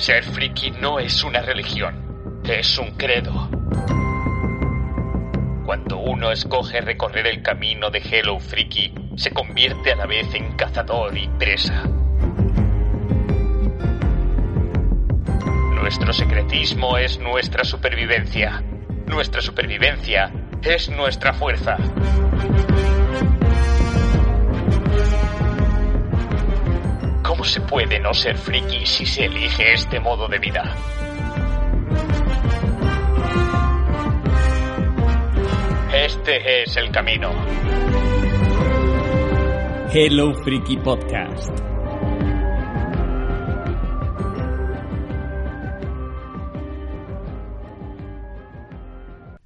Ser friki no es una religión, es un credo. Cuando uno escoge recorrer el camino de Hello Friki, se convierte a la vez en cazador y presa. Nuestro secretismo es nuestra supervivencia. Nuestra supervivencia es nuestra fuerza. ¿Cómo se puede no ser friki si se elige este modo de vida? Este es el camino. Hello Freaky Podcast.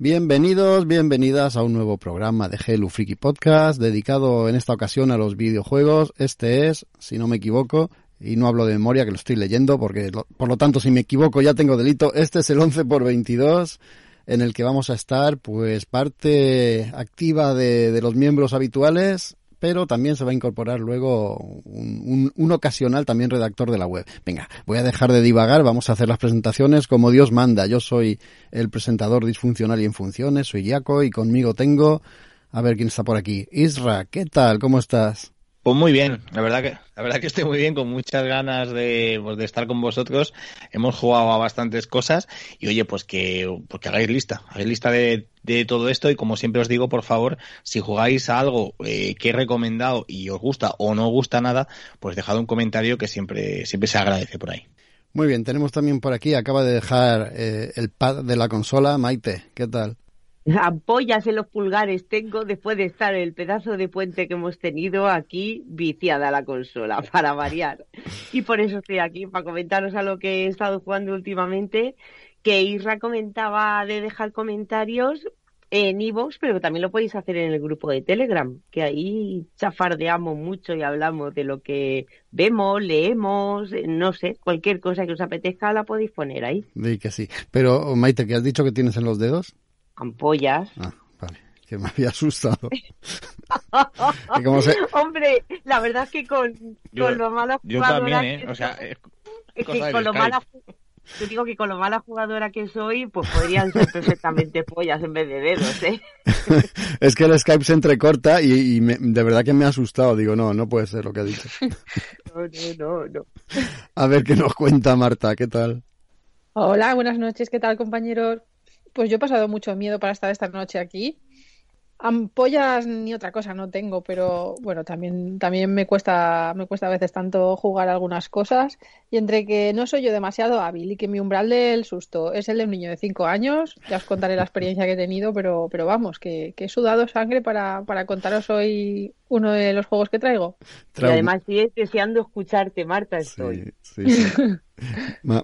Bienvenidos, bienvenidas a un nuevo programa de Hello Freaky Podcast dedicado en esta ocasión a los videojuegos. Este es, si no me equivoco, y no hablo de memoria que lo estoy leyendo porque por lo tanto si me equivoco ya tengo delito. Este es el 11 por 22 en el que vamos a estar pues parte activa de los miembros habituales pero también se va a incorporar luego un, ocasional también redactor de la web. Venga, voy a dejar de divagar, vamos a hacer las presentaciones como Dios manda. Yo soy el presentador disfuncional y en funciones, soy Yaco y conmigo tengo, a ver quién está por aquí. Isra, ¿qué tal? ¿Cómo estás? Pues muy bien, la verdad que la verdad que estoy muy bien, con muchas ganas de, pues, de estar con vosotros. Hemos jugado a bastantes cosas y oye, pues que, pues que hagáis lista, hagáis lista de, de, todo esto y como siempre os digo, por favor, si jugáis a algo eh, que he recomendado y os gusta o no os gusta nada, pues dejad un comentario que siempre, siempre se agradece por ahí. Muy bien, tenemos también por aquí, acaba de dejar eh, el pad de la consola, Maite, ¿qué tal? Ampollas en los pulgares tengo después de estar el pedazo de puente que hemos tenido aquí viciada la consola, para variar. Y por eso estoy aquí, para comentaros a lo que he estado jugando últimamente, que Isra comentaba de dejar comentarios en iVoox, pero también lo podéis hacer en el grupo de Telegram, que ahí chafardeamos mucho y hablamos de lo que vemos, leemos, no sé, cualquier cosa que os apetezca la podéis poner ahí. Sí, que sí. Pero, Maite, ¿qué has dicho que tienes en los dedos? Ampollas. Ah, vale, que me había asustado. se... Hombre, la verdad es que con, yo, con lo mala Yo también, ¿eh? O sea, es, es que con lo mala... Yo digo que con lo mala jugadora que soy, pues podrían ser perfectamente pollas en vez de dedos, ¿eh? es que el Skype se entrecorta y, y me, de verdad que me ha asustado. Digo, no, no puede ser lo que ha dicho. no, no, no, no. A ver qué nos cuenta Marta, ¿qué tal? Hola, buenas noches, ¿qué tal compañeros? Pues yo he pasado mucho miedo para estar esta noche aquí. Ampollas ni otra cosa no tengo, pero bueno, también, también me cuesta, me cuesta a veces tanto jugar algunas cosas. Y entre que no soy yo demasiado hábil y que mi umbral del susto es el de un niño de 5 años, ya os contaré la experiencia que he tenido, pero, pero vamos, que, que he sudado sangre para, para contaros hoy uno de los juegos que traigo. Y además sigue deseando escucharte, Marta, estoy. Sí, sí, sí.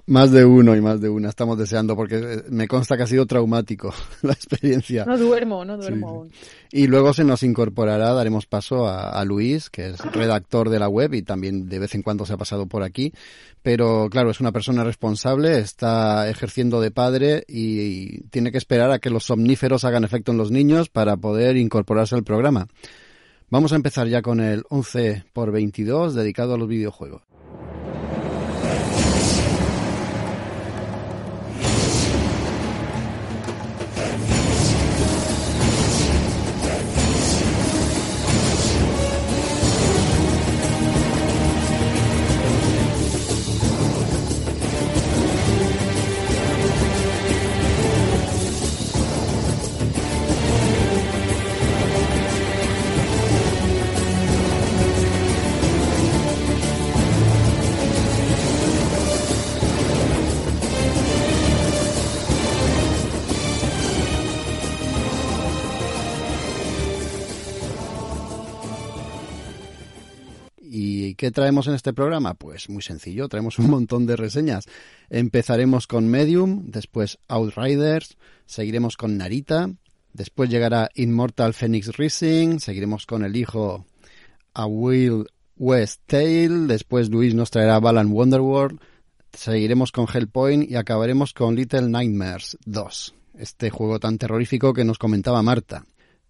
más de uno y más de una estamos deseando porque me consta que ha sido traumático la experiencia. No duermo, no duermo Sí. aún. Y luego se nos incorporará, daremos paso a, a Luis, que es redactor de la web y también de vez en cuando se ha pasado por aquí. Pero claro, es una persona responsable, está ejerciendo de padre y, y tiene que esperar a que los somníferos hagan efecto en los niños para poder incorporarse al programa. Vamos a empezar ya con el 11 por 22 dedicado a los videojuegos. Qué traemos en este programa? Pues muy sencillo, traemos un montón de reseñas. Empezaremos con Medium, después Outriders, seguiremos con Narita, después llegará Immortal Phoenix Rising, seguiremos con el hijo A Will West Tale, después Luis nos traerá Balan Wonderworld, seguiremos con Hellpoint y acabaremos con Little Nightmares 2, este juego tan terrorífico que nos comentaba Marta.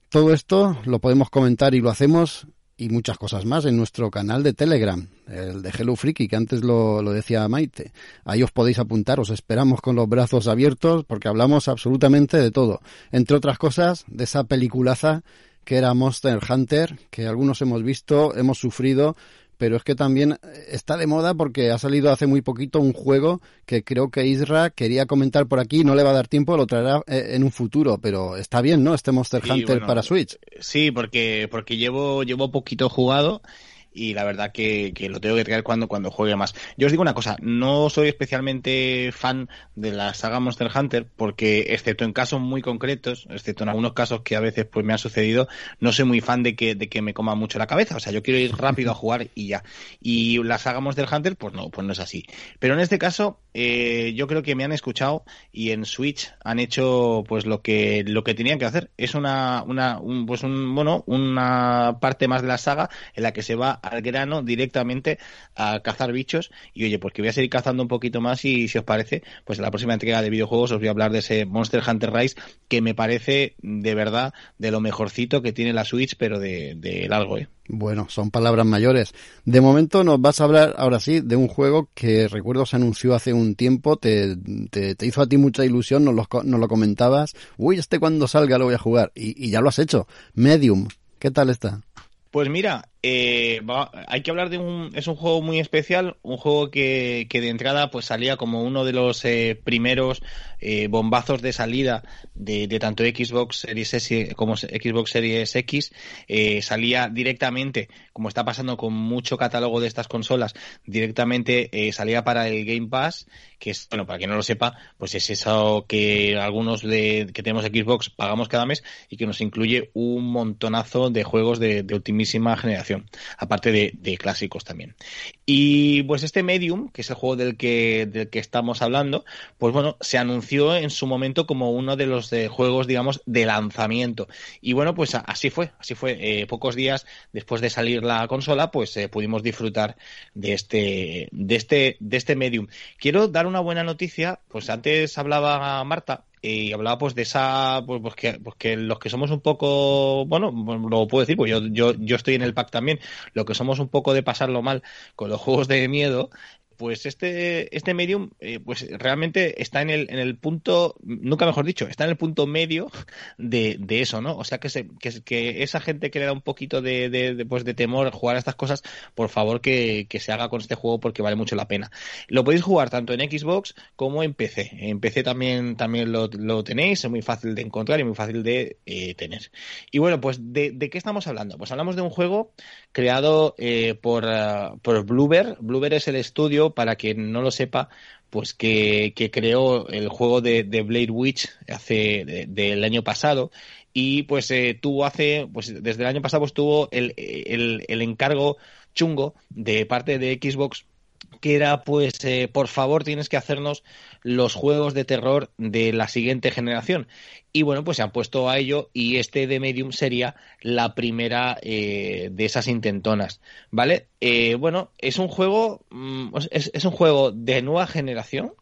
Todo esto lo podemos comentar y lo hacemos y muchas cosas más en nuestro canal de Telegram, el de Hello Freaky, que antes lo, lo decía Maite. Ahí os podéis apuntar, os esperamos con los brazos abiertos porque hablamos absolutamente de todo. Entre otras cosas, de esa peliculaza que era Monster Hunter, que algunos hemos visto, hemos sufrido, pero es que también está de moda porque ha salido hace muy poquito un juego que creo que Isra quería comentar por aquí, no le va a dar tiempo, lo traerá eh, en un futuro, pero está bien, ¿no? Este Monster Hunter para Switch. Sí, porque, porque llevo, llevo poquito jugado y la verdad que, lo tengo que traer cuando, cuando juegue más. Yo os digo una cosa, no soy especialmente fan de la saga Monster Hunter porque, excepto en casos muy concretos, excepto en algunos casos que a veces pues me han sucedido, no soy muy fan de que, de que me coma mucho la cabeza. O sea, yo quiero ir rápido a jugar y ya. Y la saga Monster Hunter, pues no, pues no es así. Pero en este caso, eh, yo creo que me han escuchado y en Switch han hecho pues lo que, lo que tenían que hacer. Es una, una, un, pues un, bueno, una parte más de la saga en la que se va al grano directamente a cazar bichos. Y oye, pues que voy a seguir cazando un poquito más y si os parece, pues en la próxima entrega de videojuegos os voy a hablar de ese Monster Hunter Rise que me parece de verdad de lo mejorcito que tiene la Switch, pero de, de largo, ¿eh? Bueno, son palabras mayores. De momento nos vas a hablar ahora sí de un juego que recuerdo se anunció hace un tiempo, te, te, hizo a ti mucha ilusión, nos lo, nos lo comentabas. Uy, este cuando salga lo voy a jugar. Y, y ya lo has hecho. Medium, ¿qué tal está? Pues mira, eh, hay que hablar de un es un juego muy especial un juego que, que de entrada pues salía como uno de los eh, primeros eh, bombazos de salida de, de, tanto Xbox Series S como Xbox Series X eh, salía directamente como está pasando con mucho catálogo de estas consolas directamente eh, salía para el Game Pass que es bueno para quien no lo sepa pues es eso que algunos de que tenemos Xbox pagamos cada mes y que nos incluye un montonazo de juegos de, de ultimísima generación aparte de, clásicos también. Y pues este Medium, que es el juego del que, del que estamos hablando, pues bueno, se anunció en su momento como uno de los de juegos, digamos, de lanzamiento. Y bueno, pues así fue, así fue. Eh, pocos días después de salir la consola, pues eh, pudimos disfrutar de este, de este, de este Medium. Quiero dar una buena noticia, pues antes hablaba Marta y hablaba pues de esa pues, pues, que, pues, que, los que somos un poco bueno lo puedo decir pues yo, yo yo estoy en el pack también lo que somos un poco de pasarlo mal con los juegos de miedo pues este, este medium, eh, pues realmente está en el, en el punto, nunca mejor dicho, está en el punto medio de, de eso, ¿no? O sea que, se, que, que, esa gente que le da un poquito de, de, pues de temor jugar a estas cosas, por favor que, que, se haga con este juego porque vale mucho la pena. Lo podéis jugar tanto en Xbox como en PC. En PC también, también lo, lo tenéis, es muy fácil de encontrar y muy fácil de eh, tener. Y bueno, pues ¿de, ¿de, qué estamos hablando? Pues hablamos de un juego creado eh, por, uh, por es el estudio para quien no lo sepa, pues que, creó el juego de, de Blade Witch hace del año pasado. Y pues eh, tuvo hace, pues desde el año pasado pues tuvo el, el, el encargo chungo de parte de Xbox que era pues eh, por favor tienes que hacernos los juegos de terror de la siguiente generación. Y bueno pues se han puesto a ello y este de Medium sería la primera eh, de esas intentonas vale eh, bueno es un juego mm, es, es un juego de nueva generación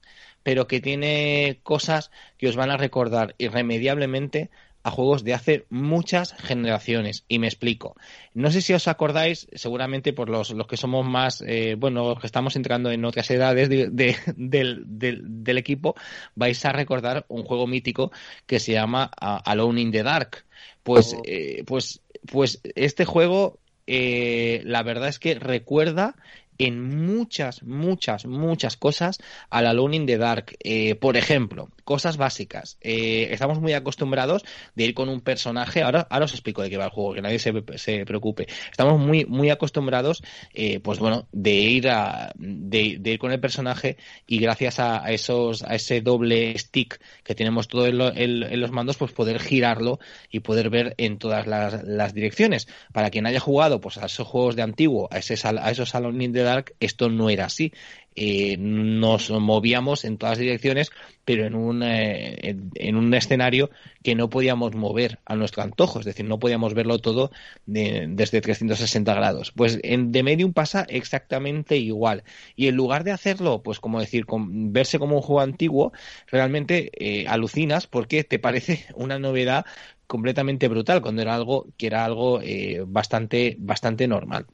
pero que tiene cosas que os van a recordar irremediablemente a juegos de hace muchas generaciones. Y me explico. No sé si os acordáis, seguramente por los, los que somos más, eh, bueno, los que estamos entrando en otras edades de, de, del, del, del, equipo, vais a recordar un juego mítico que se llama Alone in the Dark. Pues, oh. eh, pues, pues este juego, eh, la verdad es que recuerda en muchas, muchas, muchas cosas a la Alone in the Dark. Eh, por ejemplo, cosas básicas. Eh, estamos muy acostumbrados de ir con un personaje. Ahora, ahora os explico de qué va el juego, que nadie se, se preocupe. Estamos muy, muy acostumbrados, eh, pues bueno, de ir a, de, ir con el personaje y gracias a, esos, a ese doble stick que tenemos todo en, lo, en, los mandos, pues poder girarlo y poder ver en todas las, las, direcciones. Para quien haya jugado, pues a esos juegos de antiguo, a, ese, a esos Alone in the Dark, esto no era así. Eh, nos movíamos en todas direcciones, pero en un, eh, en, un escenario que no podíamos mover a nuestro antojo, es decir, no podíamos verlo todo de, desde 360 grados. Pues en The Medium pasa exactamente igual. Y en lugar de hacerlo, pues como decir, verse como un juego antiguo, realmente eh, alucinas porque te parece una novedad completamente brutal, cuando era algo que era algo bastante, bastante normal.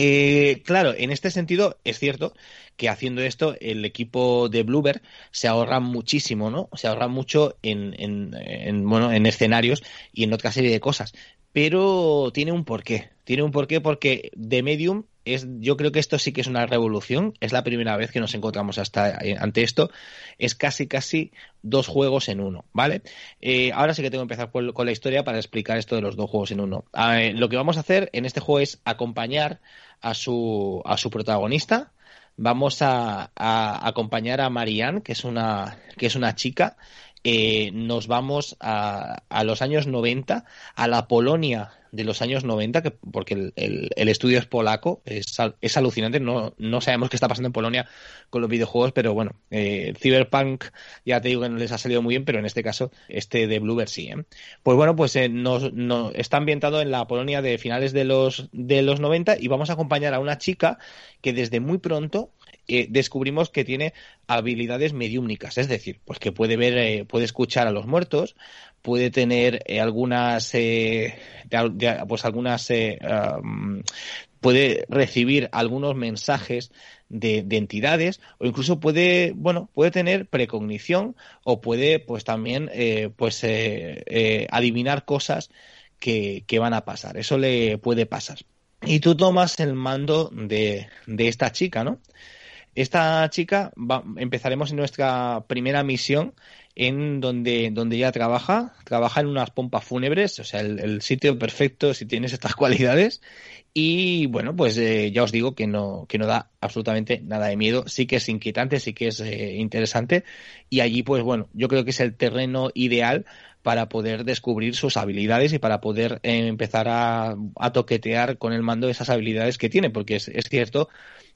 Eh, claro, en este sentido es cierto que haciendo esto el equipo de Bluebird se ahorra muchísimo, ¿no? Se ahorra mucho en, en, en, bueno, en escenarios y en otra serie de cosas. Pero tiene un porqué. Tiene un porqué porque The Medium es, yo creo que esto sí que es una revolución. Es la primera vez que nos encontramos hasta eh, ante esto. Es casi, casi dos juegos en uno, ¿vale? Eh, ahora sí que tengo que empezar con, la historia para explicar esto de los dos juegos en uno. Eh, lo que vamos a hacer en este juego es acompañar a su, a su protagonista. Vamos a, a acompañar a Marianne, que es una, que es una chica. Eh, nos vamos a, a, los años 90, a la Polonia de los años 90, que, porque el, el, estudio es polaco, es, es, alucinante, no, no sabemos qué está pasando en Polonia con los videojuegos, pero bueno, eh, Cyberpunk ya te digo que no les ha salido muy bien, pero en este caso este de Bluebird sí. ¿eh? Pues bueno, pues eh, nos, nos, está ambientado en la Polonia de finales de los, de los 90 y vamos a acompañar a una chica que desde muy pronto eh, descubrimos que tiene habilidades mediúmnicas, es decir, pues que puede ver, eh, puede escuchar a los muertos, puede tener eh, algunas, de, de, pues algunas, um, puede recibir algunos mensajes de, de, entidades o incluso puede, bueno, puede tener precognición o puede, pues también, pues adivinar cosas que, que van a pasar. Eso le puede pasar. Y tú tomas el mando de, de esta chica, ¿no? Esta chica va, empezaremos en nuestra primera misión en donde, donde ella trabaja, trabaja en unas pompas fúnebres, o sea, el, sitio perfecto si tienes estas cualidades. Y bueno, pues eh, ya os digo que no, que no da absolutamente nada de miedo. Sí que es inquietante, sí que es eh, interesante. Y allí, pues bueno, yo creo que es el terreno ideal para poder descubrir sus habilidades y para poder eh, empezar a, a, toquetear con el mando esas habilidades que tiene, porque es, es cierto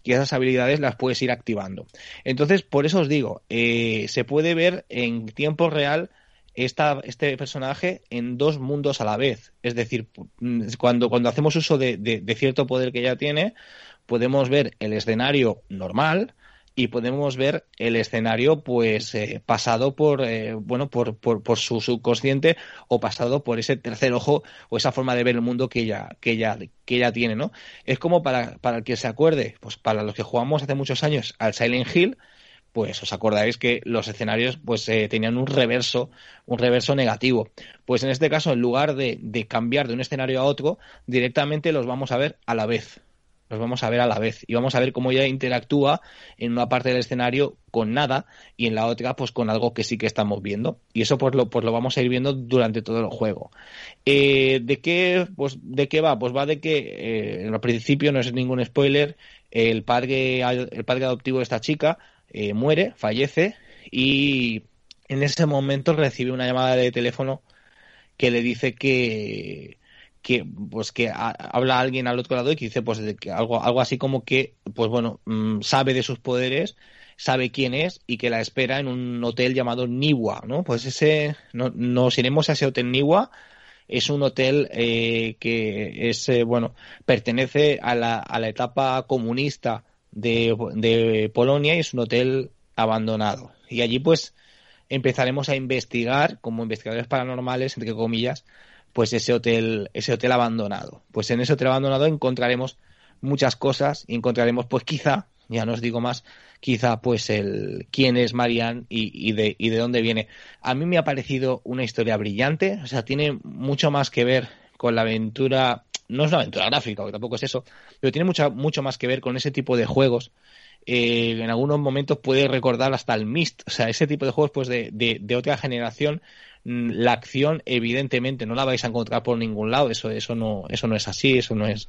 que esas habilidades las puedes ir activando. Entonces, por eso os digo, eh, se puede ver en tiempo real esta, este personaje en dos mundos a la vez. Es decir, cuando, cuando hacemos uso de, de, de cierto poder que ella tiene, podemos ver el escenario normal, y podemos ver el escenario pues eh, pasado por eh, bueno por, por, por, su subconsciente o pasado por ese tercer ojo o esa forma de ver el mundo que ella que ella que ella tiene no es como para para el que se acuerde pues para los que jugamos hace muchos años al Silent Hill pues os acordaréis que los escenarios pues eh, tenían un reverso un reverso negativo. Pues en este caso en lugar de, de cambiar de un escenario a otro directamente los vamos a ver a la vez los vamos a ver a la vez. Y vamos a ver cómo ella interactúa en una parte del escenario con nada y en la otra pues con algo que sí que estamos viendo. Y eso pues lo, pues lo vamos a ir viendo durante todo el juego. Eh, de qué pues de qué va pues va de que eh, al principio no es ningún spoiler el padre el padre adoptivo de esta chica eh, muere fallece y en ese momento recibe una llamada de teléfono que le dice que que pues que habla alguien al otro lado y que dice pues de que algo algo así como que pues bueno mmm, sabe de sus poderes sabe quién es y que la espera en un hotel llamado Niwa no pues ese no, nos iremos a ese hotel Niwa. Es un hotel eh, que es eh, bueno pertenece a la, a la etapa comunista de, de Polonia y es un hotel abandonado. Y allí pues empezaremos a investigar como investigadores paranormales entre comillas pues ese hotel, ese hotel abandonado. Pues en ese hotel abandonado encontraremos muchas cosas y encontraremos, pues quizá, ya no os digo más, quizá pues el quién es Marianne y, y, de, y de dónde viene. A mí me ha parecido una historia brillante, o sea, tiene mucho más que ver con la aventura, no es una aventura gráfica, que tampoco es eso, pero tiene mucho, mucho más que ver con ese tipo de juegos eh, en algunos momentos puede recordar hasta el Mist, o sea, ese tipo de juegos pues de, de, de otra generación la acción evidentemente no la vais a encontrar por ningún lado eso eso no eso no es así eso no es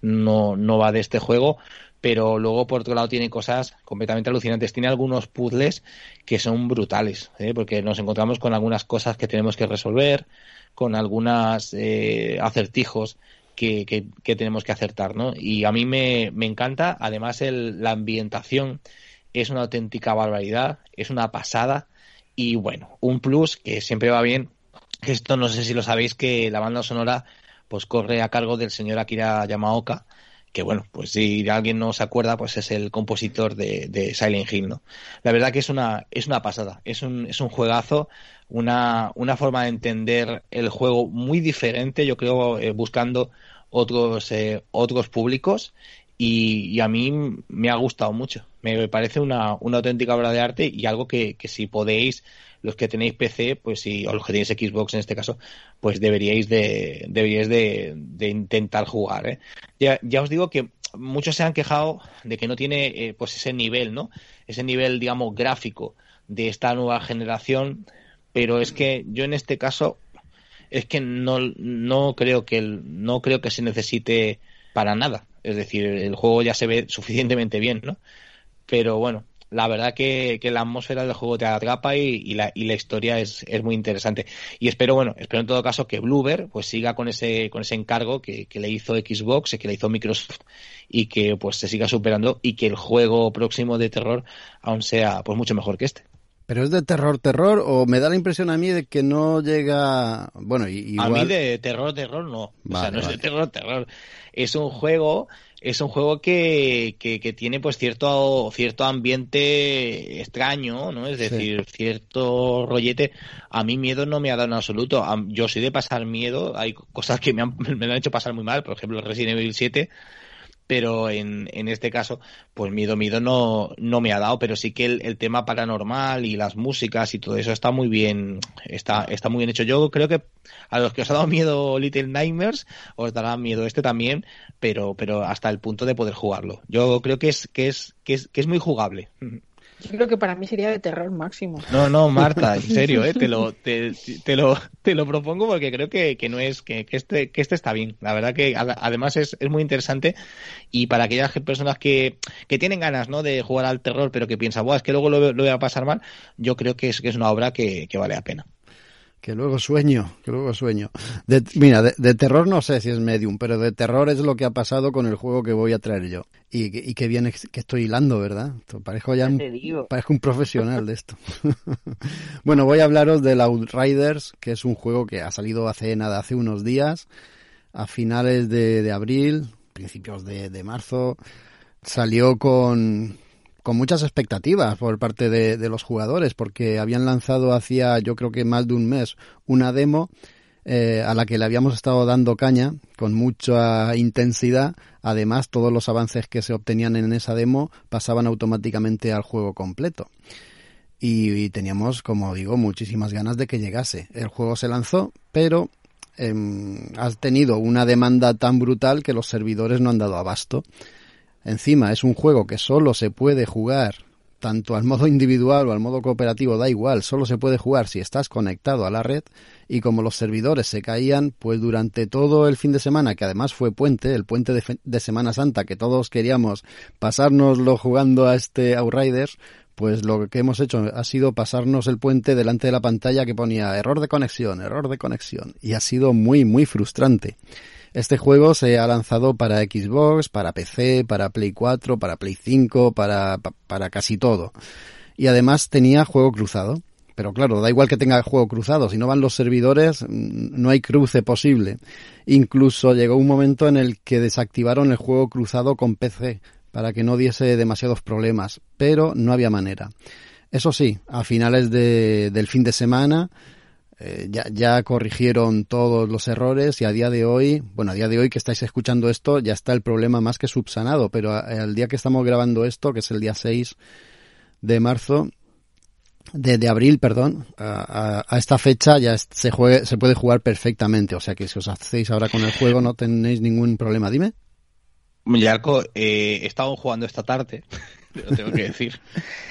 no no va de este juego pero luego por otro lado tiene cosas completamente alucinantes tiene algunos puzzles que son brutales ¿eh? porque nos encontramos con algunas cosas que tenemos que resolver con algunas eh, acertijos que, que, que, tenemos que acertar, ¿no? Y a mí me, me encanta, además el, la ambientación es una auténtica barbaridad, es una pasada, y bueno, un plus que siempre va bien, esto no sé si lo sabéis, que la banda sonora pues corre a cargo del señor Akira Yamaoka, que bueno, pues si alguien no se acuerda, pues es el compositor de, Silent Hill, ¿no? La verdad que es una, es una pasada, es un, es un juegazo, una, una forma de entender el juego muy diferente, yo creo, eh, buscando otros, eh, otros públicos y, a mí me ha gustado mucho. Me parece una, una auténtica obra de arte y algo que, que, si podéis, los que tenéis PC, pues si, o los que tenéis Xbox en este caso, pues deberíais de, deberíais de, de intentar jugar. ¿eh? Ya, ya os digo que muchos se han quejado de que no tiene eh, pues ese nivel, ¿no? Ese nivel, digamos, gráfico de esta nueva generación, pero es que yo en este caso es que no, no creo que no creo que se necesite para nada. Es decir, el juego ya se ve suficientemente bien, ¿no? Pero bueno, la verdad que, la atmósfera del juego te atrapa y, la, y la historia es, es, muy interesante. Y espero, bueno, espero en todo caso que Bluebird pues siga con ese, con ese encargo que, que le hizo Xbox, que le hizo Microsoft y que pues se siga superando y que el juego próximo de terror aún sea pues mucho mejor que este. ¿Pero es de terror, terror? ¿O me da la impresión a mí de que no llega... Bueno, igual... A mí de terror, terror no. o sea, no es de terror, terror. Es un juego... Es un juego que, que, tiene pues cierto, cierto ambiente extraño, ¿no? Es decir, cierto rollete. A mí miedo no me ha dado en absoluto. Yo soy de pasar miedo. Hay cosas que me han, me han hecho pasar muy mal. Por ejemplo, Resident Evil 7 pero en, en este caso, pues miedo, miedo no, no me ha dado, pero sí que el, el, tema paranormal y las músicas y todo eso está muy bien, está, está muy bien hecho. Yo creo que a los que os ha dado miedo Little Nightmares, os dará miedo este también, pero, pero hasta el punto de poder jugarlo. Yo creo que es, que es, que es, que es muy jugable. Yo creo que para mí sería de terror máximo. No, no, Marta, en serio, ¿eh? te, lo, te, te, lo, te lo propongo porque creo que, que no es, que, que, este, que este está bien. La verdad que además es, es muy interesante y para aquellas personas que, que tienen ganas ¿no? de jugar al terror pero que piensan, Buah, es que luego lo, lo voy a pasar mal, yo creo que es, que es una obra que, que vale la pena que luego sueño, que luego sueño. De, mira, de, terror no sé si es medium, pero de terror es lo que ha pasado con el juego que voy a traer yo. Y, y que bien que estoy hilando, ¿verdad? Parezco ya un, parezco un profesional de esto. bueno, voy a hablaros del Outriders, que es un juego que ha salido hace nada, hace unos días, a finales de, de abril, principios de, de marzo. Salió con, con muchas expectativas por parte de, de, los jugadores, porque habían lanzado hacía yo creo que más de un mes una demo eh, a la que le habíamos estado dando caña con mucha intensidad. Además, todos los avances que se obtenían en esa demo pasaban automáticamente al juego completo. Y, teníamos, como digo, muchísimas ganas de que llegase. El juego se lanzó, pero eh, ha tenido una demanda tan brutal que los servidores no han dado abasto. Encima es un juego que solo se puede jugar tanto al modo individual o al modo cooperativo, da igual, solo se puede jugar si estás conectado a la red y como los servidores se caían, pues durante todo el fin de semana, que además fue puente, el puente de, Semana Santa, que todos queríamos pasárnoslo jugando a este Outriders, pues lo que hemos hecho ha sido pasarnos el puente delante de la pantalla que ponía error de conexión, error de conexión, y ha sido muy, muy frustrante. Este juego se ha lanzado para Xbox, para PC, para Play 4, para Play 5, para, para casi todo. Y además tenía juego cruzado. Pero claro, da igual que tenga juego cruzado, si no van los servidores, no hay cruce posible. Incluso llegó un momento en el que desactivaron el juego cruzado con PC para que no diese demasiados problemas, pero no había manera. Eso sí, a finales de, del fin de semana eh, ya, ya corrigieron todos los errores y a día de hoy, bueno, a día de hoy que estáis escuchando esto, ya está el problema más que subsanado, pero al día que estamos grabando esto, que es el día 6 de marzo, de, abril, perdón, a, esta fecha ya se, juegue, se puede jugar perfectamente, o sea que si os hacéis ahora con el juego no tenéis ningún problema, dime. Yarko, eh, he jugando esta tarde lo tengo que decir.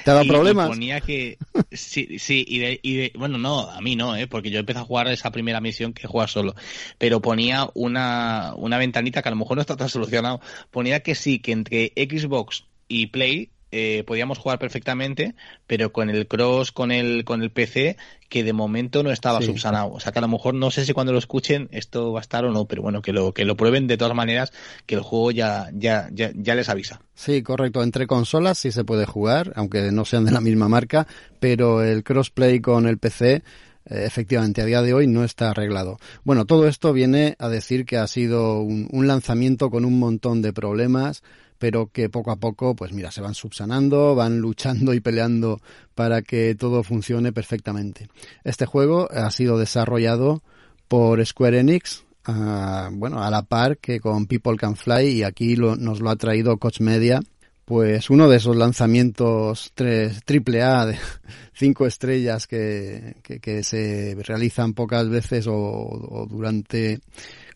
¿Te ha dado problemas? ponía que. Sí, sí y, de, y de, bueno, no, a mí no, ¿eh? porque yo empecé a jugar esa primera misión que juega solo. Pero ponía una, una ventanita que a lo mejor no está tan solucionado. Ponía que sí, que entre Xbox y Play eh, podíamos jugar perfectamente, pero con el cross, con el, con el PC, que de momento no estaba subsanado. O sea que a lo mejor no sé si cuando lo escuchen esto va a estar o no, pero bueno, que lo, que lo prueben de todas maneras, que el juego ya, ya, ya, ya les avisa. Sí, correcto. Entre consolas sí se puede jugar, aunque no sean de la misma marca, pero el crossplay con el PC eh, efectivamente a día de hoy no está arreglado. Bueno, todo esto viene a decir que ha sido un, un, lanzamiento con un montón de problemas, pero que poco a poco, pues mira, se van subsanando, van luchando y peleando para que todo funcione perfectamente. Este juego ha sido desarrollado por Square Enix, a, bueno, a la par que con People Can Fly y aquí nos lo ha traído Coach Media, pues uno de esos lanzamientos triple A de cinco estrellas que, que, se realizan pocas veces o, durante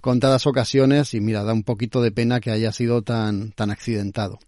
contadas ocasiones y mira, da un poquito de pena que haya sido tan, tan accidentado.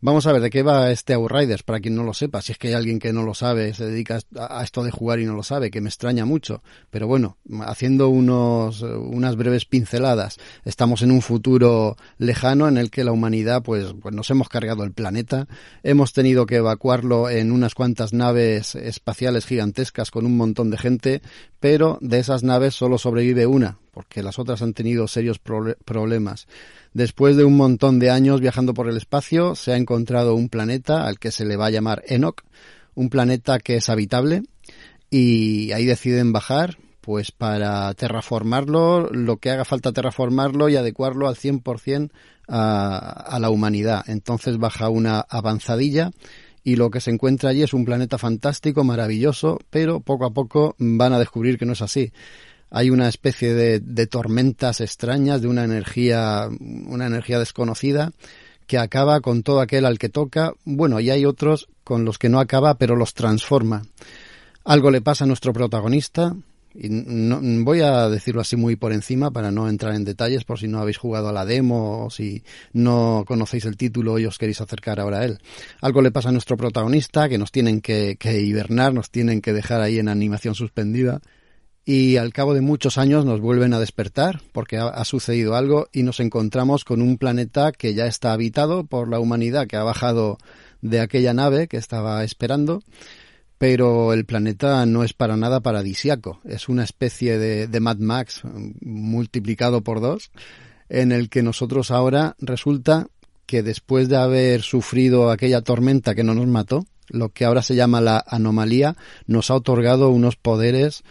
Vamos a ver de qué va este Outriders, para quien no lo sepa. Si es que hay alguien que no lo sabe, se dedica a esto de jugar y no lo sabe, que me extraña mucho. Pero bueno, haciendo unos, unas breves pinceladas, estamos en un futuro lejano en el que la humanidad, pues, pues nos hemos cargado el planeta, hemos tenido que evacuarlo en unas cuantas naves espaciales gigantescas con un montón de gente, pero de esas naves solo sobrevive una, porque las otras han tenido serios problemas. Después de un montón de años viajando por el espacio, se ha encontrado un planeta al que se le va a llamar Enoch, un planeta que es habitable, y ahí deciden bajar, pues para terraformarlo, lo que haga falta terraformarlo y adecuarlo al 100% a, a la humanidad. Entonces baja una avanzadilla y lo que se encuentra allí es un planeta fantástico, maravilloso, pero poco a poco van a descubrir que no es así hay una especie de, tormentas extrañas, de una energía, una energía desconocida que acaba con todo aquel al que toca. Bueno, y hay otros con los que no acaba, pero los transforma. Algo le pasa a nuestro protagonista, y no, voy a decirlo así muy por encima para no entrar en detalles por si no habéis jugado a la demo o si no conocéis el título y os queréis acercar ahora a él. Algo le pasa a nuestro protagonista que nos tienen que, que hibernar, nos tienen que dejar ahí en animación suspendida y al cabo de muchos años nos vuelven a despertar porque ha, sucedido algo y nos encontramos con un planeta que ya está habitado por la humanidad que ha bajado de aquella nave que estaba esperando, pero el planeta no es para nada paradisiaco, es una especie de, de Mad Max multiplicado por dos en el que nosotros ahora resulta que después de haber sufrido aquella tormenta que no nos mató, lo que ahora se llama la anomalía, nos ha otorgado unos poderes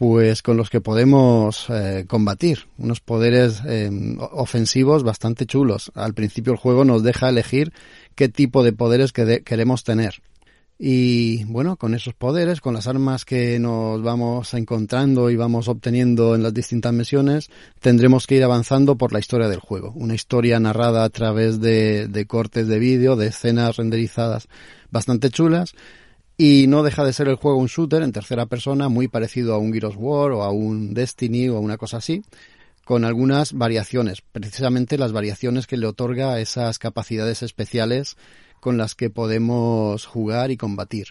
pues con los que podemos eh, combatir, unos poderes eh, ofensivos bastante chulos. Al principio el juego nos deja elegir qué tipo de poderes que de queremos tener. Y bueno, con esos poderes, con las armas que nos vamos encontrando y vamos obteniendo en las distintas misiones, tendremos que ir avanzando por la historia del juego. Una historia narrada a través de, de cortes de vídeo, de escenas renderizadas bastante chulas y no deja de ser el juego un shooter en tercera persona muy parecido a un Gears War o a un Destiny o a una cosa así, con algunas variaciones, precisamente las variaciones que le otorga esas capacidades especiales con las que podemos jugar y combatir.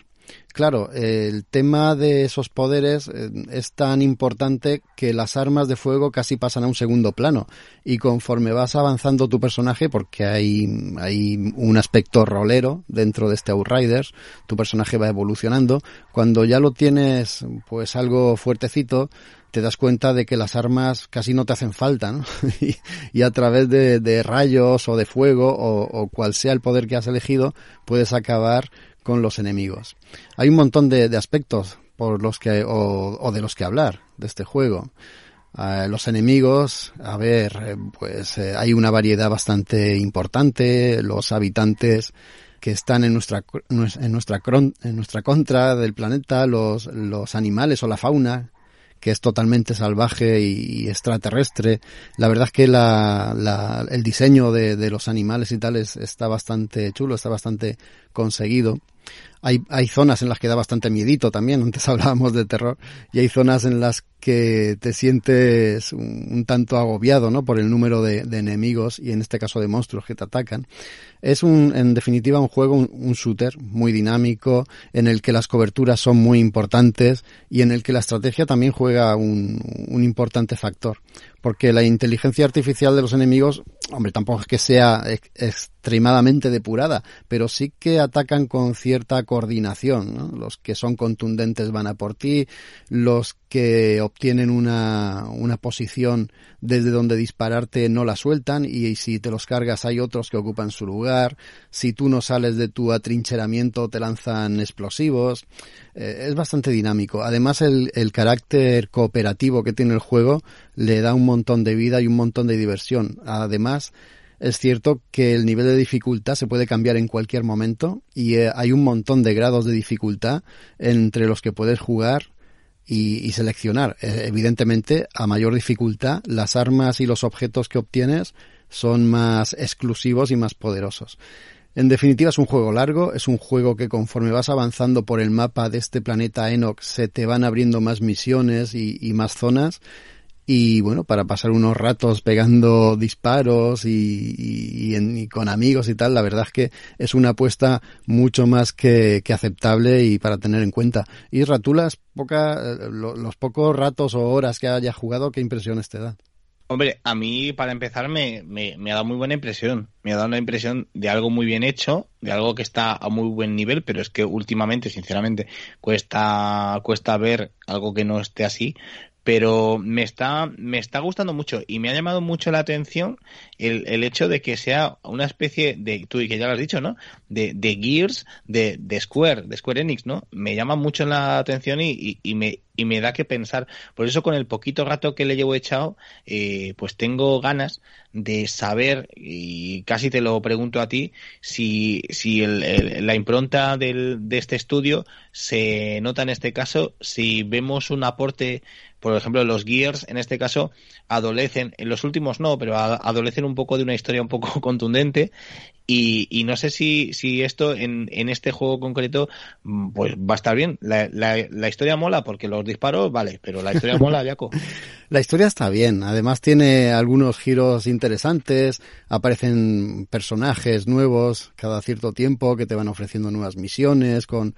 Claro, el tema de esos poderes eh, es tan importante que las armas de fuego casi pasan a un segundo plano y conforme vas avanzando tu personaje, porque hay, hay un aspecto rolero dentro de este Outriders, tu personaje va evolucionando, cuando ya lo tienes pues algo fuertecito, te das cuenta de que las armas casi no te hacen falta, ¿no? y, y, a través de, de, rayos o de fuego o, o cual sea el poder que has elegido, puedes acabar con los enemigos. Hay un montón de, aspectos por los que o, de los que hablar de este juego. Uh, los enemigos, a ver, eh, pues eh, hay una variedad bastante importante. Los habitantes que están en nuestra en nuestra en nuestra contra del planeta, los animales o la fauna que es totalmente salvaje y extraterrestre. La verdad es que la, la, el diseño de, de, los animales y tales está bastante chulo, está bastante conseguido. Hay, hay zonas en las que da bastante miedito también, antes hablábamos de terror, y hay zonas en las que te sientes un, tanto agobiado, ¿no? Por el número de, enemigos y en este caso de monstruos que te atacan. Es un, en definitiva, un juego, un, shooter muy dinámico, en el que las coberturas son muy importantes y en el que la estrategia también juega un importante factor. Porque la inteligencia artificial de los enemigos, hombre, tampoco es que sea ex, extremadamente depurada, pero sí que atacan con cierta coordinación. Los que son contundentes van a por ti, los que obtienen una, una posición desde donde dispararte no la sueltan y, si te los cargas hay otros que ocupan su lugar. Si tú no sales de tu atrincheramiento te lanzan explosivos. Eh, es bastante dinámico. Además el, el carácter cooperativo que tiene el juego le da un montón de vida y un montón de diversión. Además, es cierto que el nivel de dificultad se puede cambiar en cualquier momento y eh, hay un montón de grados de dificultad entre los que puedes jugar y, seleccionar. Eh, evidentemente, a mayor dificultad, las armas y los objetos que obtienes son más exclusivos y más poderosos. En definitiva, es un juego largo, es un juego que conforme vas avanzando por el mapa de este planeta Enoch se te van abriendo más misiones y más zonas y bueno, para pasar unos ratos pegando disparos y, con amigos y tal, la verdad es que es una apuesta mucho más que, aceptable y para tener en cuenta. Y Ratulas, poca, eh, los pocos ratos o horas que haya jugado, ¿qué impresiones te da? Hombre, a mí para empezar me, me, ha dado muy buena impresión. Me ha dado una impresión de algo muy bien hecho, de algo que está a muy buen nivel, pero es que últimamente, sinceramente, cuesta, cuesta ver algo que no esté así pero me está, me está gustando mucho y me ha llamado mucho la atención el, el hecho de que sea una especie de, tú y que ya lo has dicho, ¿no? De, de Gears de, de Square, de Square Enix, ¿no? Me llama mucho la atención y, y, me, y me da que pensar. Por eso con el poquito rato que le llevo echado, eh, pues tengo ganas de saber, y casi te lo pregunto a ti, si, si el, la impronta del, de este estudio se nota en este caso, si vemos un aporte por ejemplo, los Gears, en este caso, adolecen, en los últimos no, pero adolecen un poco de una historia un poco contundente. Y, y no sé si, si esto en, en, este juego concreto mm, pues va a estar bien. La, la, historia mola porque los disparos, vale, pero la historia mola, Jaco. La historia está bien. Además tiene algunos giros interesantes. Aparecen personajes nuevos cada cierto tiempo que te van ofreciendo nuevas misiones con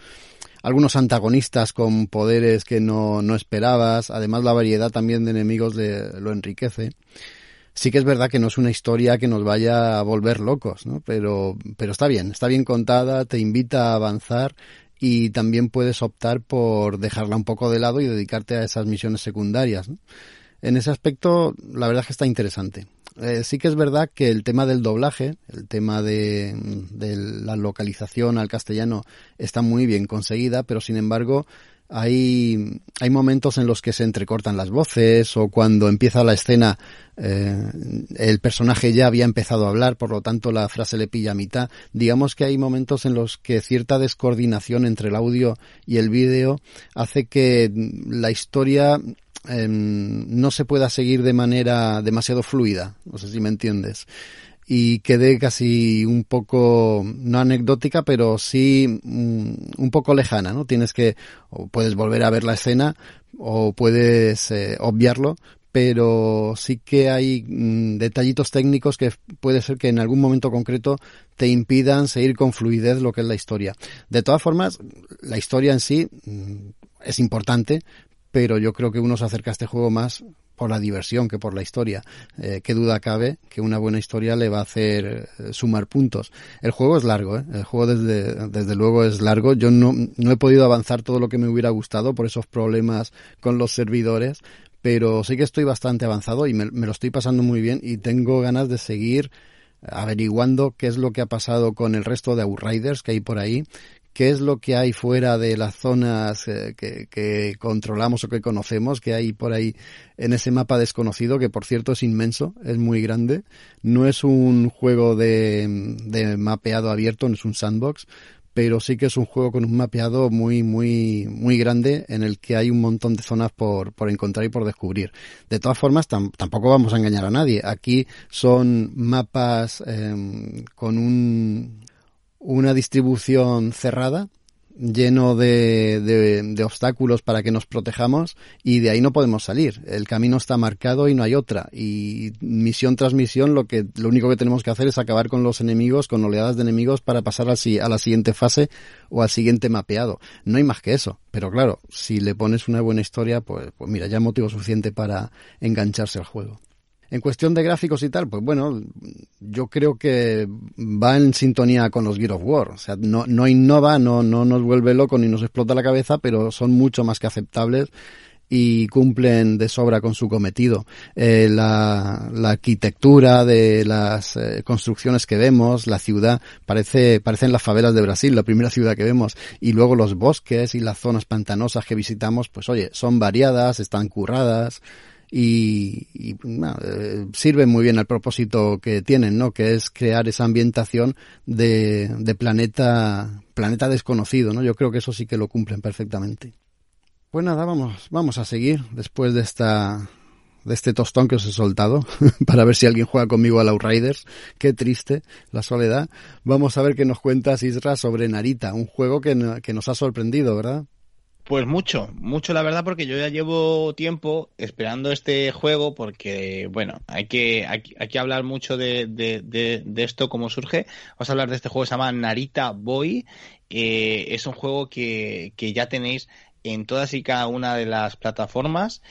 algunos antagonistas con poderes que no, no esperabas, además la variedad también de enemigos lo enriquece. Sí que es verdad que no es una historia que nos vaya a volver locos, ¿no? Pero, pero está bien, está bien contada, te invita a avanzar y también puedes optar por dejarla un poco de lado y dedicarte a esas misiones secundarias. ¿no? En ese aspecto, la verdad es que está interesante. Eh, sí que es verdad que el tema del doblaje, el tema de, la localización al castellano está muy bien conseguida, pero sin embargo hay, hay momentos en los que se entrecortan las voces o cuando empieza la escena eh, el personaje ya había empezado a hablar, por lo tanto la frase le pilla a mitad. Digamos que hay momentos en los que cierta descoordinación entre el audio y el vídeo hace que la historia Em, no se pueda seguir de manera demasiado fluida, no sé si me entiendes, y quede casi un poco, no anecdótica, pero sí mm, un poco lejana, ¿no? Tienes que, o puedes volver a ver la escena, o puedes eh, obviarlo, pero sí que hay mm, detallitos técnicos que puede ser que en algún momento concreto te impidan seguir con fluidez lo que es la historia. De todas formas, la historia en sí mm, es importante, pero yo creo que uno se acerca a este juego más por la diversión que por la historia. Eh, qué duda cabe que una buena historia le va a hacer eh, sumar puntos. El juego es largo, ¿eh? el juego desde, desde luego es largo. Yo no, no he podido avanzar todo lo que me hubiera gustado por esos problemas con los servidores, pero sí que estoy bastante avanzado y me, me lo estoy pasando muy bien y tengo ganas de seguir averiguando qué es lo que ha pasado con el resto de Outriders que hay por ahí, qué es lo que hay fuera de las zonas eh, que, controlamos o que conocemos, que hay por ahí en ese mapa desconocido, que por cierto es inmenso, es muy grande. No es un juego de, de mapeado abierto, no es un sandbox, pero sí que es un juego con un mapeado muy, muy, muy grande en el que hay un montón de zonas por, por encontrar y por descubrir. De todas formas, tampoco vamos a engañar a nadie. Aquí son mapas em, con un, una distribución cerrada lleno de, de, obstáculos para que nos protejamos y de ahí no podemos salir. El camino está marcado y no hay otra. Y misión tras misión lo que lo único que tenemos que hacer es acabar con los enemigos, con oleadas de enemigos para pasar así a la siguiente fase o al siguiente mapeado. No hay más que eso. Pero claro, si le pones una buena historia, pues, pues mira, ya motivo suficiente para engancharse al juego. En cuestión de gráficos y tal, pues bueno, yo creo que va en sintonía con los Gear of War. O sea, no, no innova, no, no nos vuelve loco ni nos explota la cabeza, pero son mucho más que aceptables y cumplen de sobra con su cometido. Eh, la, la, arquitectura de las eh, construcciones que vemos, la ciudad, parece, parecen las favelas de Brasil, la primera ciudad que vemos, y luego los bosques y las zonas pantanosas que visitamos, pues oye, son variadas, están curradas, y, y eh, sirven muy bien al propósito que tienen, ¿no? Que es crear esa ambientación de, de planeta, planeta desconocido, ¿no? Yo creo que eso sí que lo cumplen perfectamente. Pues nada, vamos, vamos a seguir después de esta de este tostón que os he soltado para ver si alguien juega conmigo al Outriders. Qué triste la soledad. Vamos a ver qué nos cuentas Isra sobre Narita, un juego que, que nos ha sorprendido, ¿verdad? Pues mucho, mucho la verdad, porque yo ya llevo tiempo esperando este juego, porque, bueno, hay que, hay, hay que hablar mucho de, de, de, de, esto, cómo surge. Vamos a hablar de este juego, se llama Narita Boy. Eh, es un juego que, que ya tenéis en todas y cada una de las plataformas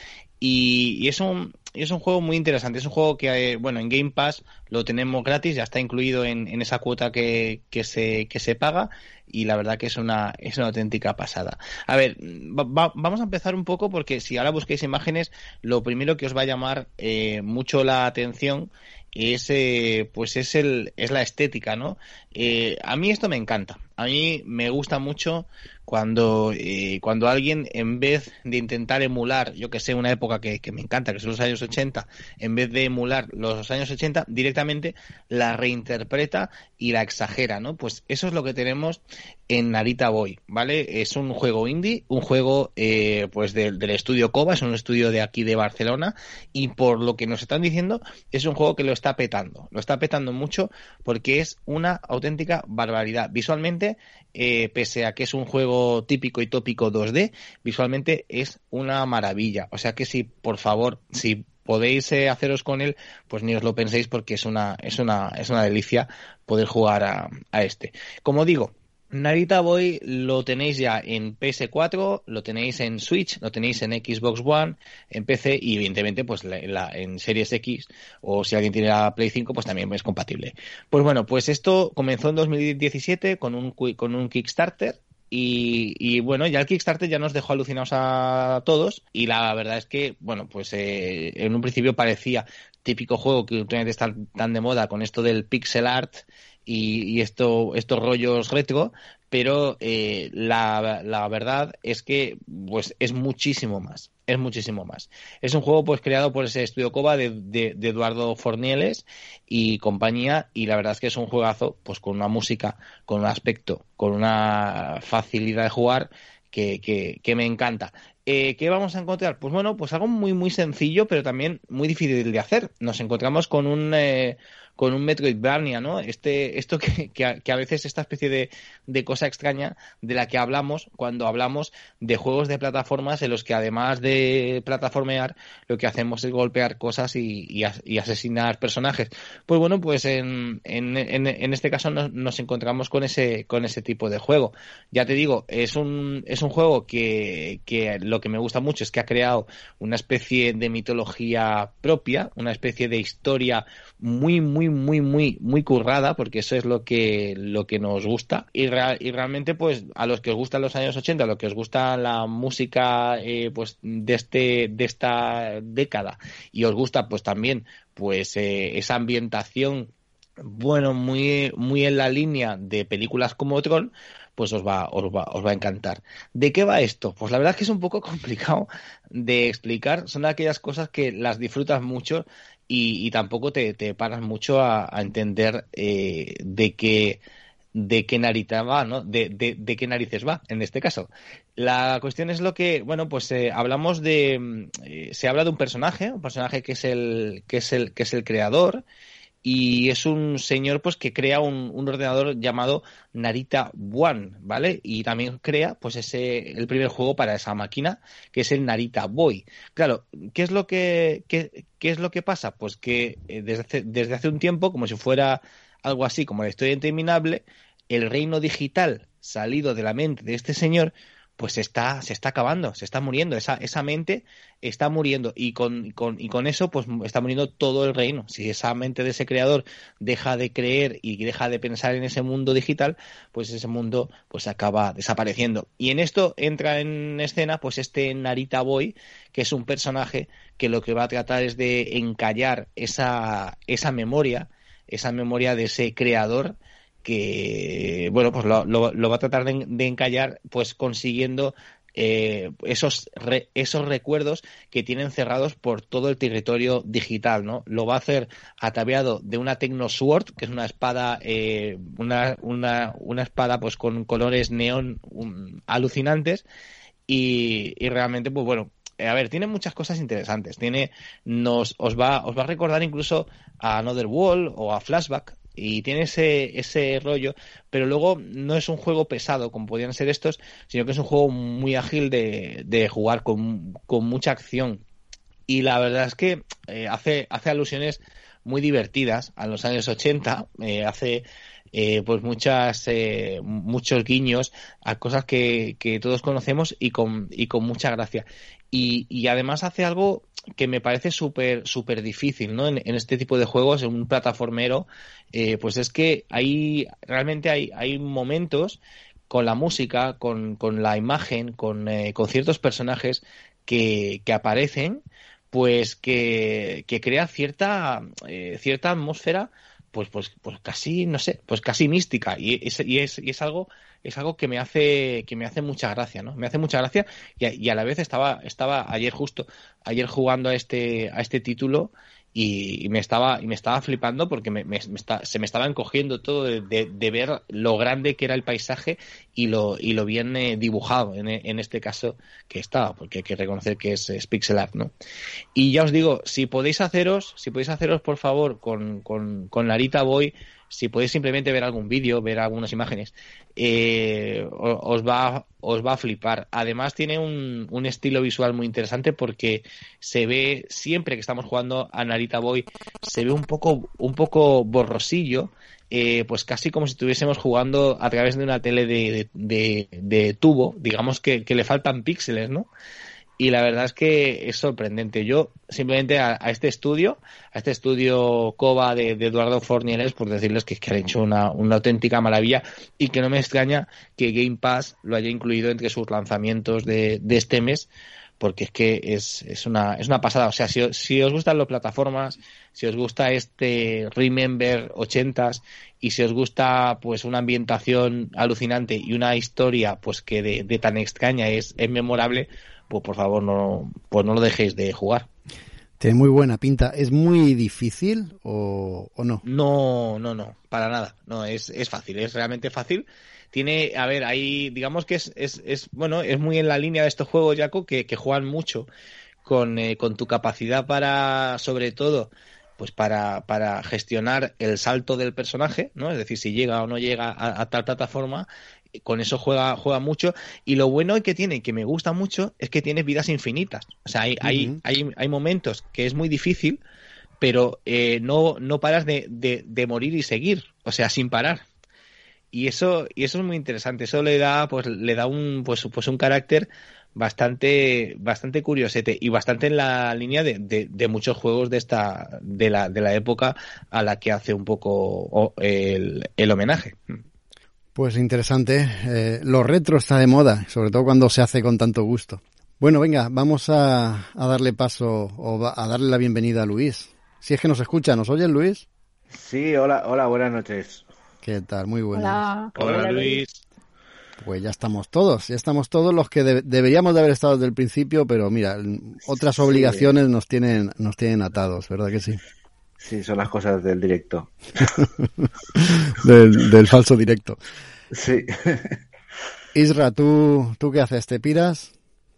y, es un es un juego muy interesante. Es un juego que, eh, bueno, en Game Pass lo tenemos gratis, ya está incluido en, en esa cuota que, que, se, que se paga y la verdad que es una, es una auténtica pasada. A ver, va, vamos a empezar un poco porque si ahora busquéis imágenes, lo primero que os va a llamar eh, mucho la atención es eh, pues es el es la estética no eh, a mí esto me encanta a mí me gusta mucho cuando, eh, cuando alguien, en vez de intentar emular, yo que sé, una época que, que, me encanta, que son los años 80, en vez de emular los años 80, directamente la reinterpreta y la exagera, ¿no? Pues eso es lo que tenemos en Narita Boy, ¿vale? Es un juego indie, un juego eh, pues del, del estudio Coba, es un estudio de aquí de Barcelona, y por lo que nos están diciendo, es un juego que lo está petando, lo está petando mucho porque es una auténtica barbaridad. Visualmente eh, pese a que es un juego típico y tópico 2D, visualmente es una maravilla. O sea que si, por favor, si podéis eh, haceros con él, pues ni os lo penséis porque es una, es una, es una delicia poder jugar a, a este. Como digo, Narita Boy lo tenéis ya en PS4, lo tenéis en Switch, lo tenéis en Xbox One, en PC y evidentemente pues la, la, en Series X o si alguien tiene la Play 5 pues también es compatible. Pues bueno, pues esto comenzó en 2017 con un, con un Kickstarter y, y, bueno, ya el Kickstarter ya nos dejó alucinados a todos y la verdad es que, bueno, pues eh, en un principio parecía típico juego que últimamente está tan de moda con esto del pixel art y, y esto, estos rollos retro, pero eh, la, la, verdad es que pues es muchísimo más, es muchísimo más. Es un juego pues creado por ese estudio Coba de, de, de, Eduardo Fornieles y compañía y la verdad es que es un juegazo pues con una música, con un aspecto, con una facilidad de jugar que, que, que me encanta. Eh, ¿Qué vamos a encontrar? Pues bueno, pues algo muy muy sencillo, pero también muy difícil de hacer. Nos encontramos con un, eh, con un Metroidvania, ¿no? Este, esto que, que, a, que a veces esta especie de, de, cosa extraña de la que hablamos cuando hablamos de juegos de plataformas en los que además de plataformear, lo que hacemos es golpear cosas y, y, asesinar personajes. Pues bueno, pues en, en, en, en este caso nos, nos, encontramos con ese, con ese tipo de juego. Ya te digo, es un, es un juego que, que lo que me gusta mucho es que ha creado una especie de mitología propia, una especie de historia muy, muy, muy, muy, muy currada, porque eso es lo que, lo que nos gusta. Y, real, y realmente, pues, a los que os gustan los años 80, a los que os gusta la música, eh, pues, de este, de esta década, y os gusta, pues, también, pues, eh, esa ambientación, bueno, muy, muy en la línea de películas como Tron, pues os va, os va, os va a encantar. ¿De qué va esto? Pues la verdad es que es un poco complicado de explicar. Son aquellas cosas que las disfrutas mucho y, y tampoco te, paras mucho a, entender eh, de qué de qué narita va, ¿no? De, de, qué narices va, en este caso. La cuestión es lo que, bueno, pues eh, hablamos de, eh, se habla de un personaje, un personaje que es el, que es el, que es el creador, y es un señor pues que crea un, un, ordenador llamado Narita One, ¿vale? Y también crea pues ese el primer juego para esa máquina que es el Narita Boy. Claro, ¿qué es lo que qué, qué es lo que pasa? Pues que eh, desde, hace, desde hace un tiempo, como si fuera algo así como la historia interminable, el reino digital salido de la mente de este señor pues se está, se está acabando, se está muriendo, esa, esa mente está muriendo y con, con, y con eso pues está muriendo todo el reino. Si esa mente de ese creador deja de creer y deja de pensar en ese mundo digital, pues ese mundo pues acaba desapareciendo. Y en esto entra en escena pues este Narita Boy, que es un personaje que lo que va a tratar es de encallar esa, esa memoria, esa memoria de ese creador que bueno pues lo, lo, va a tratar de, encallar pues consiguiendo eh, esos esos recuerdos que tienen cerrados por todo el territorio digital no lo va a hacer ataviado de una Techno Sword que es una espada eh, una, una, una espada pues con colores neón alucinantes y, y realmente pues bueno a ver, tiene muchas cosas interesantes. Tiene, nos, os va, os va a recordar incluso a Another Wall o a Flashback, y tiene ese, ese rollo, pero luego no es un juego pesado como podían ser estos, sino que es un juego muy ágil de, de jugar con, con, mucha acción. Y la verdad es que eh, hace, hace alusiones muy divertidas a los años 80, eh, hace eh, pues muchas eh, muchos guiños a cosas que, que todos conocemos y con, y con mucha gracia. Y, y además hace algo que me parece súper súper difícil ¿no? En, este tipo de juegos, en un plataformero, eh, pues es que hay realmente hay, hay momentos con la música, con, con la imagen, con, eh, con ciertos personajes que, que aparecen, pues que, que crea cierta, eh, cierta atmósfera pues, pues, pues casi, no sé, pues casi mística. Y es, y es, y es algo, es algo que me hace, que me hace mucha gracia, ¿no? Me hace mucha gracia y a, y a la vez estaba, estaba ayer justo, ayer jugando a este, a este título y, me estaba y me estaba flipando porque me, se me estaba encogiendo todo de, ver lo grande que era el paisaje y lo y lo bien eh, dibujado en, en, este caso que estaba porque hay que reconocer que es, es, pixel art no y ya os digo si podéis haceros si podéis haceros por favor con con, con Larita Boy si podéis simplemente ver algún vídeo, ver algunas imágenes, eh, os, va, os va a flipar. Además tiene un, un, estilo visual muy interesante porque se ve, siempre que estamos jugando a Narita Boy, se ve un poco, un poco borrosillo, eh, pues casi como si estuviésemos jugando a través de una tele de, de, de, tubo, digamos que, que le faltan píxeles, ¿no? Y la verdad es que es sorprendente. Yo simplemente a, este estudio, a este estudio COBA de, Eduardo Fornieles, por decirles que, que han hecho una, una, auténtica maravilla y que no me extraña que Game Pass lo haya incluido entre sus lanzamientos de, de este mes, porque es que es, es, una, es una pasada. O sea, si, si os gustan las plataformas, si os gusta este Remember 80s y si os gusta pues una ambientación alucinante y una historia pues que de, de tan extraña es, es memorable, pues por favor no, pues no lo dejéis de jugar. Tiene muy buena pinta. ¿Es muy difícil o, o, no? No, no, no, para nada. No, es, es fácil, es realmente fácil. Tiene, a ver, ahí, digamos que es, es, es bueno, es muy en la línea de estos juegos, Jaco, que, que juegan mucho con, eh, con tu capacidad para, sobre todo, pues para, para gestionar el salto del personaje, ¿no? Es decir, si llega o no llega a, a tal plataforma con eso juega, juega mucho. Y lo bueno que tiene, que me gusta mucho, es que tiene vidas infinitas. O sea, hay, hay, hay, hay, momentos que es muy difícil, pero eh, no, no paras de, de, de, morir y seguir. O sea, sin parar. Y eso, y eso es muy interesante. Eso le da, pues, le da un, pues, pues un carácter bastante, bastante curiosete y bastante en la línea de, de, de, muchos juegos de esta, de la, de la época a la que hace un poco el, el homenaje. Pues interesante. Eh, lo retro está de moda, sobre todo cuando se hace con tanto gusto. Bueno, venga, vamos a, a darle paso o a darle la bienvenida a Luis. Si es que nos escucha, ¿nos oye Luis? Sí, hola, hola, buenas noches. ¿Qué tal? Muy buenas. Hola, hola, hola Luis. Pues ya estamos todos, ya estamos todos los que de deberíamos de haber estado desde el principio, pero mira, otras obligaciones sí. nos tienen nos tienen atados, ¿verdad que sí? Sí, son las cosas del directo. del, del, falso directo. Sí. Isra, ¿tú, ¿tú qué haces? ¿Te piras?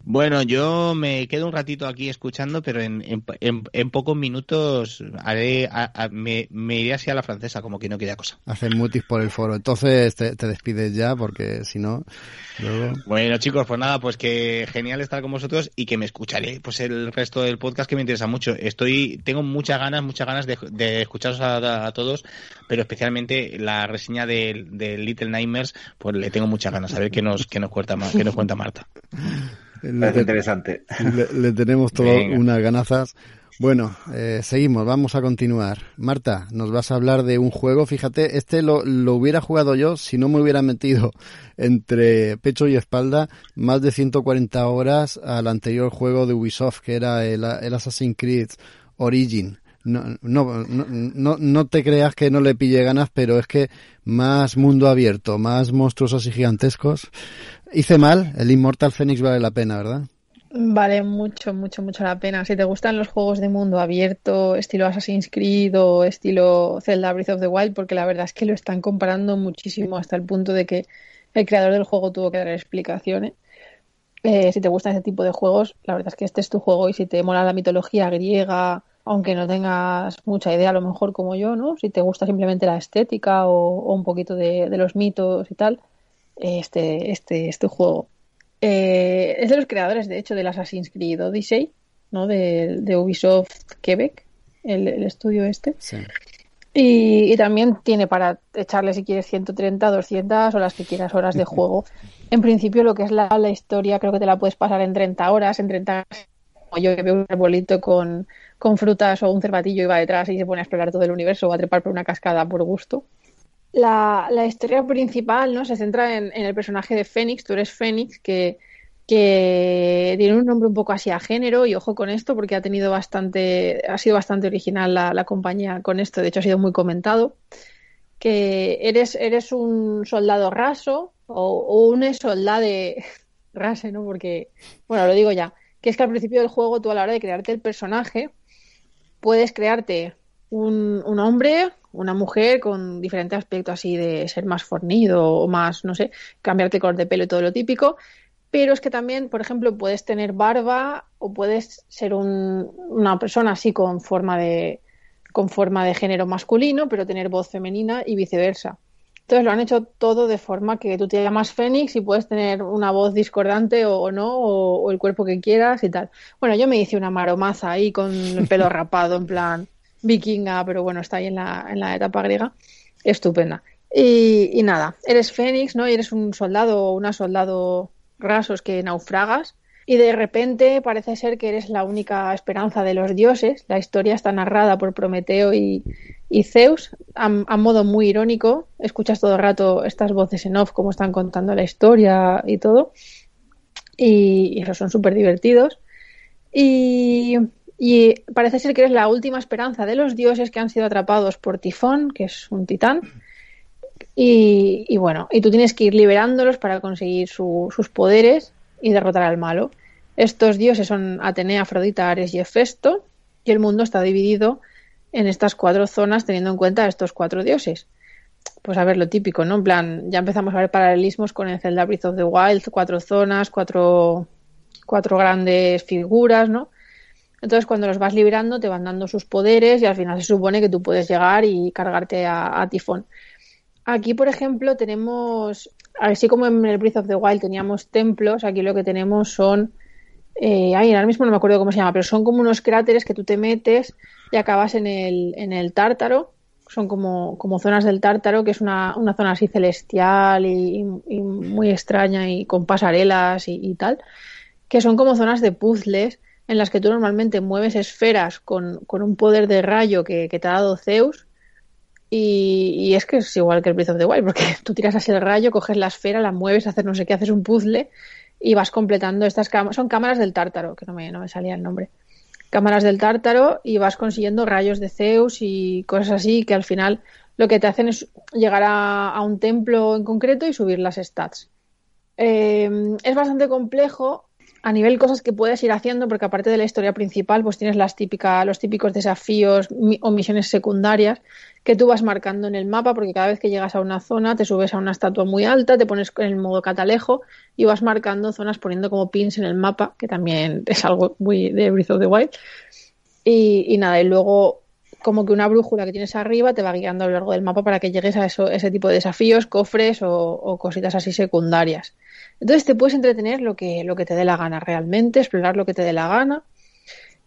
Bueno, yo me quedo un ratito aquí escuchando, pero en, en, en, pocos minutos haré, a, me, me, iré así a la francesa, como que no queda cosa. Hacen mutis por el foro. Entonces te, te despides ya, porque si no. Luego... Bueno, chicos, pues nada, pues que genial estar con vosotros y que me escucharé pues el resto del podcast que me interesa mucho. Estoy, tengo muchas ganas, muchas ganas de, de escucharos a, a, todos, pero especialmente la reseña de, de, Little Nightmares, pues le tengo muchas ganas a ver qué nos, qué nos cuenta, qué nos cuenta Marta. Le, es interesante. Le, le tenemos todas unas ganazas. Bueno, eh, seguimos, vamos a continuar. Marta, nos vas a hablar de un juego, fíjate, este lo, lo, hubiera jugado yo si no me hubiera metido entre pecho y espalda más de 140 horas al anterior juego de Ubisoft, que era el, el Assassin's Creed Origin. No, no, no, no te creas que no le pille ganas, pero es que más mundo abierto, más monstruosos y gigantescos. Hice mal, el Immortal Phoenix vale la pena, ¿verdad? Vale mucho, mucho, mucho la pena. Si te gustan los juegos de mundo abierto, estilo Assassin's Creed o estilo Zelda Breath of the Wild, porque la verdad es que lo están comparando muchísimo hasta el punto de que el creador del juego tuvo que dar explicaciones. Eh, si te gustan ese tipo de juegos, la verdad es que este es tu juego y si te mola la mitología griega, aunque no tengas mucha idea a lo mejor como yo, ¿no? Si te gusta simplemente la estética o, o un poquito de, de, los mitos y tal, este, este, este juego. Eh, es de los creadores, de hecho, del Assassin's Creed Odyssey, ¿no? De, de Ubisoft Quebec, el, el estudio este. Sí. Y, y, también tiene para echarle, si quieres, 130, 200 o las que quieras horas de juego. En principio, lo que es la, la historia, creo que te la puedes pasar en 30 horas, en 30 como yo que veo un arbolito con, con frutas o un cervatillo y va detrás y se pone a explorar todo el universo o a trepar por una cascada por gusto. La, la historia principal ¿no? se centra en, en, el personaje de Fénix, tú eres Fénix, que, que tiene un nombre un poco así a género, y ojo con esto, porque ha tenido bastante, ha sido bastante original la, la compañía con esto, de hecho ha sido muy comentado, que eres, eres un soldado raso o, un soldado rase, ¿no? Porque, bueno, lo digo ya, que es que al principio del juego tú a la hora de crearte el personaje puedes crearte un, un hombre, una mujer con diferentes aspectos así de ser más fornido o más, no sé, cambiarte color de pelo y todo lo típico. Pero es que también, por ejemplo, puedes tener barba o puedes ser un, una persona así con forma de con forma de género masculino, pero tener voz femenina y viceversa. Entonces lo han hecho todo de forma que tú te llamas Fénix y puedes tener una voz discordante o, o no, o, o, el cuerpo que quieras y tal. Bueno, yo me hice una maromaza ahí con el pelo rapado, en plan vikinga, pero bueno, está ahí en la, en la etapa griega. Estupenda. Y, nada, eres Fénix, ¿no? Y eres un soldado o una soldado rasos que naufragas. Y de repente parece ser que eres la única esperanza de los dioses. La historia está narrada por Prometeo y, y Zeus a, modo muy irónico. Escuchas todo el rato estas voces en off, como están contando la historia y todo. Y, y son súper divertidos. Y, y, parece ser que eres la última esperanza de los dioses que han sido atrapados por Tifón, que es un titán. Y, bueno, y tú tienes que ir liberándolos para conseguir su, sus poderes y derrotar al malo. Estos dioses son Atenea, Afrodita, Ares y Hefesto. Y el mundo está dividido en estas cuatro zonas teniendo en cuenta a estos cuatro dioses. Pues a ver, lo típico, ¿no? En plan, ya empezamos a ver paralelismos con el Zelda Breath of the Wild, cuatro zonas, cuatro, cuatro grandes figuras, ¿no? Entonces, cuando los vas liberando, te van dando sus poderes y al final se supone que tú puedes llegar y cargarte a, Tifón. Aquí, por ejemplo, tenemos, así como en el Breath of the Wild teníamos templos, aquí lo que tenemos son, eh, ay, ahora mismo no me acuerdo cómo se llama, pero son como unos cráteres que tú te metes y acabas en el, en el tártaro. Son como, como zonas del tártaro, que es una, una zona así celestial y, y, muy extraña y con pasarelas y, y, tal, que son como zonas de puzzles en las que tú normalmente mueves esferas con, con un poder de rayo que, te ha dado Zeus. Y, y, es que es igual que el Breath of the Wild, porque tú tiras así el rayo, coges la esfera, la mueves, haces no sé qué, haces un puzzle y vas completando estas cámaras. Son cámaras del tártaro, que no me, no me salía el nombre cámaras del tártaro y vas consiguiendo rayos de Zeus y cosas así que al final lo que te hacen es llegar a, a un templo en concreto y subir las stats. Eh, es bastante complejo a nivel cosas que puedes ir haciendo, porque aparte de la historia principal, pues tienes las los típicos desafíos o misiones secundarias que tú vas marcando en el mapa, porque cada vez que llegas a una zona te subes a una estatua muy alta, te pones en el modo catalejo y vas marcando zonas poniendo como pins en el mapa, que también es algo muy de Breath of the Wild. Y, nada, y luego como que una brújula que tienes arriba te va guiando a lo largo del mapa para que llegues a eso, ese tipo de desafíos, cofres o, o cositas así secundarias. Entonces te puedes entretener lo que, lo que te dé la gana realmente, explorar lo que te dé la gana.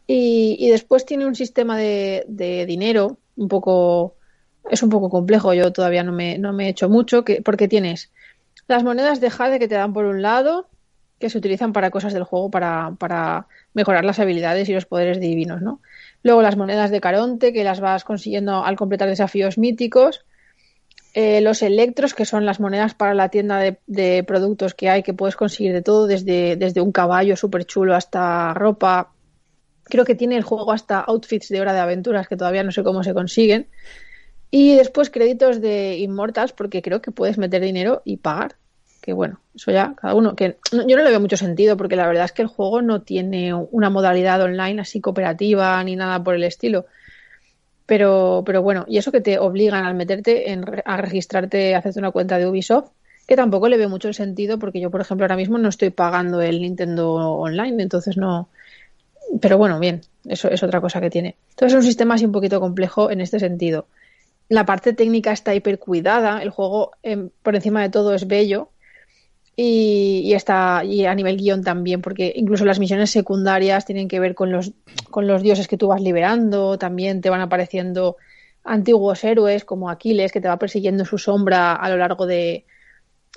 Y, después tiene un sistema de, dinero un poco, es un poco complejo, yo todavía no me, no me he hecho mucho, que, porque tienes las monedas de Jade que te dan por un lado, que se utilizan para cosas del juego, para, para mejorar las habilidades y los poderes divinos, ¿no? Luego las monedas de Caronte, que las vas consiguiendo al completar desafíos míticos. Eh, los electros, que son las monedas para la tienda de, productos que hay, que puedes conseguir de todo, desde, desde un caballo súper chulo hasta ropa. Creo que tiene el juego hasta outfits de hora de aventuras, que todavía no sé cómo se consiguen. Y después créditos de Immortals, porque creo que puedes meter dinero y pagar. Que bueno, eso ya cada uno. Que yo no le veo mucho sentido, porque la verdad es que el juego no tiene una modalidad online así cooperativa ni nada por el estilo. Pero, pero bueno, y eso que te obligan al meterte en, a registrarte, a hacerte una cuenta de Ubisoft, que tampoco le ve mucho el sentido porque yo, por ejemplo, ahora mismo no estoy pagando el Nintendo Online, entonces no. Pero bueno, bien, eso es otra cosa que tiene. Entonces es un sistema así un poquito complejo en este sentido. La parte técnica está hiper cuidada, el juego em, por encima de todo es bello, y, está y a nivel guion también, porque incluso las misiones secundarias tienen que ver con los, con los dioses que tú vas liberando, también te van apareciendo antiguos héroes como Aquiles que te va persiguiendo su sombra a lo largo de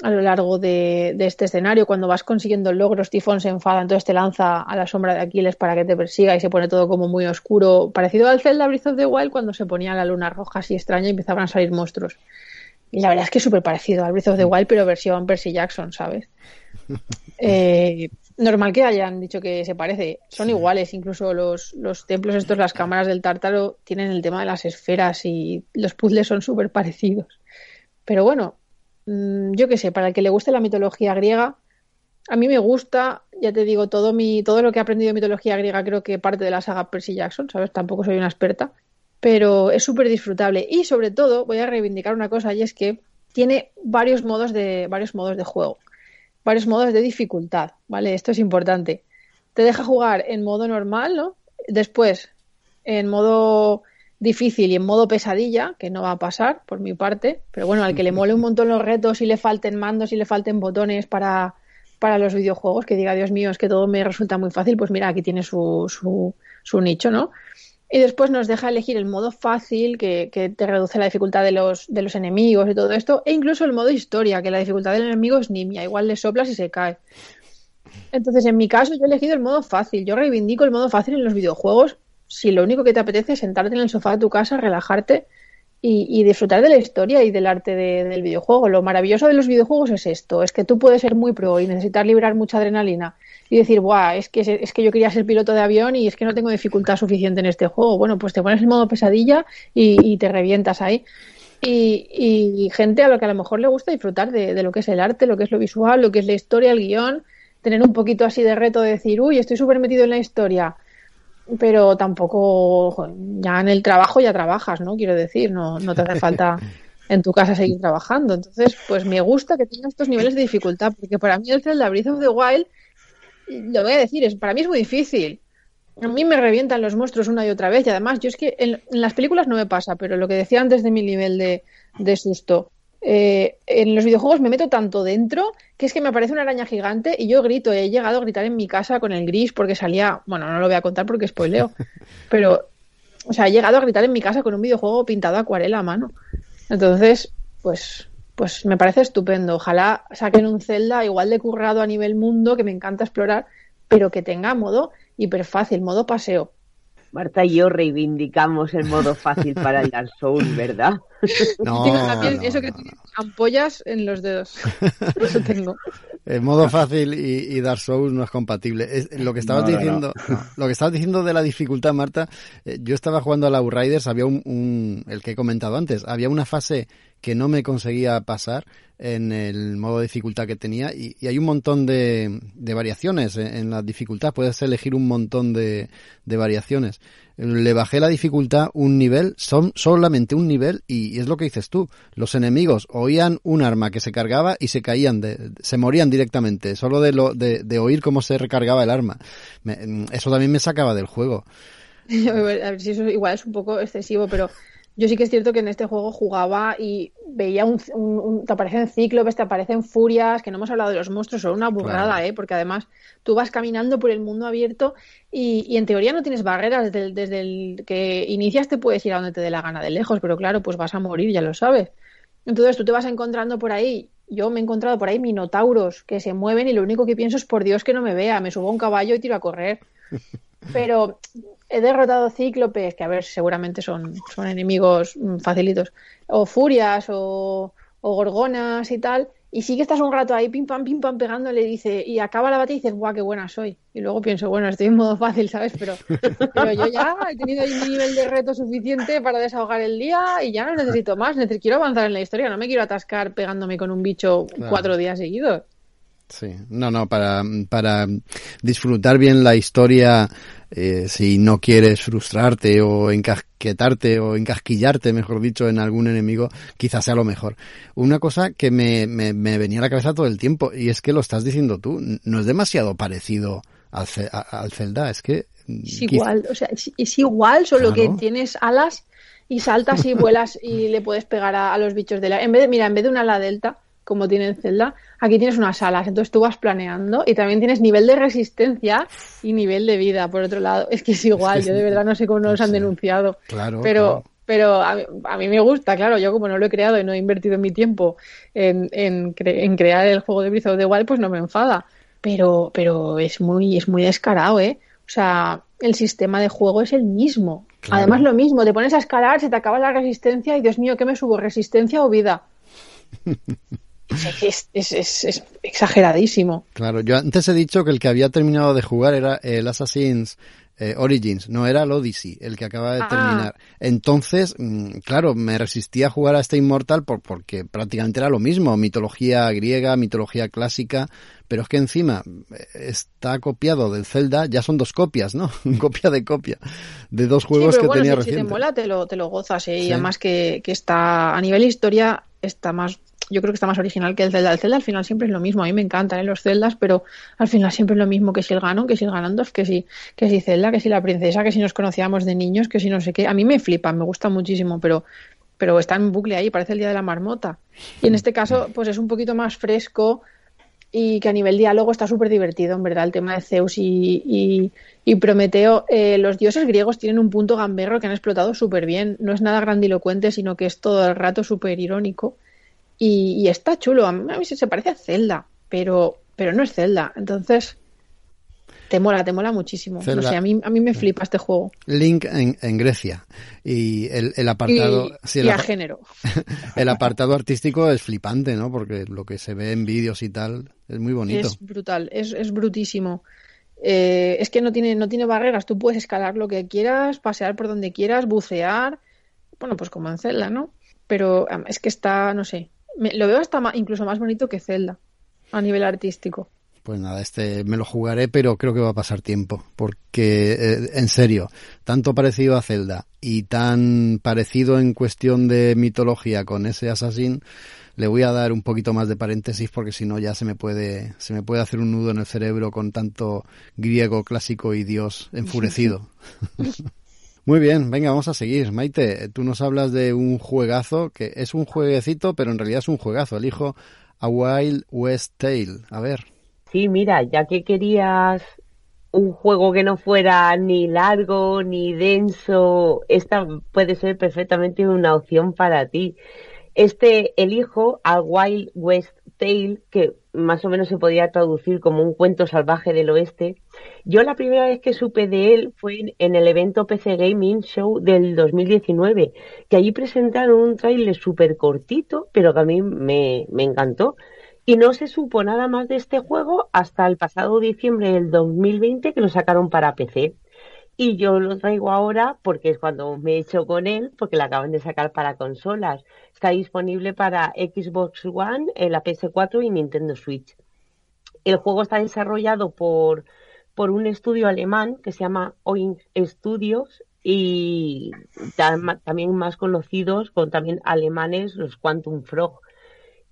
a lo largo de, este escenario. Cuando vas consiguiendo logros Tifón se enfada entonces te lanza a la sombra de Aquiles para que te persiga y se pone todo como muy oscuro parecido al Zelda Breath of the Wild cuando se ponía la luna roja así extraña y empezaban a salir monstruos y la verdad es que es súper parecido al Breath of the Wild, pero versión Percy Jackson, ¿sabes? Eh, normal que hayan dicho que se parece. Son iguales, incluso los, los templos estos, las cámaras del tártaro, tienen el tema de las esferas y los puzzles son súper parecidos. Pero bueno, mm, yo qué sé, para el que le guste la mitología griega, a mí me gusta, ya te digo, todo mi, todo lo que he aprendido de mitología griega creo que parte de la saga Percy Jackson, ¿sabes? Tampoco soy una experta pero es súper disfrutable. Y sobre todo, voy a reivindicar una cosa, y es que tiene varios modos de, varios modos de juego, varios modos de dificultad, ¿vale? Esto es importante. Te deja jugar en modo normal, ¿no? Después, en modo difícil y en modo pesadilla, que no va a pasar por mi parte, pero bueno, al que le mole un montón los retos y le falten mandos y le falten botones para, para los videojuegos, que diga, Dios mío, es que todo me resulta muy fácil, pues mira, aquí tiene su, su, su nicho, ¿no? Y después nos deja elegir el modo fácil, que, te reduce la dificultad de los, de los enemigos y todo esto, e incluso el modo historia, que la dificultad del enemigo es nimia, igual le soplas y se cae. Entonces, en mi caso, yo he elegido el modo fácil. Yo reivindico el modo fácil en los videojuegos si lo único que te apetece es sentarte en el sofá de tu casa, relajarte y, disfrutar de la historia y del arte del videojuego. Lo maravilloso de los videojuegos es esto, es que tú puedes ser muy pro y necesitar liberar mucha adrenalina y decir, Buah, es que, es que yo quería ser piloto de avión y es que no tengo dificultad suficiente en este juego. Bueno, pues te pones en modo pesadilla y, te revientas ahí. Y, gente a lo que a lo mejor le gusta disfrutar de, lo que es el arte, lo que es lo visual, lo que es la historia, el guion, tener un poquito así de reto de decir, uy, estoy súper metido en la historia, pero tampoco, ya en el trabajo ya trabajas, ¿no? Quiero decir, no, no te hace falta en tu casa seguir trabajando. Entonces, pues me gusta que tenga estos niveles de dificultad, porque para mí el Zelda Breath of the Wild lo voy a decir, es, para mí es muy difícil. A mí me revientan los monstruos una y otra vez y además yo es que en, las películas no me pasa, pero lo que decía antes de mi nivel de, susto, eh, en los videojuegos me meto tanto dentro que es que me aparece una araña gigante y yo grito, he llegado a gritar en mi casa con el gris porque salía, bueno, no lo voy a contar porque spoileo, pero, o sea, he llegado a gritar en mi casa con un videojuego pintado acuarela a mano. Entonces, pues pues me parece estupendo. Ojalá saquen un Zelda igual de currado a nivel mundo, que me encanta explorar, pero que tenga modo hiper fácil, modo paseo. Marta y yo reivindicamos el modo fácil para el Dark Souls, ¿verdad? No, tengo también eso que tiene ampollas en los dedos. Eso tengo. En modo fácil y, Dark Souls no es compatible. lo que estabas diciendo, lo que estabas diciendo de la dificultad, Marta, eh, yo estaba jugando a la Riders, había un, el que he comentado antes, había una fase que no me conseguía pasar en el modo de dificultad que tenía y, hay un montón de, variaciones en, la dificultad, puedes elegir un montón de, de variaciones le bajé la dificultad un nivel, son solamente un nivel, y, es lo que dices tú. Los enemigos oían un arma que se cargaba y se caían, de, se morían directamente, solo de, lo, de, de oír cómo se recargaba el arma. eso también me sacaba del juego. A ver si eso igual es un poco excesivo, pero yo sí que es cierto que en este juego jugaba y veía un, te aparecen cíclopes, te aparecen furias, que no hemos hablado de los monstruos, son una burrada, ¿eh? Porque además tú vas caminando por el mundo abierto y, en teoría no tienes barreras. Desde el, que inicias te puedes ir a donde te dé la gana de lejos, pero claro, pues vas a morir, ya lo sabes. Entonces tú te vas encontrando por ahí. Yo me he encontrado por ahí minotauros que se mueven y lo único que pienso es por Dios que no me vea. Me subo a un caballo y tiro a correr. Pero he derrotado cíclopes, que a ver, seguramente son, son enemigos mm, facilitos, o furias o, gorgonas y tal, y sí que estás un rato ahí pim pam pim pam pegándole dice y acaba la batalla y dices guau qué buena soy y luego pienso bueno estoy en modo fácil sabes pero, pero yo ya he tenido ahí un nivel de reto suficiente para desahogar el día y ya no necesito más. Necesito, quiero avanzar en la historia no me quiero atascar pegándome con un bicho cuatro días seguidos. Sí, no, no, para, para disfrutar bien la historia, eh, si no quieres frustrarte o encasquetarte o encasquillarte, mejor dicho, en algún enemigo, quizás sea lo mejor. Una cosa que me, me, me venía a la cabeza todo el tiempo, y es que lo estás diciendo tú, no es demasiado parecido al, al Zelda, es que... Es igual, o sea, es, igual, solo que tienes alas y saltas y vuelas y le puedes pegar a, a los bichos de la... En vez de, mira, en vez de una ala delta, como tiene en Zelda, aquí tienes unas alas, entonces tú vas planeando y también tienes nivel de resistencia y nivel de vida, por otro lado. Es que es igual, yo de verdad no sé cómo nos han denunciado. Claro, pero, pero a, mí me gusta, claro, yo como no lo he creado y no he invertido mi tiempo en, en, crear el juego de Breath of the Wild, pues no me enfada. Pero, pero es muy, es muy descarado, ¿eh? O sea, el sistema de juego es el mismo. Además, lo mismo, te pones a escalar, se te acaba la resistencia y Dios mío, ¿qué me subo? ¿Resistencia o vida? Es, es, exageradísimo. Claro, yo antes he dicho que el que había terminado de jugar era el Assassin's eh, Origins, no era el Odyssey, el que acaba de ah. terminar. Entonces, mm, claro, me resistía a jugar a este Immortal por, porque prácticamente era lo mismo, mitología griega, mitología clásica, pero es que encima eh, está copiado del Zelda, ya son dos copias, ¿no? copia de copia, de dos juegos que tenía si, Si te mola, te lo, te lo gozas, ¿eh? y además que, que está, a nivel historia, está más yo creo que está más original que el Zelda. El Zelda al final siempre es lo mismo. A mí me encantan ¿eh? los Zeldas, pero al final siempre es lo mismo que si el Ganon, que si el Ganondorf, que si, que si Zelda, que si la princesa, que si nos conocíamos de niños, que si no sé qué. A mí me flipan, me gusta muchísimo, pero pero está en bucle ahí, parece el día de la marmota. Y en este caso, pues es un poquito más fresco y que a nivel diálogo está súper divertido, en verdad, el tema de Zeus y, y, Prometeo. Eh, los dioses griegos tienen un punto gamberro que han explotado súper bien. No es nada grandilocuente, sino que es todo el rato súper irónico. Y, está chulo. A mí, se parece a Zelda, pero, pero no es Zelda. Entonces, te mola, te mola muchísimo. No sé, a mí, a mí me flipa este juego. Link en, en Grecia. Y el, el apartado. Y, el, a género. el apartado artístico es flipante, ¿no? Porque lo que se ve en vídeos y tal es muy bonito. Es brutal, es, es brutísimo. Eh, es que no tiene, no tiene barreras. Tú puedes escalar lo que quieras, pasear por donde quieras, bucear. Bueno, pues como en Zelda, ¿no? Pero es que está, no sé, lo veo hasta incluso más bonito que Zelda a nivel artístico. Pues nada, este me lo jugaré, pero creo que va a pasar tiempo, porque eh, en serio, tanto parecido a Zelda y tan parecido en cuestión de mitología con ese Assassin, le voy a dar un poquito más de paréntesis porque si no ya se me puede se me puede hacer un nudo en el cerebro con tanto griego clásico y dios enfurecido. Muy bien, venga, vamos a seguir. Maite, tú nos hablas de un juegazo que es un jueguecito, pero en realidad es un juegazo. Elijo A Wild West Tale. A ver. Sí, mira, ya que querías un juego que no fuera ni largo ni denso, esta puede ser perfectamente una opción para ti. Este elijo a Wild West Que más o menos se podía traducir como un cuento salvaje del oeste. Yo la primera vez que supe de él fue en el evento PC Gaming Show del 2019, que allí presentaron un trailer súper cortito, pero que a mí me, me encantó. Y no se supo nada más de este juego hasta el pasado diciembre del 2020 que lo sacaron para PC. Y yo lo traigo ahora porque es cuando me he hecho con él, porque lo acaban de sacar para consolas. Está disponible para Xbox One, la PS4 y Nintendo Switch. El juego está desarrollado por, por un estudio alemán que se llama Oink Studios y también más conocidos con también alemanes, los Quantum Frog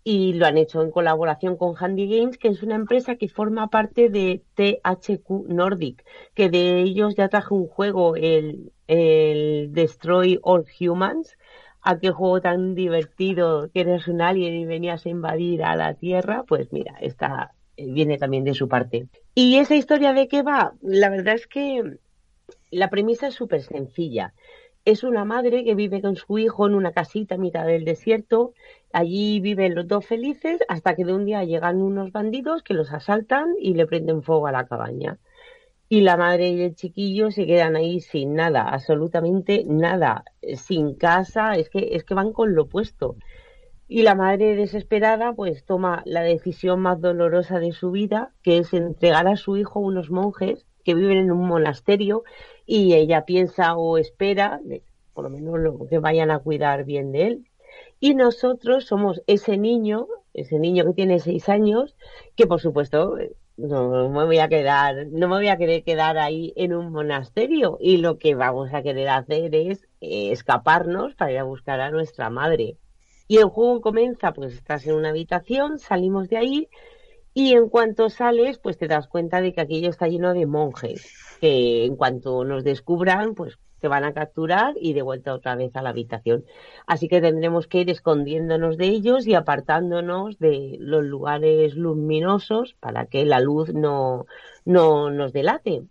y lo han hecho en colaboración con Handy Games, que es una empresa que forma parte de THQ Nordic, que de ellos ya traje un juego, el, Destroy All Humans, aquel juego tan divertido que eres un alien y venías a invadir a la Tierra, pues mira, esta eh, viene también de su parte. ¿Y esa historia de qué va? La verdad es que la premisa es súper sencilla es una madre que vive con su hijo en una casita a mitad del desierto. Allí viven los dos felices hasta que de un día llegan unos bandidos que los asaltan y le prenden fuego a la cabaña. Y la madre y el chiquillo se quedan ahí sin nada, absolutamente nada, sin casa, es que, es que van con lo opuesto. Y la madre desesperada pues toma la decisión más dolorosa de su vida, que es entregar a su hijo a unos monjes que viven en un monasterio y ella piensa o espera, por lo menos lo, que vayan a cuidar bien de él. Y nosotros somos ese niño, ese niño que tiene seis años, que por supuesto no me voy a quedar, no me voy a querer quedar ahí en un monasterio y lo que vamos a querer hacer es eh, escaparnos para ir a buscar a nuestra madre. Y el juego comienza, pues estás en una habitación, salimos de ahí y en cuanto sales, pues te das cuenta de que aquello está lleno de monjes que en cuanto nos descubran, pues te van a capturar y de vuelta otra vez a la habitación. Así que tendremos que ir escondiéndonos de ellos y apartándonos de los lugares luminosos para que la luz no, no nos delate.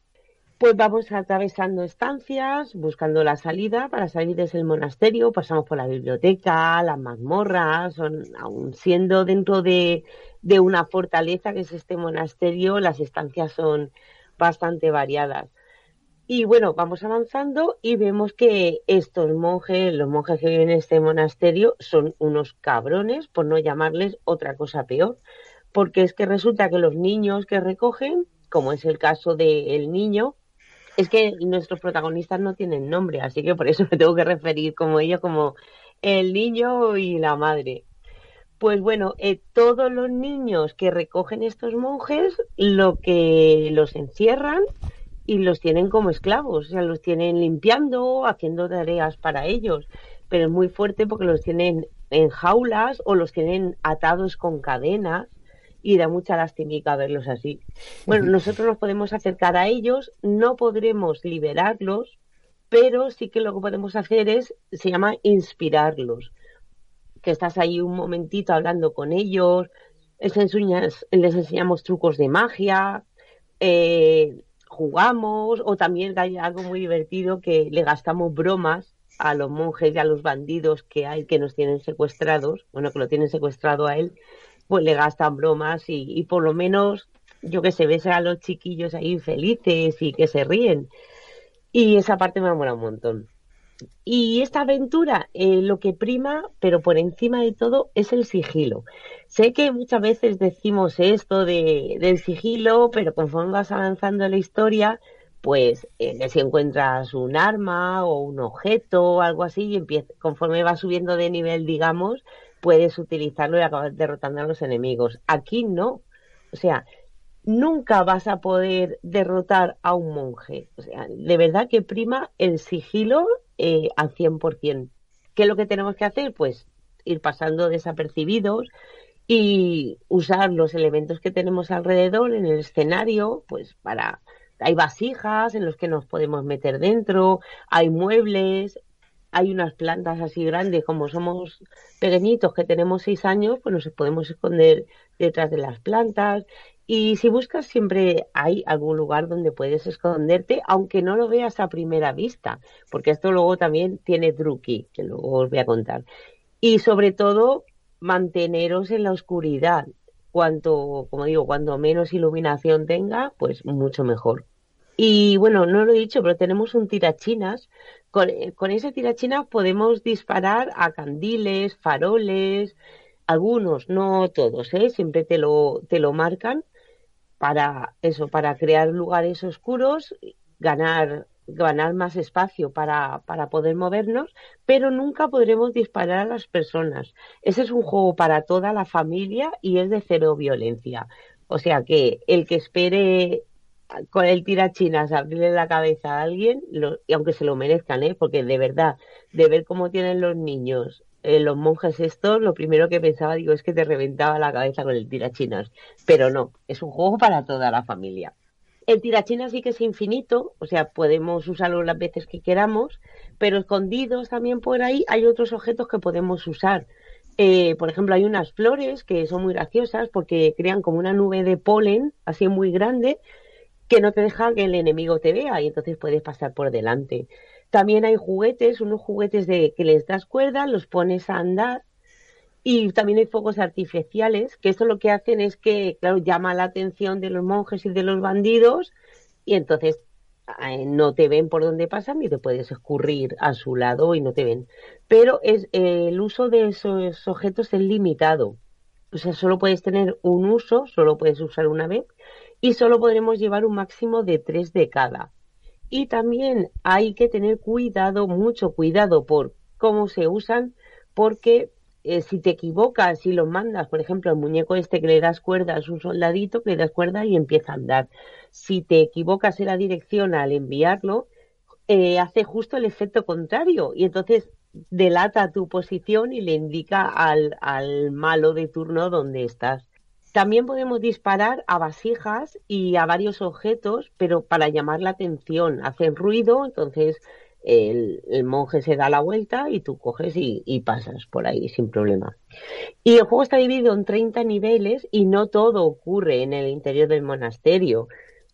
Pues vamos atravesando estancias, buscando la salida para salir desde el monasterio, pasamos por la biblioteca, las mazmorras, son, aún siendo dentro de, de una fortaleza que es este monasterio, las estancias son bastante variadas. Y bueno, vamos avanzando y vemos que estos monjes, los monjes que viven en este monasterio, son unos cabrones, por no llamarles otra cosa peor, porque es que resulta que los niños que recogen, como es el caso del niño, es que nuestros protagonistas no tienen nombre, así que por eso me tengo que referir como ellos, como el niño y la madre. Pues bueno, eh, todos los niños que recogen estos monjes, lo que los encierran y los tienen como esclavos, o sea, los tienen limpiando, haciendo tareas para ellos, pero es muy fuerte porque los tienen en jaulas o los tienen atados con cadenas y da mucha lástima verlos así. Bueno, nosotros nos podemos acercar a ellos, no podremos liberarlos, pero sí que lo que podemos hacer es, se llama inspirarlos que estás ahí un momentito hablando con ellos, les, les enseñamos trucos de magia, eh, jugamos o también hay algo muy divertido que le gastamos bromas a los monjes y a los bandidos que hay que nos tienen secuestrados, bueno, que lo tienen secuestrado a él, pues le gastan bromas y, por lo menos, yo que sé, ves a los chiquillos ahí felices y que se ríen. Y esa parte me mola un montón. Y esta aventura, eh, lo que prima, pero por encima de todo, es el sigilo. Sé que muchas veces decimos esto de, del sigilo, pero conforme vas avanzando en la historia, pues eh, si encuentras un arma o un objeto o algo así, y empieza, conforme vas subiendo de nivel, digamos, puedes utilizarlo y acabar derrotando a los enemigos. Aquí no. O sea, nunca vas a poder derrotar a un monje. O sea, de verdad que prima el sigilo eh, al 100%. ¿Qué es lo que tenemos que hacer? Pues ir pasando desapercibidos y usar los elementos que tenemos alrededor en el escenario, pues para... Hay vasijas en los que nos podemos meter dentro, hay muebles, hay unas plantas así grandes, como somos pequeñitos que tenemos seis años, pues nos podemos esconder detrás de las plantas y si buscas, siempre hay algún lugar donde puedes esconderte, aunque no lo veas a primera vista, porque esto luego también tiene truqui, que luego os voy a contar. Y sobre todo, manteneros en la oscuridad. cuanto, como digo, cuanto menos iluminación tenga, pues mucho mejor. Y bueno, no lo he dicho, pero tenemos un tirachinas. Con, con ese tirachinas podemos disparar a candiles, faroles, algunos, no todos, ¿eh? siempre te lo, te lo marcan para eso, para crear lugares oscuros, ganar, ganar más espacio para, para poder movernos, pero nunca podremos disparar a las personas. Ese es un juego para toda la familia y es de cero violencia. O sea que el que espere con el tirachinas abrirle la cabeza a alguien, y aunque se lo merezcan, ¿eh? porque de verdad, de ver cómo tienen los niños eh, los monjes estos, lo primero que pensaba, digo, es que te reventaba la cabeza con el tirachinas. Pero no, es un juego para toda la familia. El tirachinas sí que es infinito, o sea, podemos usarlo las veces que queramos, pero escondidos también por ahí hay otros objetos que podemos usar. Eh, por ejemplo, hay unas flores que son muy graciosas porque crean como una nube de polen, así muy grande, que no te deja que el enemigo te vea y entonces puedes pasar por delante. También hay juguetes, unos juguetes de que les das cuerda, los pones a andar. Y también hay fuegos artificiales, que esto lo que hacen es que, claro, llama la atención de los monjes y de los bandidos, y entonces eh, no te ven por donde pasan y te puedes escurrir a su lado y no te ven. Pero es, eh, el uso de esos objetos es limitado. O sea, solo puedes tener un uso, solo puedes usar una vez, y solo podremos llevar un máximo de tres de cada. Y también hay que tener cuidado, mucho cuidado por cómo se usan, porque eh, si te equivocas y lo mandas, por ejemplo, el muñeco este que le das cuerda es un soldadito que le das cuerda y empieza a andar. Si te equivocas en la dirección al enviarlo, eh, hace justo el efecto contrario y entonces delata tu posición y le indica al, al malo de turno dónde estás. También podemos disparar a vasijas y a varios objetos, pero para llamar la atención. Hacen ruido, entonces el, monje se da la vuelta y tú coges y, pasas por ahí sin problema. Y el juego está dividido en 30 niveles y no todo ocurre en el interior del monasterio.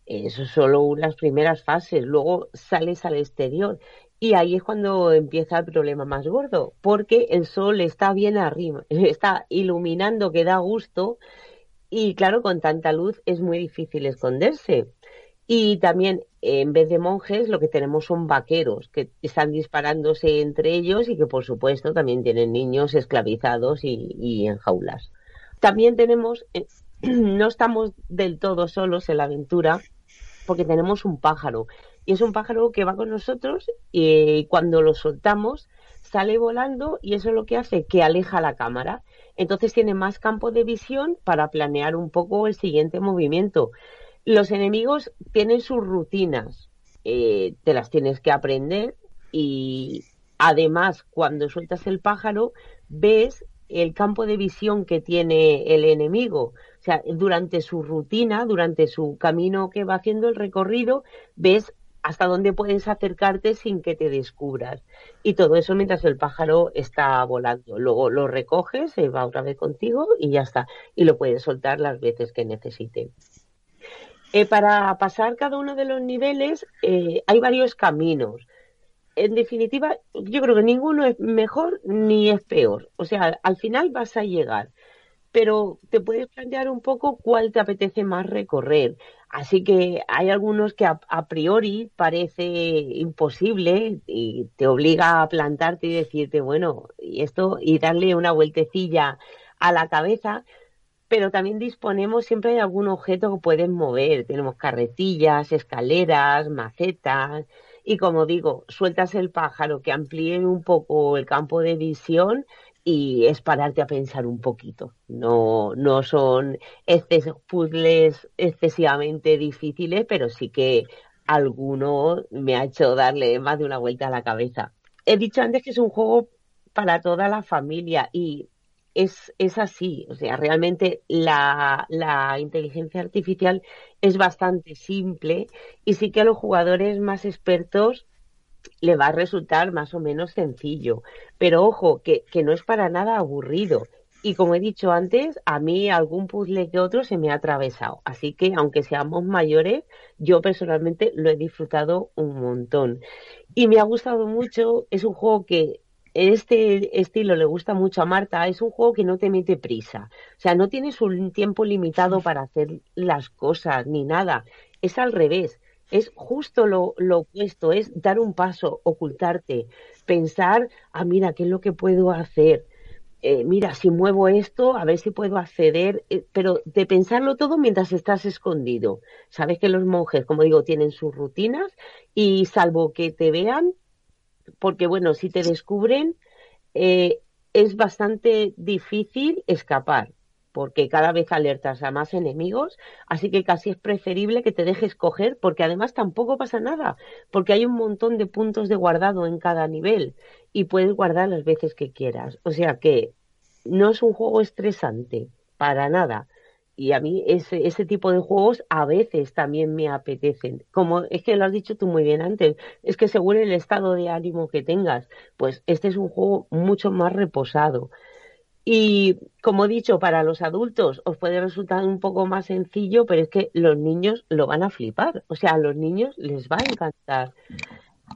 Eso es solo las primeras fases. Luego sales al exterior y ahí es cuando empieza el problema más gordo, porque el sol está bien arriba, está iluminando que da gusto y claro, con tanta luz es muy difícil esconderse. Y también, en vez de monjes, lo que tenemos son vaqueros que están disparándose entre ellos y que, por supuesto, también tienen niños esclavizados y, en jaulas. También tenemos, eh, no estamos del todo solos en la aventura, porque tenemos un pájaro. Y es un pájaro que va con nosotros y cuando lo soltamos sale volando y eso es lo que hace que aleja la cámara. Entonces tiene más campo de visión para planear un poco el siguiente movimiento. Los enemigos tienen sus rutinas, eh, te las tienes que aprender y además cuando sueltas el pájaro ves el campo de visión que tiene el enemigo. O sea, durante su rutina, durante su camino que va haciendo el recorrido, ves hasta dónde puedes acercarte sin que te descubras. Y todo eso mientras el pájaro está volando. Luego lo recoges, se va otra vez contigo y ya está. Y lo puedes soltar las veces que necesite. Eh, para pasar cada uno de los niveles eh, hay varios caminos. En definitiva, yo creo que ninguno es mejor ni es peor. O sea, al final vas a llegar pero te puedes plantear un poco cuál te apetece más recorrer. Así que hay algunos que a, priori parece imposible y te obliga a plantarte y decirte, bueno, y esto, y darle una vueltecilla a la cabeza, pero también disponemos siempre de algún objeto que puedes mover. Tenemos carretillas, escaleras, macetas, y como digo, sueltas el pájaro que amplíe un poco el campo de visión y es pararte a pensar un poquito. No, no son puzzles excesivamente difíciles, pero sí que alguno me ha hecho darle más de una vuelta a la cabeza. He dicho antes que es un juego para toda la familia y es, es así. O sea, realmente la, la inteligencia artificial es bastante simple y sí que a los jugadores más expertos le va a resultar más o menos sencillo. Pero ojo, que, que, no es para nada aburrido. Y como he dicho antes, a mí algún puzzle que otro se me ha atravesado. Así que aunque seamos mayores, yo personalmente lo he disfrutado un montón. Y me ha gustado mucho, es un juego que este estilo le gusta mucho a Marta, es un juego que no te mete prisa. O sea, no tienes un tiempo limitado para hacer las cosas ni nada. Es al revés. Es justo lo, lo opuesto, es dar un paso, ocultarte, pensar, ah, mira, ¿qué es lo que puedo hacer? Eh, mira, si muevo esto, a ver si puedo acceder, eh, pero de pensarlo todo mientras estás escondido. Sabes que los monjes, como digo, tienen sus rutinas y salvo que te vean, porque bueno, si te descubren, eh, es bastante difícil escapar, porque cada vez alertas a más enemigos, así que casi es preferible que te dejes coger, porque además tampoco pasa nada, porque hay un montón de puntos de guardado en cada nivel y puedes guardar las veces que quieras. O sea que no es un juego estresante, para nada. Y a mí ese, ese tipo de juegos a veces también me apetecen. Como es que lo has dicho tú muy bien antes, es que según el estado de ánimo que tengas, pues este es un juego mucho más reposado. Y como he dicho, para los adultos os puede resultar un poco más sencillo, pero es que los niños lo van a flipar. O sea, a los niños les va a encantar.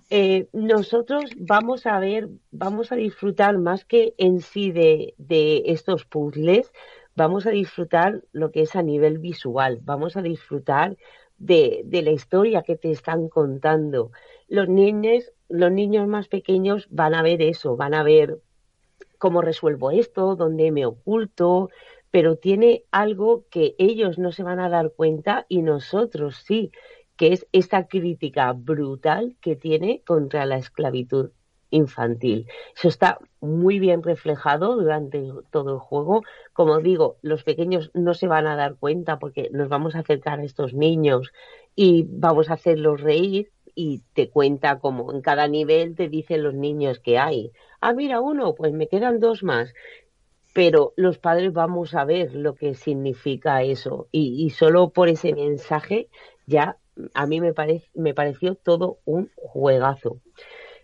Eh, nosotros vamos a ver, vamos a disfrutar más que en sí de, de estos puzzles, vamos a disfrutar lo que es a nivel visual, vamos a disfrutar de, de, la historia que te están contando. Los niños, los niños más pequeños van a ver eso, van a ver cómo resuelvo esto, dónde me oculto, pero tiene algo que ellos no se van a dar cuenta y nosotros sí que es esta crítica brutal que tiene contra la esclavitud infantil. Eso está muy bien reflejado durante todo el juego. Como digo, los pequeños no se van a dar cuenta porque nos vamos a acercar a estos niños y vamos a hacerlos reír y te cuenta como en cada nivel te dicen los niños que hay. Ah, mira uno, pues me quedan dos más. Pero los padres vamos a ver lo que significa eso y, y solo por ese mensaje ya a mí me, parece, me pareció todo un juegazo.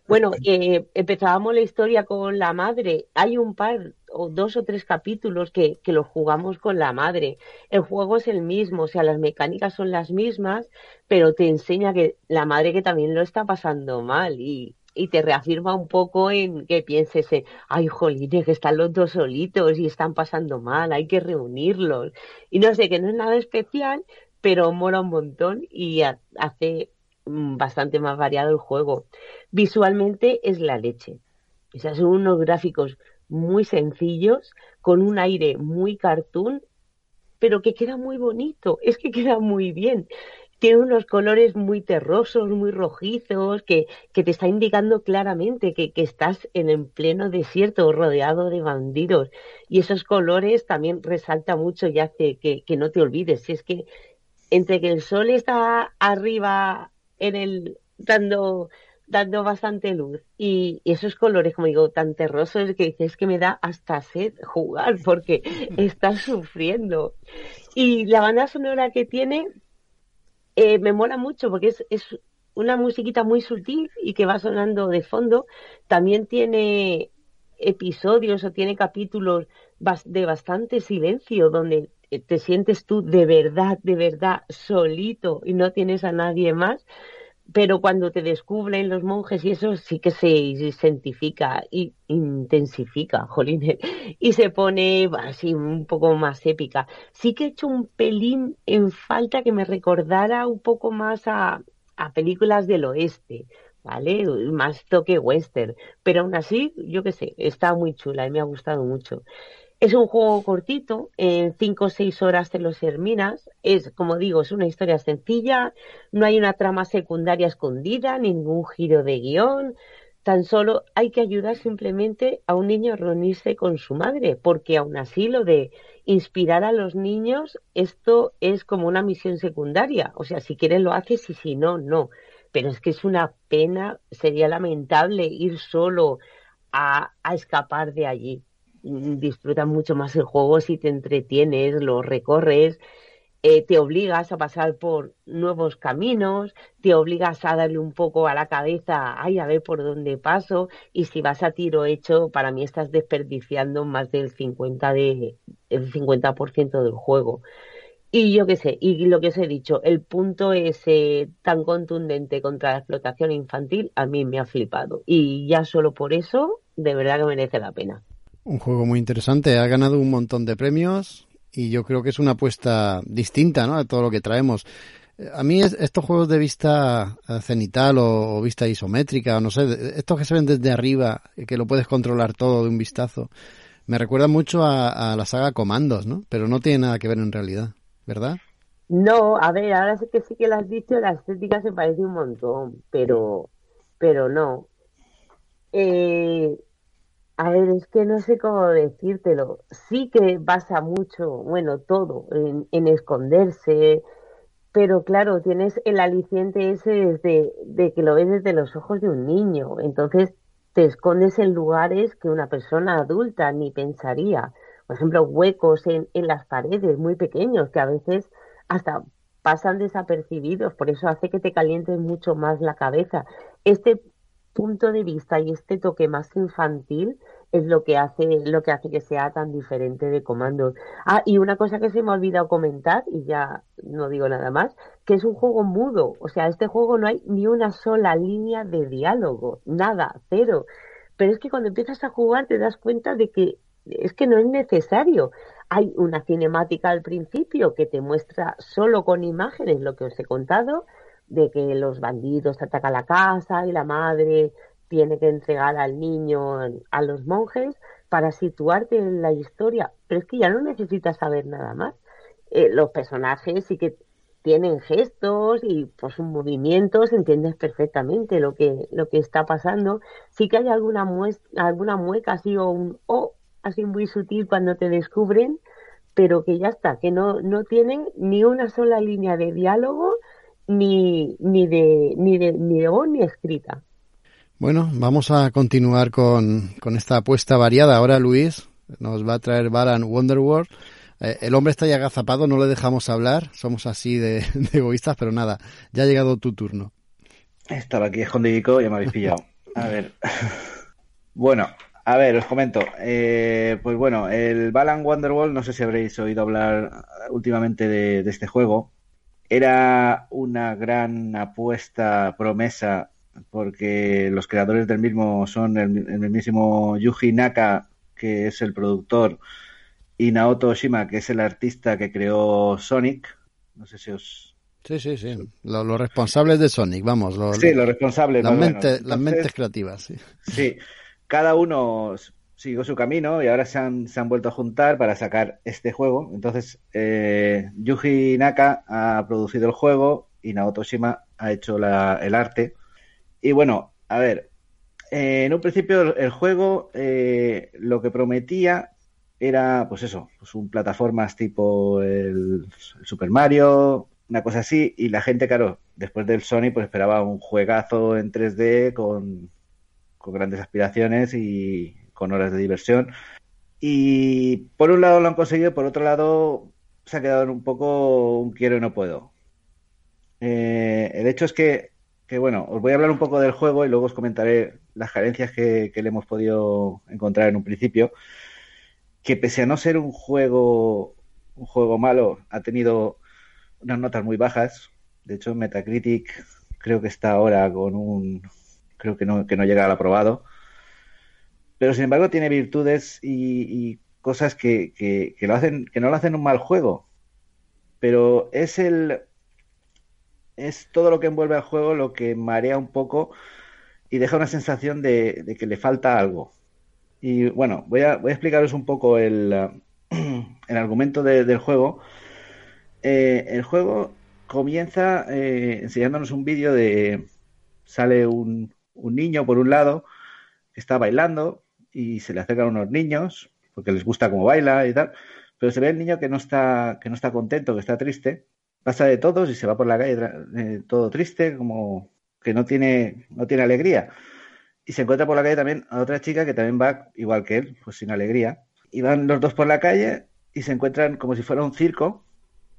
Bueno, eh, empezábamos la historia con la madre. Hay un par o dos o tres capítulos que, que los jugamos con la madre. El juego es el mismo, o sea, las mecánicas son las mismas, pero te enseña que la madre que también lo está pasando mal y, y te reafirma un poco en que pienses, ay, jolines, que están los dos solitos y están pasando mal, hay que reunirlos. Y no sé, que no es nada especial, pero mola un montón y hace mm, bastante más variado el juego. Visualmente es la leche. O sea, son unos gráficos muy sencillos, con un aire muy cartoon, pero que queda muy bonito, es que queda muy bien. Tiene unos colores muy terrosos, muy rojizos, que, que te está indicando claramente que, que, estás en el pleno desierto, rodeado de bandidos. Y esos colores también resalta mucho y hace que, que no te olvides. Si es que entre que el sol está arriba en el dando dando bastante luz y, esos colores como digo tan terrosos que dices que me da hasta sed jugar porque estás sufriendo y la banda sonora que tiene eh, me mola mucho porque es, es una musiquita muy sutil y que va sonando de fondo. También tiene episodios o tiene capítulos de bastante silencio donde te sientes tú de verdad, de verdad solito y no tienes a nadie más, pero cuando te descubren los monjes y eso sí que se identifica y intensifica, jolín, y se pone así un poco más épica. Sí que he hecho un pelín en falta que me recordara un poco más a, a películas del oeste, ¿vale? Más toque western, pero aún así, yo qué sé, está muy chula y me ha gustado mucho. Es un juego cortito, en 5 o 6 horas te lo terminas. Es, como digo, es una historia sencilla, no hay una trama secundaria escondida, ningún giro de guion. Tan solo hay que ayudar simplemente a un niño a reunirse con su madre, porque aún así lo de inspirar a los niños, esto es como una misión secundaria. O sea, si quieres lo haces y si no, no. Pero es que es una pena, sería lamentable ir solo a, a escapar de allí disfrutas mucho más el juego si te entretienes, lo recorres, eh, te obligas a pasar por nuevos caminos, te obligas a darle un poco a la cabeza, ay, a ver por dónde paso, y si vas a tiro hecho, para mí estás desperdiciando más del 50%, de, el 50 del juego. Y yo qué sé, y lo que os he dicho, el punto ese tan contundente contra la explotación infantil a mí me ha flipado. Y ya solo por eso, de verdad que merece la pena. Un juego muy interesante, ha ganado un montón de premios y yo creo que es una apuesta distinta ¿no? a todo lo que traemos. A mí estos juegos de vista cenital o, vista isométrica, o no sé, estos que se ven desde arriba, que lo puedes controlar todo de un vistazo, me recuerda mucho a, a la saga Comandos, ¿no? Pero no tiene nada que ver en realidad. ¿verdad? No, a ver, ahora sí que sí que lo has dicho, la estética se parece un montón, pero, pero no. Eh, a ver, es que no sé cómo decírtelo. Sí que basa mucho, bueno, todo en, en esconderse, pero claro, tienes el aliciente ese desde, de que lo ves desde los ojos de un niño. Entonces te escondes en lugares que una persona adulta ni pensaría por ejemplo, huecos en, en las paredes muy pequeños que a veces hasta pasan desapercibidos, por eso hace que te calientes mucho más la cabeza. Este punto de vista y este toque más infantil es lo que hace lo que hace que sea tan diferente de comandos. Ah, y una cosa que se me ha olvidado comentar y ya no digo nada más, que es un juego mudo, o sea, este juego no hay ni una sola línea de diálogo, nada, cero. Pero es que cuando empiezas a jugar te das cuenta de que es que no es necesario. Hay una cinemática al principio que te muestra solo con imágenes lo que os he contado, de que los bandidos atacan la casa y la madre tiene que entregar al niño a los monjes para situarte en la historia. Pero es que ya no necesitas saber nada más. Eh, los personajes sí que tienen gestos y por sus movimientos entiendes perfectamente lo que, lo que está pasando. Sí que hay alguna, alguna mueca así o un o así muy sutil cuando te descubren, pero que ya está, que no, no tienen ni una sola línea de diálogo ni, ni, de, ni, de, ni de voz ni escrita. Bueno, vamos a continuar con, con esta apuesta variada. Ahora Luis nos va a traer Balan Wonderworld. Eh, el hombre está ya agazapado, no le dejamos hablar, somos así de, de, egoístas, pero nada, ya ha llegado tu turno. Estaba aquí escondido y ya me habéis pillado. A ver. bueno, a ver, os comento. Eh, pues bueno, el Balan Wonderwall, no sé si habréis oído hablar últimamente de, este juego. Era una gran apuesta, promesa, porque los creadores del mismo son el, mismísimo Yuji Naka, que es el productor, y Naoto Oshima, que es el artista que creó Sonic. No sé si os, Sí, sí, sí. Los, responsables de Sonic, vamos. sí, los responsables. Las, las mentes creativas, sí. Sí, cada uno siguió su camino y ahora se han, se han vuelto a juntar para sacar este juego. Entonces, eh, Yuji Naka ha producido el juego y Naoto Shima ha hecho la, el arte. Y bueno, a ver, eh, en un principio el juego eh, lo que prometía era, pues eso, pues un plataformas tipo el, el, Super Mario, una cosa así, y la gente, claro, después del Sony, pues esperaba un juegazo en 3D con con grandes aspiraciones y con horas de diversión. Y por un lado lo han conseguido, por otro lado se ha quedado un poco un quiero y no puedo. Eh, el hecho es que, que, bueno, os voy a hablar un poco del juego y luego os comentaré las carencias que, que le hemos podido encontrar en un principio. Que pese a no ser un juego, un juego malo, ha tenido unas notas muy bajas. De hecho, Metacritic creo que está ahora con un creo que no, que no llega al aprobado. Pero sin embargo tiene virtudes y, cosas que, que, lo hacen, que no lo hacen un mal juego. Pero es el es todo lo que envuelve al juego lo que marea un poco y deja una sensación de, que le falta algo. Y bueno, voy a, voy a explicaros un poco el, el argumento del juego. Eh, el juego comienza eh, enseñándonos un vídeo de. Sale un, un niño por un lado que está bailando y se le acercan unos niños porque les gusta cómo baila y tal, pero se ve el niño que no está que no está contento, que está triste, pasa de todos y se va por la calle eh, todo triste, como que no tiene no tiene alegría. Y se encuentra por la calle también a otra chica que también va igual que él, pues sin alegría. Y van los dos por la calle y se encuentran como si fuera un circo,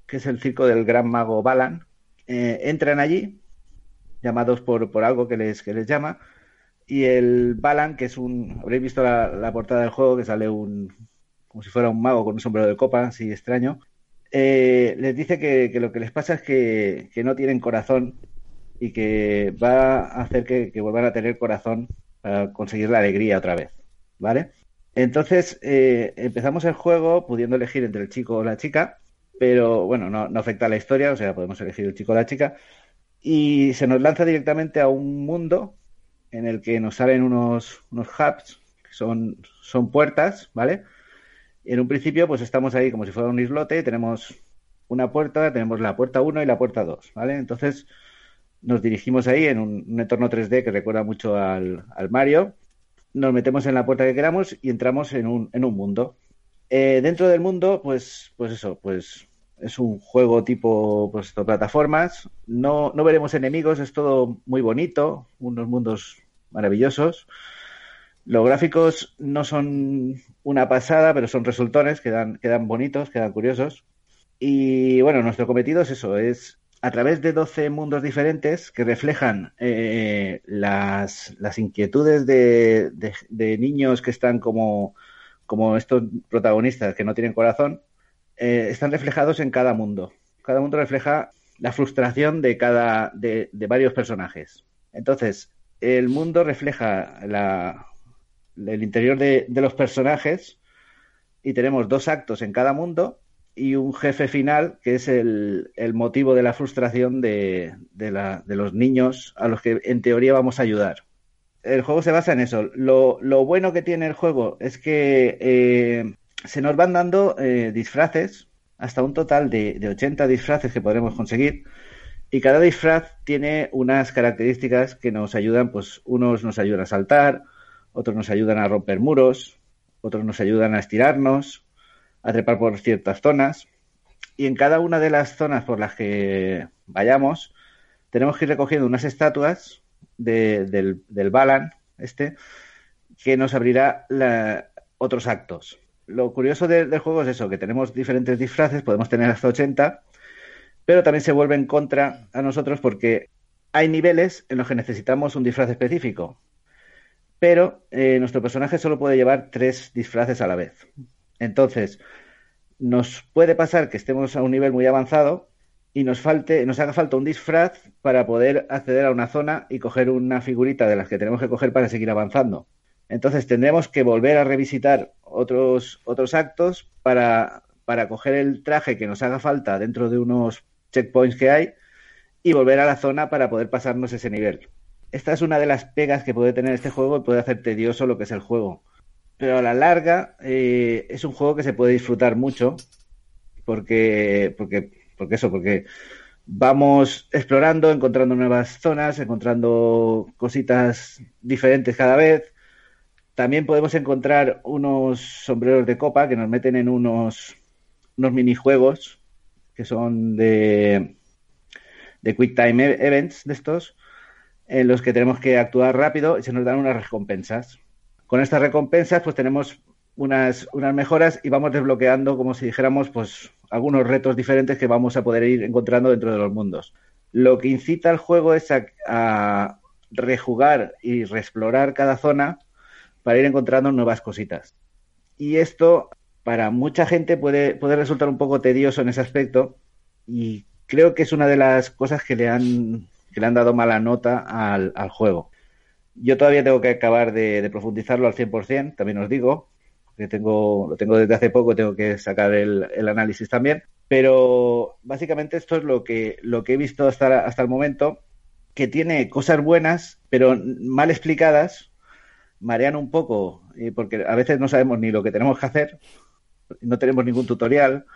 que es el circo del gran mago Balan. Eh, entran allí llamados por, por algo que les, que les llama. Y el Balan, que es un. Habréis visto la, portada del juego, que sale un. como si fuera un mago con un sombrero de copa, así extraño. eh, les dice que, lo que les pasa es que, que no tienen corazón y que va a hacer que, que vuelvan a tener corazón para conseguir la alegría otra vez, ¿vale? Entonces eh, empezamos el juego pudiendo elegir entre el chico o la chica, pero bueno, no, no afecta a la historia, o sea, podemos elegir el chico o la chica, y se nos lanza directamente a un mundo en el que nos salen unos, unos hubs, que son, son puertas, ¿vale? En un principio, pues estamos ahí como si fuera un islote, tenemos una puerta, tenemos la puerta 1 y la puerta 2, ¿vale? Entonces nos dirigimos ahí en un, entorno 3D que recuerda mucho al, al Mario, nos metemos en la puerta que queramos y entramos en un, en un mundo. Eh, dentro del mundo, pues, pues eso, pues es un juego tipo pues, plataformas. No, no veremos enemigos, es todo muy bonito, unos mundos maravillosos. Los gráficos no son una pasada, pero son resultones, quedan, quedan bonitos, quedan curiosos. Y bueno, nuestro cometido es eso, es a través de 12 mundos diferentes que reflejan eh, las, las, inquietudes de, de, niños que están como, como estos protagonistas que no tienen corazón, eh, están reflejados en cada mundo. Cada mundo refleja la frustración de cada de varios personajes. Entonces, el mundo refleja la, el interior de, los personajes y tenemos dos actos en cada mundo y un jefe final que es el, el motivo de la frustración de, de, la, de, los niños a los que en teoría vamos a ayudar. El juego se basa en eso. Lo, bueno que tiene el juego es que eh, se nos van dando eh, disfraces, hasta un total de, de 80 disfraces que podremos conseguir. Y cada disfraz tiene unas características que nos ayudan, pues unos nos ayudan a saltar, otros nos ayudan a romper muros, otros nos ayudan a estirarnos, a trepar por ciertas zonas. Y en cada una de las zonas por las que vayamos, tenemos que ir recogiendo unas estatuas de, del, Balan, este, que nos abrirá la, otros actos. Lo curioso de, del juego es eso, que tenemos diferentes disfraces, podemos tener hasta 80, pero también se vuelve en contra a nosotros porque hay niveles en los que necesitamos un disfraz específico, pero eh, nuestro personaje solo puede llevar tres disfraces a la vez. Entonces, nos puede pasar que estemos a un nivel muy avanzado y nos falte, nos haga falta un disfraz para poder acceder a una zona y coger una figurita de las que tenemos que coger para seguir avanzando. Entonces tendremos que volver a revisitar otros, otros actos para, para coger el traje que nos haga falta dentro de unos checkpoints que hay y volver a la zona para poder pasarnos ese nivel. Esta es una de las pegas que puede tener este juego y puede hacer tedioso lo que es el juego pero a la larga eh, es un juego que se puede disfrutar mucho porque, porque, porque eso, porque vamos explorando, encontrando nuevas zonas, encontrando cositas diferentes cada vez. También podemos encontrar unos sombreros de copa que nos meten en unos, unos minijuegos que son de, de Quick Time e-, Events de estos, en los que tenemos que actuar rápido y se nos dan unas recompensas. Con estas recompensas, pues tenemos unas, unas mejoras y vamos desbloqueando, como si dijéramos, pues algunos retos diferentes que vamos a poder ir encontrando dentro de los mundos. Lo que incita al juego es a, a rejugar y reexplorar cada zona para ir encontrando nuevas cositas. Y esto para mucha gente puede, puede resultar un poco tedioso en ese aspecto y creo que es una de las cosas que le han, que le han dado mala nota al, juego. Yo todavía tengo que acabar de, profundizarlo al 100%, también os digo, que tengo, lo tengo desde hace poco, tengo que sacar el, el, análisis también. Pero básicamente esto es lo que, lo que he visto hasta, hasta el momento, que tiene cosas buenas, pero mal explicadas, marean un poco, porque a veces no sabemos ni lo que tenemos que hacer, no tenemos ningún tutorial,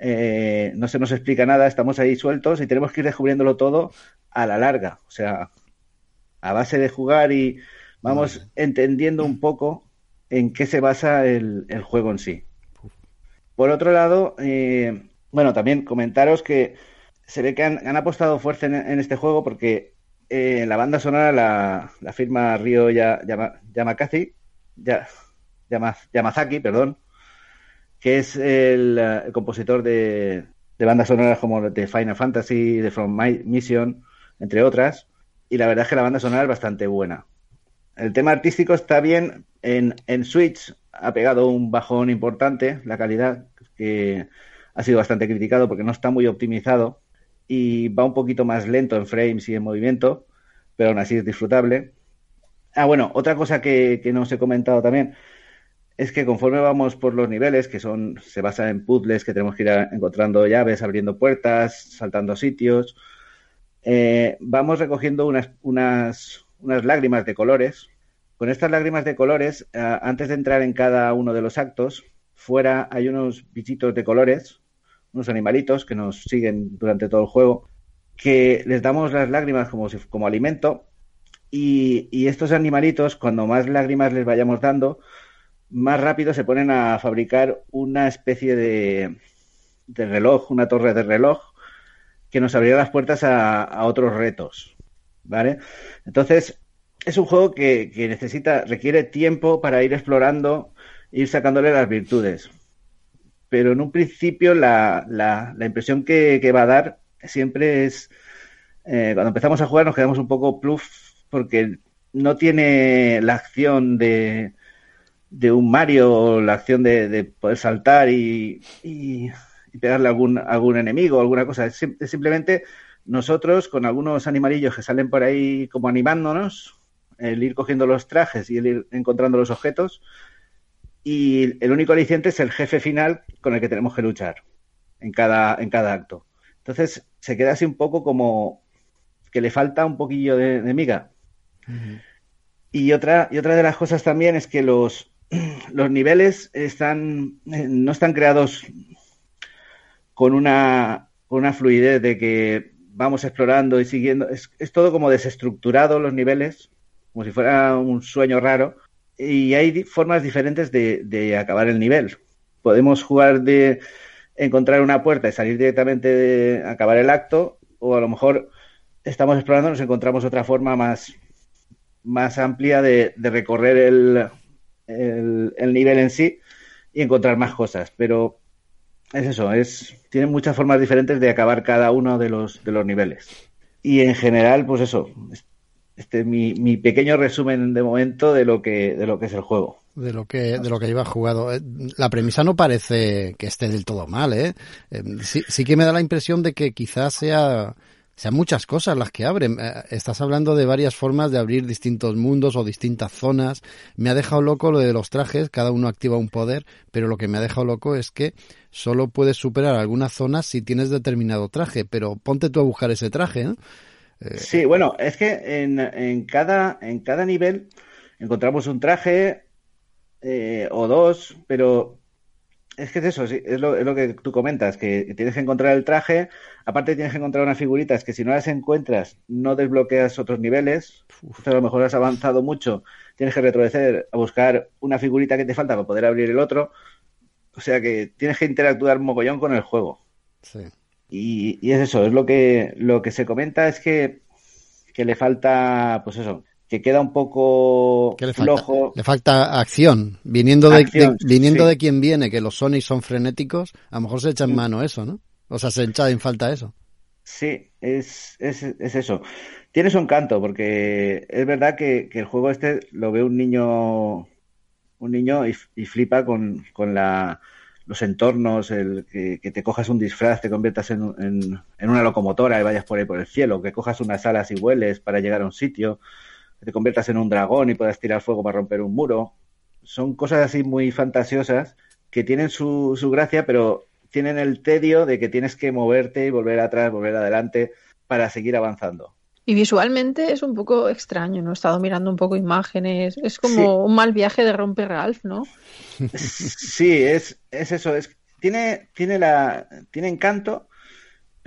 eh, no se nos explica nada, estamos ahí sueltos y tenemos que ir descubriéndolo todo a la larga. O sea, a base de jugar y vamos vale. entendiendo un poco en qué se basa el, el juego en sí. Por otro lado, eh, bueno, también comentaros que se ve que han, han apostado fuerte en, en, este juego porque eh, la banda sonora la, la firma Ryo ya, Yama, Yamakasi, ya, Yama, Yamazaki, perdón, que es el, el compositor de, de, bandas sonoras como de Final Fantasy, de From My Mission, entre otras y la verdad es que la banda sonora es bastante buena. El tema artístico está bien. En, en Switch ha pegado un bajón importante la calidad, que ha sido bastante criticado porque no está muy optimizado y va un poquito más lento en frames y en movimiento, pero aún así es disfrutable. Ah, bueno, otra cosa que, que no os he comentado también es que conforme vamos por los niveles, que son, se basa en puzzles, que tenemos que ir encontrando llaves, abriendo puertas, saltando sitios, eh, vamos recogiendo unas, unas, unas lágrimas de colores. Con estas lágrimas de colores, eh, antes de entrar en cada uno de los actos, fuera hay unos bichitos de colores, unos animalitos que nos siguen durante todo el juego, que les damos las lágrimas como, si, como alimento y, y estos animalitos, cuando más lágrimas les vayamos dando, más rápido se ponen a fabricar una especie de, de reloj, una torre de reloj, que nos abrirá las puertas a, otros retos. ¿Vale? Entonces, es un juego que, necesita, requiere tiempo para ir explorando, ir sacándole las virtudes. Pero en un principio la, impresión que, que, va a dar siempre es, eh, cuando empezamos a jugar nos quedamos un poco pluf porque no tiene la acción de, de un Mario, la acción de, de poder saltar y, y, y, pegarle a algún, algún enemigo, alguna cosa. Es, es, simplemente nosotros con algunos animalillos que salen por ahí como animándonos, el ir cogiendo los trajes y el ir encontrando los objetos. Y el único aliciente es el jefe final con el que tenemos que luchar en cada, en cada acto. Entonces se queda así un poco como que le falta un poquillo de, de miga. Uh -huh. Y otra, y otra de las cosas también es que los, los niveles están, no están creados con una, con una fluidez de que vamos explorando y siguiendo. Es, todo como desestructurado los niveles, como si fuera un sueño raro. Y hay formas diferentes de, acabar el nivel. Podemos jugar de encontrar una puerta y salir directamente de acabar el acto, o a lo mejor estamos explorando, nos encontramos otra forma más, amplia de recorrer el, el, el, nivel en sí y encontrar más cosas. Pero es eso, es tiene muchas formas diferentes de acabar cada uno de los, de los niveles. Y en general, pues eso, este es mi, mi pequeño resumen de momento de lo que, de lo que es el juego de lo que de lo que lleva jugado. La premisa no parece que esté del todo mal, ¿eh? Sí, sí que me da la impresión de que quizás sea sean muchas cosas las que abren. Estás hablando de varias formas de abrir distintos mundos o distintas zonas. Me ha dejado loco lo de los trajes, cada uno activa un poder, pero lo que me ha dejado loco es que solo puedes superar algunas zonas si tienes determinado traje, pero ponte tú a buscar ese traje. Eh... Sí, bueno, es que en, en, cada, en cada nivel encontramos un traje eh, o dos, pero es que es eso, sí, es, lo, es lo que tú comentas, que tienes que encontrar el traje, aparte tienes que encontrar unas figuritas que si no las encuentras no desbloqueas otros niveles, Uf. a lo mejor has avanzado mucho, tienes que retroceder a buscar una figurita que te falta para poder abrir el otro, o sea que tienes que interactuar mogollón con el juego. Sí. Y, y, es eso, es lo que, lo que se comenta es que, que le falta, pues eso, que queda un poco le flojo. Falta, le falta acción. Viniendo, de, acción, de viniendo sí. de quien viene, que los Sonic son frenéticos, a lo mejor se echa en mano eso, ¿no? O sea, se echa en falta eso. Sí, es, es, es eso. Tiene su encanto, porque es verdad que, que, el juego este lo ve un niño un niño y, y flipa con, con la, los entornos, el que, que, te cojas un disfraz, te conviertas en, en, en, una locomotora y vayas por ahí por el cielo, que cojas unas alas y vueles para llegar a un sitio que te conviertas en un dragón y puedas tirar fuego para romper un muro. Son cosas así muy fantasiosas que tienen su, su gracia, pero tienen el tedio de que tienes que moverte y volver atrás, volver adelante para seguir avanzando. Y visualmente es un poco extraño, ¿no? He estado mirando un poco imágenes. Es como sí. un mal viaje de romper Ralph, ¿no? Sí, es, es eso. Es, tiene, tiene, la, tiene encanto,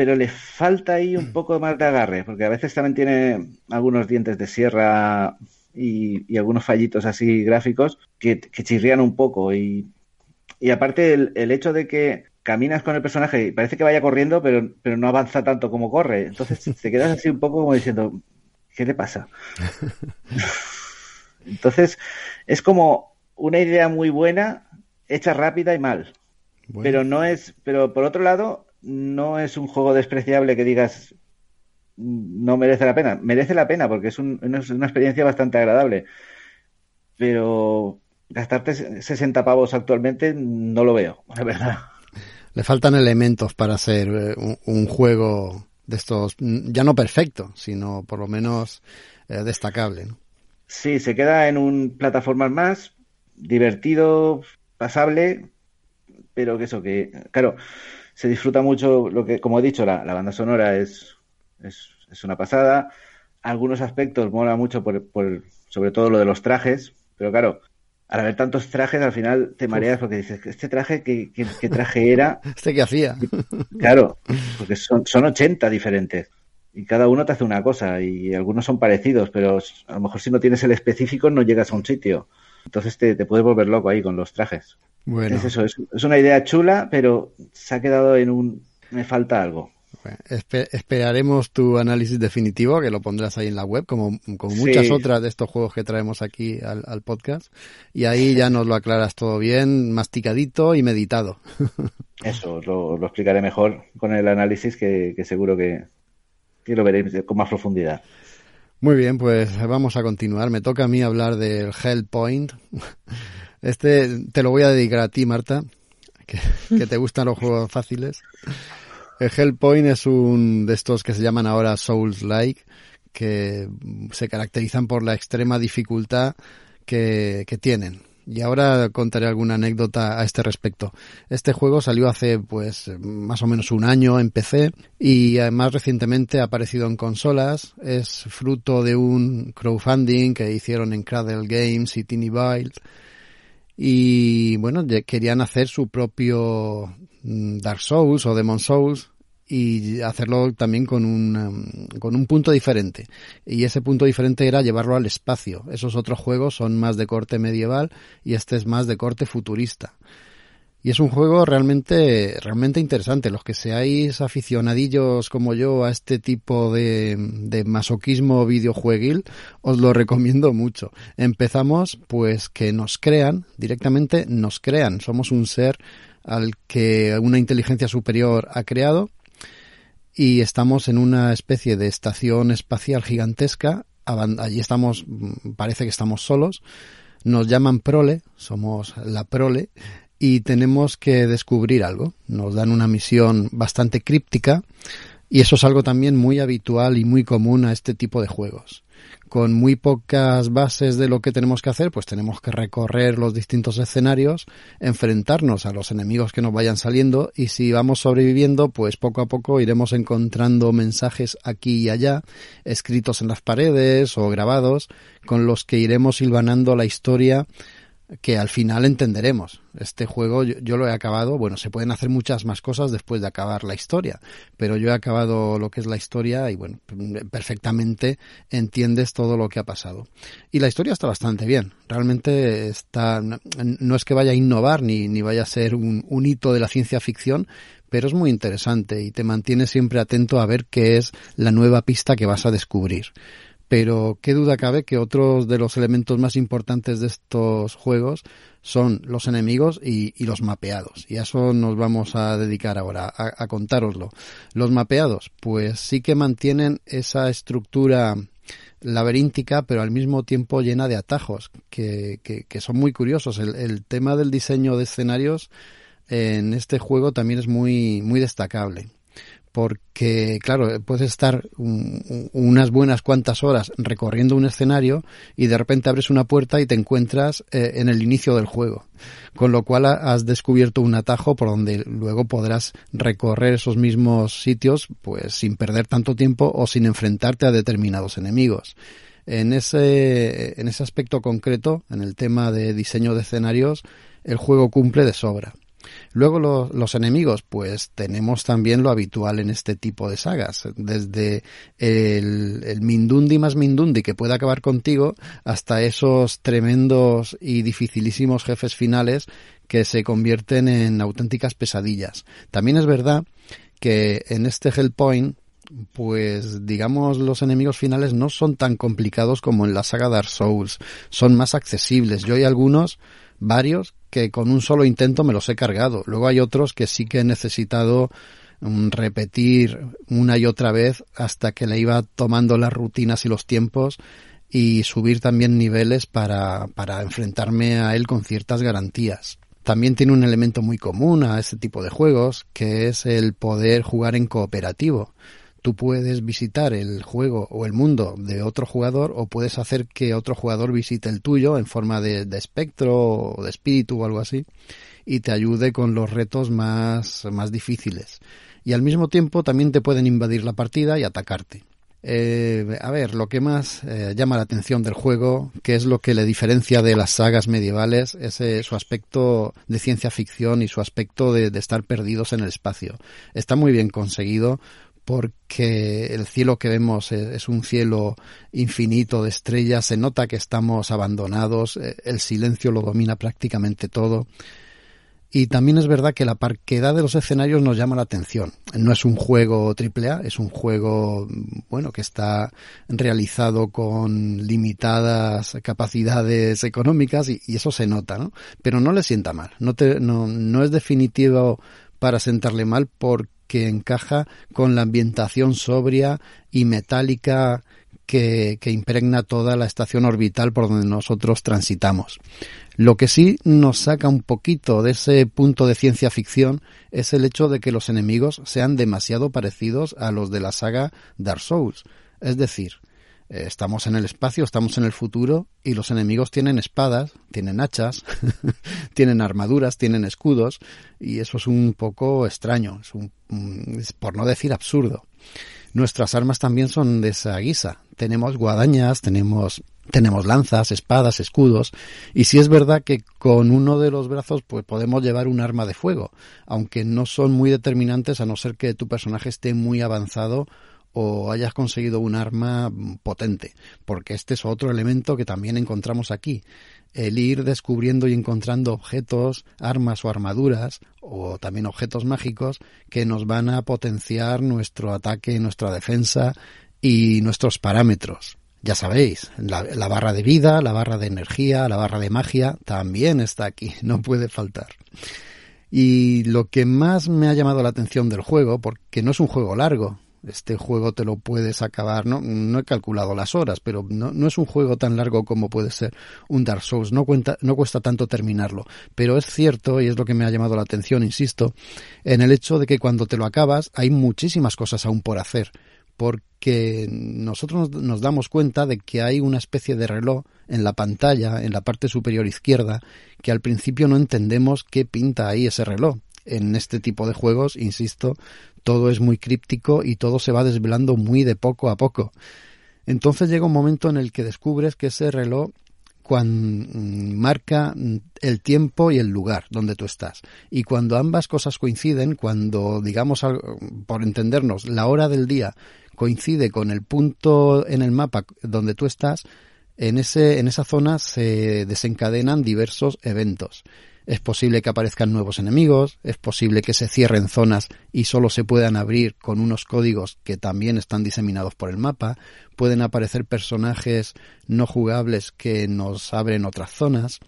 pero le falta ahí un poco más de agarre, porque a veces también tiene algunos dientes de sierra y, y algunos fallitos así gráficos que, que chirrían un poco. Y, y aparte el, el, hecho de que caminas con el personaje y parece que vaya corriendo, pero, pero no avanza tanto como corre. Entonces te quedas así un poco como diciendo, ¿qué le pasa? Entonces es como una idea muy buena, hecha rápida y mal. Bueno. Pero no es, pero por otro lado, no es un juego despreciable que digas no merece la pena. Merece la pena porque es, un, es una experiencia bastante agradable. Pero gastarte 60 pavos actualmente no lo veo, la verdad. Le faltan elementos para hacer eh, un, un juego de estos, ya no perfecto, sino por lo menos eh, destacable. ¿no? Sí, se queda en un plataformas más, divertido, pasable, pero que eso, que, claro, se disfruta mucho lo que, como he dicho, la, la banda sonora es, es, es, una pasada. Algunos aspectos mola mucho por, por, sobre todo lo de los trajes, pero claro, al haber tantos trajes, al final te mareas porque dices, ¿este traje qué, qué, qué traje era? ¿Este qué hacía? Claro, porque son, son 80 diferentes y cada uno te hace una cosa y algunos son parecidos, pero a lo mejor si no tienes el específico no llegas a un sitio. Entonces te, te puedes volver loco ahí con los trajes. Bueno. Es eso, es, es, una idea chula, pero se ha quedado en un... me falta algo. Bueno, esper esperaremos tu análisis definitivo, que lo pondrás ahí en la web, como, como muchas sí. otras de estos juegos que traemos aquí al, al, podcast. Y ahí ya nos lo aclaras todo bien, masticadito y meditado. Eso, lo, lo explicaré mejor con el análisis que, que seguro que, que lo veréis con más profundidad. Muy bien, pues vamos a continuar. Me toca a mí hablar del Hellpoint. Este te lo voy a dedicar a ti, Marta, que, que te gustan los juegos fáciles. El Hellpoint es un de estos que se llaman ahora Souls-like, que se caracterizan por la extrema dificultad que, que tienen. Y ahora contaré alguna anécdota a este respecto. Este juego salió hace pues más o menos un año en PC y más recientemente ha aparecido en consolas. Es fruto de un crowdfunding que hicieron en Cradle Games y Teeny Wild. Y bueno, querían hacer su propio Dark Souls o Demon Souls y hacerlo también con un, um, con un punto diferente. Y ese punto diferente era llevarlo al espacio. Esos otros juegos son más de corte medieval y este es más de corte futurista. Y es un juego realmente, realmente interesante. Los que seáis aficionadillos como yo a este tipo de, de masoquismo videojueguil, os lo recomiendo mucho. Empezamos, pues, que nos crean, directamente nos crean. Somos un ser al que una inteligencia superior ha creado y estamos en una especie de estación espacial gigantesca. Allí estamos, parece que estamos solos. Nos llaman prole, somos la prole, y tenemos que descubrir algo. Nos dan una misión bastante críptica y eso es algo también muy habitual y muy común a este tipo de juegos con muy pocas bases de lo que tenemos que hacer, pues tenemos que recorrer los distintos escenarios, enfrentarnos a los enemigos que nos vayan saliendo y si vamos sobreviviendo, pues poco a poco iremos encontrando mensajes aquí y allá, escritos en las paredes o grabados, con los que iremos hilvanando la historia que al final entenderemos. Este juego yo, lo he acabado, bueno, se pueden hacer muchas más cosas después de acabar la historia, pero yo he acabado lo que es la historia y bueno, perfectamente entiendes todo lo que ha pasado. Y la historia está bastante bien, realmente está, no es que vaya a innovar ni, ni vaya a ser un, un hito de la ciencia ficción, pero es muy interesante y te mantiene siempre atento a ver qué es la nueva pista que vas a descubrir pero qué duda cabe que otros de los elementos más importantes de estos juegos son los enemigos y, los mapeados. Y a eso nos vamos a dedicar ahora, a, a contároslo. Los mapeados, pues sí que mantienen esa estructura laberíntica, pero al mismo tiempo llena de atajos, que, que, que son muy curiosos. El, el, tema del diseño de escenarios en este juego también es muy, muy destacable porque, claro, puedes estar un, unas buenas cuantas horas recorriendo un escenario y de repente abres una puerta y te encuentras eh, en el inicio del juego. Con lo cual has descubierto un atajo por donde luego podrás recorrer esos mismos sitios pues sin perder tanto tiempo o sin enfrentarte a determinados enemigos. En ese, en ese aspecto concreto, en el tema de diseño de escenarios, el juego cumple de sobra. Luego lo, los enemigos, pues tenemos también lo habitual en este tipo de sagas, desde el, el, Mindundi más Mindundi que puede acabar contigo hasta esos tremendos y dificilísimos jefes finales que se convierten en auténticas pesadillas. También es verdad que en este Hellpoint pues digamos los enemigos finales no son tan complicados como en la saga Dark Souls, son más accesibles. Yo hay algunos varios que con un solo intento me los he cargado. Luego hay otros que sí que he necesitado um, repetir una y otra vez hasta que le iba tomando las rutinas y los tiempos y subir también niveles para, para enfrentarme a él con ciertas garantías. también tiene un elemento muy común a este tipo de juegos, que es el poder jugar en cooperativo. Tú puedes visitar el juego o el mundo de otro jugador o puedes hacer que otro jugador visite el tuyo en forma de, espectro o de espíritu o algo así y te ayude con los retos más, más difíciles. Y al mismo tiempo también te pueden invadir la partida y atacarte. Eh, a ver, lo que más eh, llama la atención del juego, que es lo que le diferencia de las sagas medievales, es eh, su aspecto de ciencia ficción y su aspecto de estar perdidos en el espacio. Está muy bien conseguido porque el cielo que vemos es un cielo infinito de estrellas, se nota que estamos abandonados, el silencio lo domina prácticamente todo. Y también es verdad que la parquedad de los escenarios nos llama la atención. No es un juego AAA, es un juego, bueno, que está realizado con limitadas capacidades económicas y, eso se nota, ¿no? Pero no le sienta mal. No, no es definitivo para sentarle mal porque encaja con la ambientación sobria y metálica que, que, impregna toda la estación orbital por donde nosotros transitamos. Lo que sí nos saca un poquito de ese punto de ciencia ficción es el hecho de que los enemigos sean demasiado parecidos a los de la saga Dark Souls. Es decir, estamos en el espacio, estamos en el futuro y los enemigos tienen espadas, tienen hachas, tienen armaduras, tienen escudos y eso es un poco extraño, es un, es por no decir absurdo. Nuestras armas también son de esa guisa. Tenemos guadañas, tenemos tenemos lanzas, espadas, escudos, y si es verdad que con uno de los brazos pues podemos llevar un arma de fuego, aunque no son muy determinantes a no ser que tu personaje esté muy avanzado o hayas conseguido un arma potente, porque este es otro elemento que también encontramos aquí, el ir descubriendo y encontrando objetos, armas o armaduras, o también objetos mágicos, que nos van a potenciar nuestro ataque, nuestra defensa y nuestros parámetros. Ya sabéis, la, la, barra de vida, la barra de energía, la barra de magia también está aquí, no puede faltar. Y lo que más me ha llamado la atención del juego, porque no es un juego largo, este juego te lo puedes acabar, no, no he calculado las horas, pero no, es un juego tan largo como puede ser un Dark Souls, no, no cuesta tanto terminarlo, pero es cierto, y es lo que me ha llamado la atención, insisto, en el hecho de que cuando te lo acabas hay muchísimas cosas aún por hacer. Porque nosotros nos damos cuenta de que hay una especie de reloj en la pantalla, en la parte superior izquierda, que al principio no entendemos qué pinta ahí ese reloj. En este tipo de juegos, insisto, todo es muy críptico y todo se va desvelando muy de poco a poco. Entonces llega un momento en el que descubres que ese reloj cuando marca el tiempo y el lugar donde tú estás. Y cuando ambas cosas coinciden, cuando, digamos, por entendernos, la hora del día coincide con el punto en el mapa donde tú estás, en, ese, en esa zona se desencadenan diversos eventos. Es posible que aparezcan nuevos enemigos, es posible que se cierren zonas y solo se puedan abrir con unos códigos que también están diseminados por el mapa, pueden aparecer personajes no jugables que nos abren otras zonas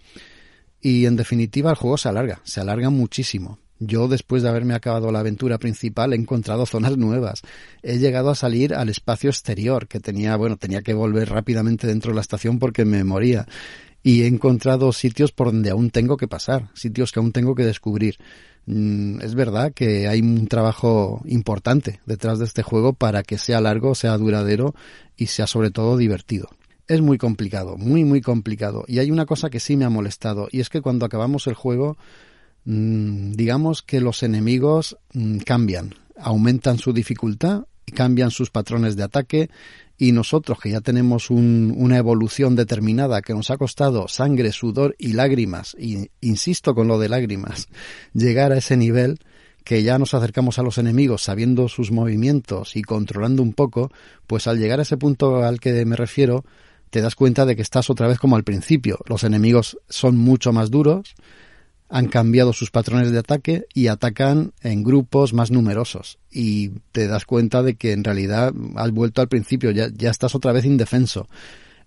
y en definitiva el juego se alarga, se alarga muchísimo. Yo, después de haberme acabado la aventura principal, he encontrado zonas nuevas. He llegado a salir al espacio exterior, que tenía, bueno, tenía que volver rápidamente dentro de la estación porque me moría. Y he encontrado sitios por donde aún tengo que pasar, sitios que aún tengo que descubrir. Mm, es verdad que hay un trabajo importante detrás de este juego para que sea largo, sea duradero y sea sobre todo divertido. Es muy complicado, muy, muy complicado. Y hay una cosa que sí me ha molestado, y es que cuando acabamos el juego Mm, digamos que los enemigos mm, cambian, aumentan su dificultad cambian sus patrones de ataque y nosotros que ya tenemos un, una evolución determinada que nos ha costado sangre, sudor y lágrimas, y insisto con lo de lágrimas, llegar a ese nivel que ya nos acercamos a los enemigos sabiendo sus movimientos y controlando un poco, pues al llegar a ese punto al que me refiero, te das cuenta de que estás otra vez como al principio. Los enemigos son mucho más duros, han cambiado sus patrones de ataque y atacan en grupos más numerosos. Y te das cuenta de que en realidad has vuelto al principio, ya, ya estás otra vez indefenso.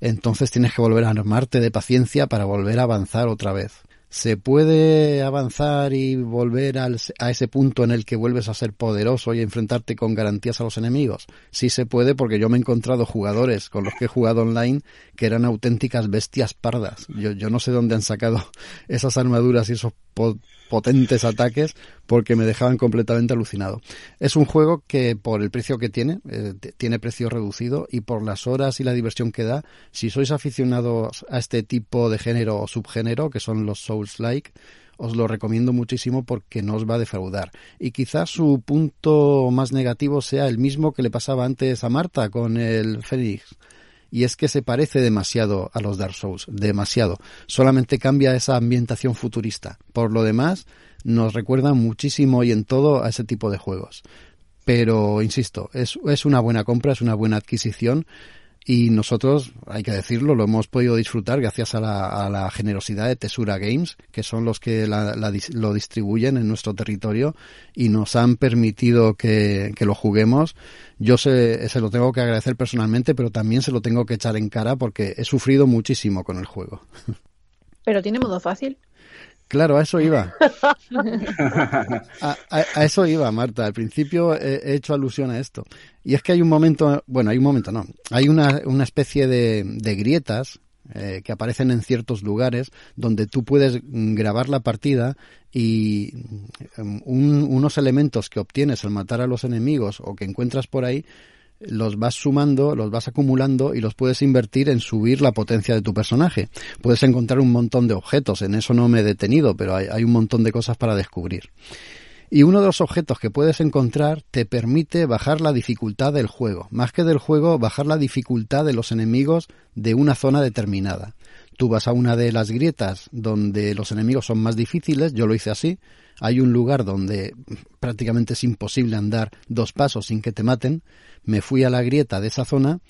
Entonces tienes que volver a armarte de paciencia para volver a avanzar otra vez. ¿Se puede avanzar y volver al, a ese punto en el que vuelves a ser poderoso y enfrentarte con garantías a los enemigos? Sí se puede porque yo me he encontrado jugadores con los que he jugado online que eran auténticas bestias pardas. Yo, yo no sé dónde han sacado esas armaduras y esos potentes ataques porque me dejaban completamente alucinado. Es un juego que por el precio que tiene, eh, tiene precio reducido y por las horas y la diversión que da, si sois aficionados a este tipo de género o subgénero, que son los Souls-like, os lo recomiendo muchísimo porque no os va a defraudar. Y quizás su punto más negativo sea el mismo que le pasaba antes a Marta con el Phoenix y es que se parece demasiado a los Dark Souls, demasiado. Solamente cambia esa ambientación futurista. Por lo demás, nos recuerda muchísimo y en todo a ese tipo de juegos. Pero, insisto, es, es una buena compra, es una buena adquisición y nosotros, hay que decirlo, lo hemos podido disfrutar gracias a la, a la generosidad de Tesura Games, que son los que lo distribuyen en nuestro territorio y nos han permitido que, que lo juguemos. Yo se, se lo tengo que agradecer personalmente, pero también se lo tengo que echar en cara porque he sufrido muchísimo con el juego. ¿Pero tiene modo fácil? Claro, a eso iba. A, eso iba, Marta. Al principio he, hecho alusión a esto. Y es que hay un momento, bueno, hay un momento, no. Hay una, una especie de, de grietas eh, que aparecen en ciertos lugares donde tú puedes grabar la partida y um, unos elementos que obtienes al matar a los enemigos o que encuentras por ahí los vas sumando, los vas acumulando y los puedes invertir en subir la potencia de tu personaje. Puedes encontrar un montón de objetos, en eso no me he detenido, pero hay, un montón de cosas para descubrir. Y uno de los objetos que puedes encontrar te permite bajar la dificultad del juego. Más que del juego, bajar la dificultad de los enemigos de una zona determinada. Tú vas a una de las grietas donde los enemigos son más difíciles, yo lo hice así. Hay un lugar donde prácticamente es imposible andar dos pasos sin que te maten. Me fui a la grieta de esa zona,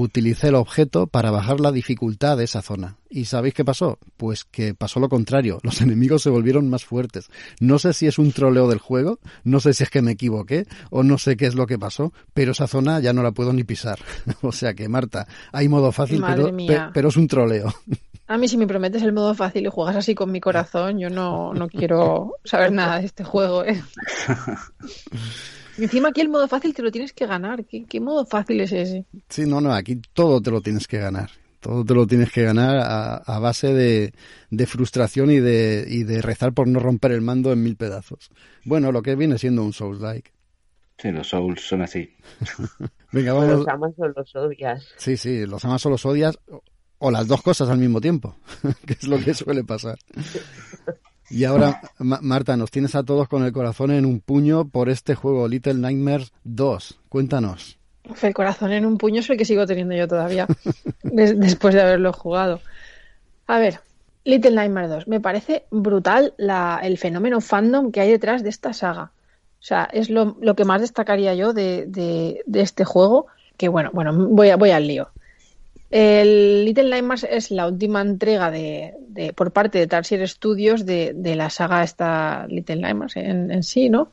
utilicé el objeto para bajar la dificultad de esa zona. ¿Y sabéis qué pasó? Pues que pasó lo contrario, los enemigos se volvieron más fuertes. No sé si es un troleo del juego, no sé si es que me equivoqué o no sé qué es lo que pasó, pero esa zona ya no la puedo ni pisar. o sea que, Marta, hay modo fácil, pero, pero es un troleo. A mí si me prometes el modo fácil y juegas así con mi corazón, yo no, no quiero saber nada de este juego. ¿eh? Encima aquí el modo fácil te lo tienes que ganar. ¿Qué, modo fácil es ese? Sí, no, no, aquí todo te lo tienes que ganar. Todo te lo tienes que ganar a, base de, de, frustración y de, y de rezar por no romper el mando en mil pedazos. Bueno, lo que viene siendo un Souls-like. Sí, los Souls son así. Venga, vamos. Los amas o los odias. Sí, sí, los amas o los odias, o las dos cosas al mismo tiempo, que es lo que suele pasar. Y ahora, Marta, nos tienes a todos con el corazón en un puño por este juego Little Nightmares 2. Cuéntanos. El corazón en un puño es el que sigo teniendo yo todavía, después de haberlo jugado. A ver, Little Nightmares 2. Me parece brutal el fenómeno fandom que hay detrás de esta saga. O sea, es lo, que más destacaría yo de, este juego. Que bueno, bueno, voy, a, voy al lío. El Little Nightmares es la última entrega de, por parte de Tarsier Studios de, la saga esta Little Nightmares en, sí, ¿no?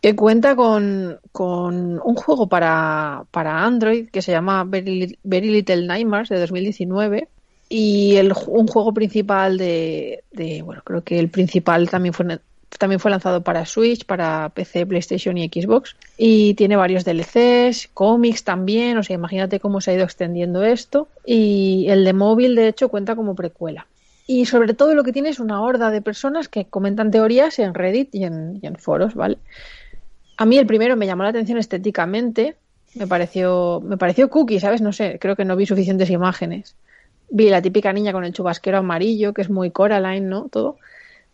Que cuenta con, un juego para, Android que se llama Very, Little Nightmares de 2019 y el, un juego principal de, de, bueno, creo que el principal también fue también fue lanzado para Switch, para PC, PlayStation y Xbox. Y tiene varios DLCs, cómics también, o sea, imagínate cómo se ha ido extendiendo esto. Y el de móvil, de hecho, cuenta como precuela. Y sobre todo lo que tiene es una horda de personas que comentan teorías en Reddit y en, y en foros, ¿vale? A mí el primero me llamó la atención estéticamente, me pareció, me pareció cookie, ¿sabes? No sé, creo que no vi suficientes imágenes. Vi la típica niña con el chubasquero amarillo, que es muy Coraline, ¿no? Todo.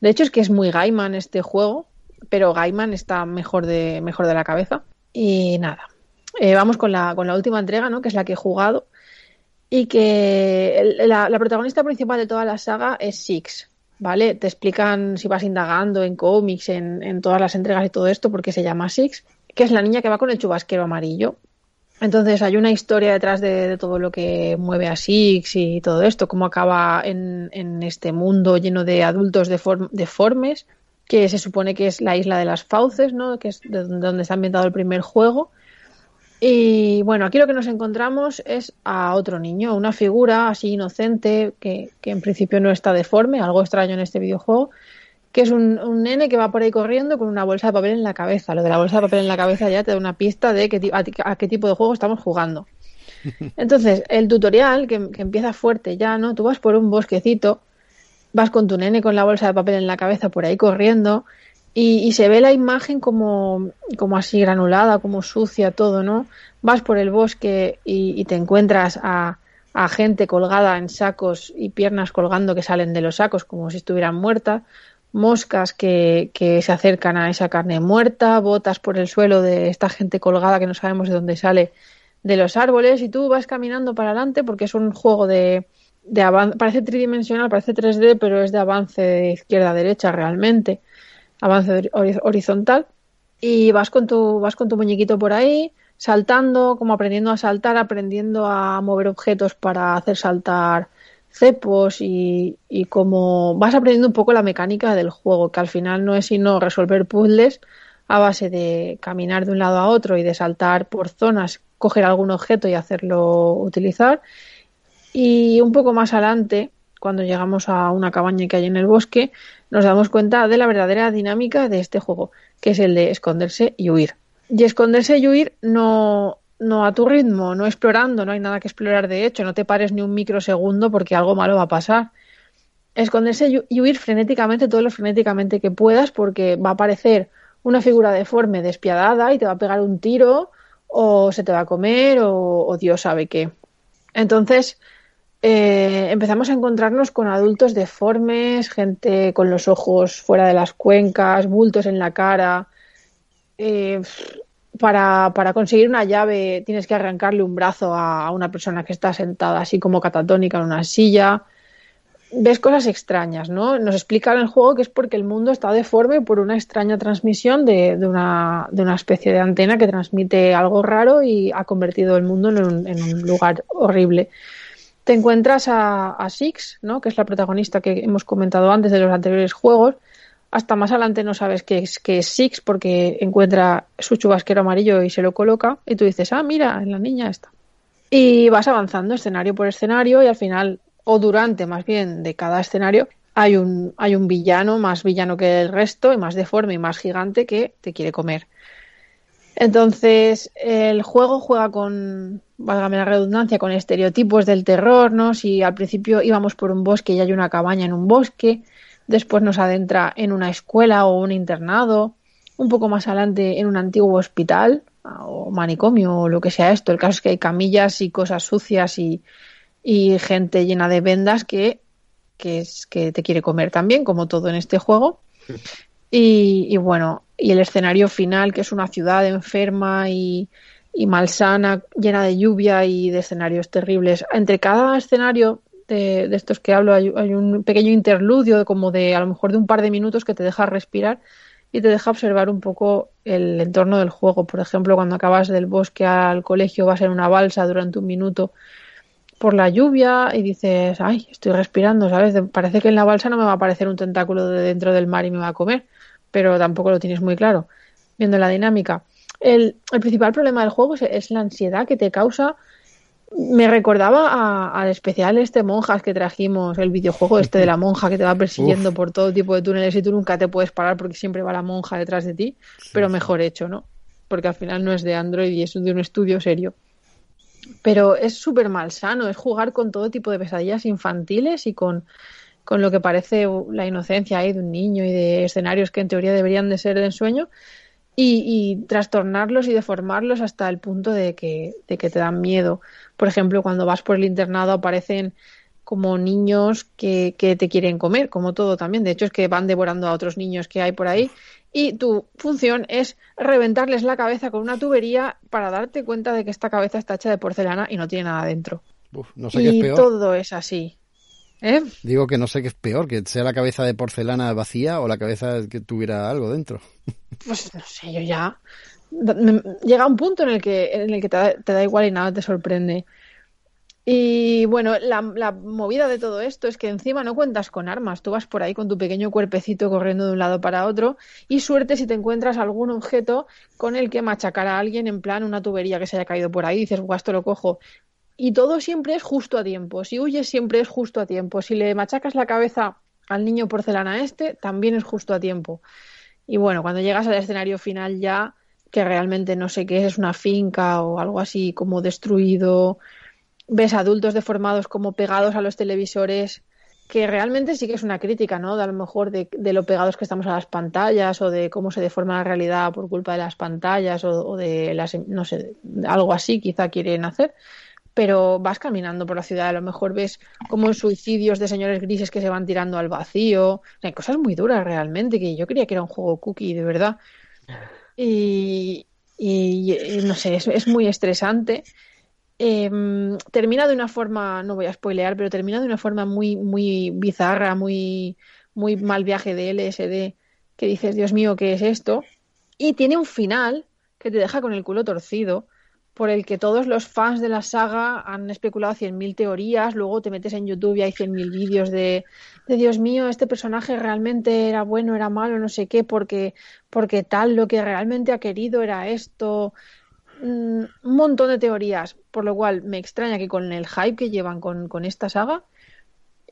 De hecho, es que es muy Gaiman este juego, pero Gaiman está mejor de, mejor de la cabeza. Y nada, eh, vamos con la, con la última entrega, ¿no? que es la que he jugado. Y que la, protagonista principal de toda la saga es Six, ¿vale? Te explican si vas indagando en cómics, en, en todas las entregas y todo esto, porque se llama Six, que es la niña que va con el chubasquero amarillo. Entonces hay una historia detrás de, todo lo que mueve a Six y todo esto, cómo acaba en, este mundo lleno de adultos deformes, que se supone que es la isla de las fauces, ¿no? que es donde está ambientado el primer juego. Y bueno, aquí lo que nos encontramos es a otro niño, una figura así inocente, que, que en principio no está deforme, algo extraño en este videojuego, que es un, nene que va por ahí corriendo con una bolsa de papel en la cabeza. Lo de la bolsa de papel en la cabeza ya te da una pista de qué, a, qué tipo de juego estamos jugando. Entonces, el tutorial, que, empieza fuerte ya, ¿no? Tú vas por un bosquecito vas con tu nene con la bolsa de papel en la cabeza por ahí corriendo y, se ve la imagen como, como así granulada, como sucia, todo, ¿no? Vas por el bosque y, te encuentras a, a, gente colgada en sacos y piernas colgando que salen de los sacos como si estuvieran muertas, moscas que, que se acercan a esa carne muerta, botas por el suelo de esta gente colgada que no sabemos de dónde sale de los árboles y tú vas caminando para adelante porque es un juego de, de avance, parece tridimensional, parece 3D, pero es de avance de izquierda a derecha realmente avance horizontal y vas con tu vas con tu muñequito por ahí saltando como aprendiendo a saltar aprendiendo a mover objetos para hacer saltar cepos y, y como vas aprendiendo un poco la mecánica del juego que al final no es sino resolver puzzles a base de caminar de un lado a otro y de saltar por zonas coger algún objeto y hacerlo utilizar y un poco más adelante cuando llegamos a una cabaña que hay en el bosque nos damos cuenta de la verdadera dinámica de este juego, que es el de esconderse y huir. Y esconderse y huir no, no a tu ritmo, no explorando, no hay nada que explorar de hecho, no te pares ni un microsegundo porque algo malo va a pasar. Esconderse y huir frenéticamente, todo lo frenéticamente que puedas, porque va a aparecer una figura deforme despiadada y te va a pegar un tiro, o se te va a comer, o, Dios sabe qué. Entonces, eh, empezamos a encontrarnos con adultos deformes, gente con los ojos fuera de las cuencas, bultos en la cara. Eh, para, para, conseguir una llave tienes que arrancarle un brazo a, una persona que está sentada así como catatónica en una silla. Ves cosas extrañas, ¿no? Nos explica en el juego que es porque el mundo está deforme por una extraña transmisión de, de, una, de una, especie de antena que transmite algo raro y ha convertido el mundo en un, en un lugar horrible te encuentras a, Six, ¿no? que es la protagonista que hemos comentado antes de los anteriores juegos. Hasta más adelante no sabes qué es, qué es Six porque encuentra su chubasquero amarillo y se lo coloca y tú dices, ah, mira, la niña está. Y vas avanzando escenario por escenario y al final, o durante más bien de cada escenario, hay un, hay un villano más villano que el resto y más deforme y más gigante que te quiere comer. Entonces, el juego juega con, válgame la redundancia, con estereotipos del terror, ¿no? Si al principio íbamos por un bosque y hay una cabaña en un bosque, después nos adentra en una escuela o un internado, un poco más adelante en un antiguo hospital o manicomio o lo que sea esto. El caso es que hay camillas y cosas sucias y, y gente llena de vendas que, que, es, que te quiere comer también, como todo en este juego. Y, bueno, y el escenario final, que es una ciudad enferma y, malsana, llena de lluvia y de escenarios terribles. Entre cada escenario de, estos que hablo hay, un pequeño interludio, de como de a lo mejor de un par de minutos que te deja respirar y te deja observar un poco el entorno del juego. Por ejemplo, cuando acabas del bosque al colegio vas en una balsa durante un minuto por la lluvia y dices, ay, estoy respirando, ¿sabes? Parece que en la balsa no me va a aparecer un tentáculo de dentro del mar y me va a comer pero tampoco lo tienes muy claro, viendo la dinámica. El, el principal problema del juego es, la ansiedad que te causa. Me recordaba al especial este monjas que trajimos, el videojuego este de la monja que te va persiguiendo por todo tipo de túneles y tú nunca te puedes parar porque siempre va la monja detrás de ti, pero mejor hecho, ¿no? Porque al final no es de Android y es de un estudio serio. Pero es súper malsano, es jugar con todo tipo de pesadillas infantiles y con con lo que parece la inocencia ahí de un niño y de escenarios que en teoría deberían de ser de ensueño y, trastornarlos y deformarlos hasta el punto de que, de que te dan miedo. Por ejemplo, cuando vas por el internado aparecen como niños que, que, te quieren comer, como todo también. De hecho, es que van devorando a otros niños que hay por ahí. Y tu función es reventarles la cabeza con una tubería para darte cuenta de que esta cabeza está hecha de porcelana y no tiene nada dentro. no sé qué es peor. todo es así. ¿Eh? Digo que no sé qué es peor, que sea la cabeza de porcelana vacía o la cabeza que tuviera algo dentro. Pues no sé, yo ya. Llega un punto en el que, en el que te, da, igual y nada te sorprende. Y bueno, la, movida de todo esto es que encima no cuentas con armas. Tú vas por ahí con tu pequeño cuerpecito corriendo de un lado para otro y suerte si te encuentras algún objeto con el que machacar a alguien en plan una tubería que se haya caído por ahí y dices, esto lo cojo y todo siempre es justo a tiempo. Si huyes siempre es justo a tiempo. Si le machacas la cabeza al niño porcelana este, también es justo a tiempo. Y bueno, cuando llegas al escenario final ya, que realmente no sé qué es, una finca o algo así como destruido, ves adultos deformados como pegados a los televisores que realmente sí que es una crítica, ¿no? De a lo mejor de, de, lo pegados que estamos a las pantallas o de cómo se deforma la realidad por culpa de las pantallas o, o de las, no sé, algo así quizá quieren hacer. Pero vas caminando por la ciudad, a lo mejor ves como suicidios de señores grises que se van tirando al vacío. Hay cosas muy duras realmente, que yo creía que era un juego cookie, de verdad. Y, y, y no sé, es, es muy estresante. Eh, termina de una forma, no voy a spoilear, pero termina de una forma muy, muy bizarra, muy, muy mal viaje de LSD, que dices, Dios mío, ¿qué es esto? Y tiene un final que te deja con el culo torcido, por el que todos los fans de la saga han especulado 100.000 teorías, luego te metes en YouTube y hay 100.000 vídeos de, de, Dios mío, este personaje realmente era bueno, era malo, no sé qué, porque, porque tal, lo que realmente ha querido era esto, un montón de teorías, por lo cual me extraña que con el hype que llevan con, con esta saga,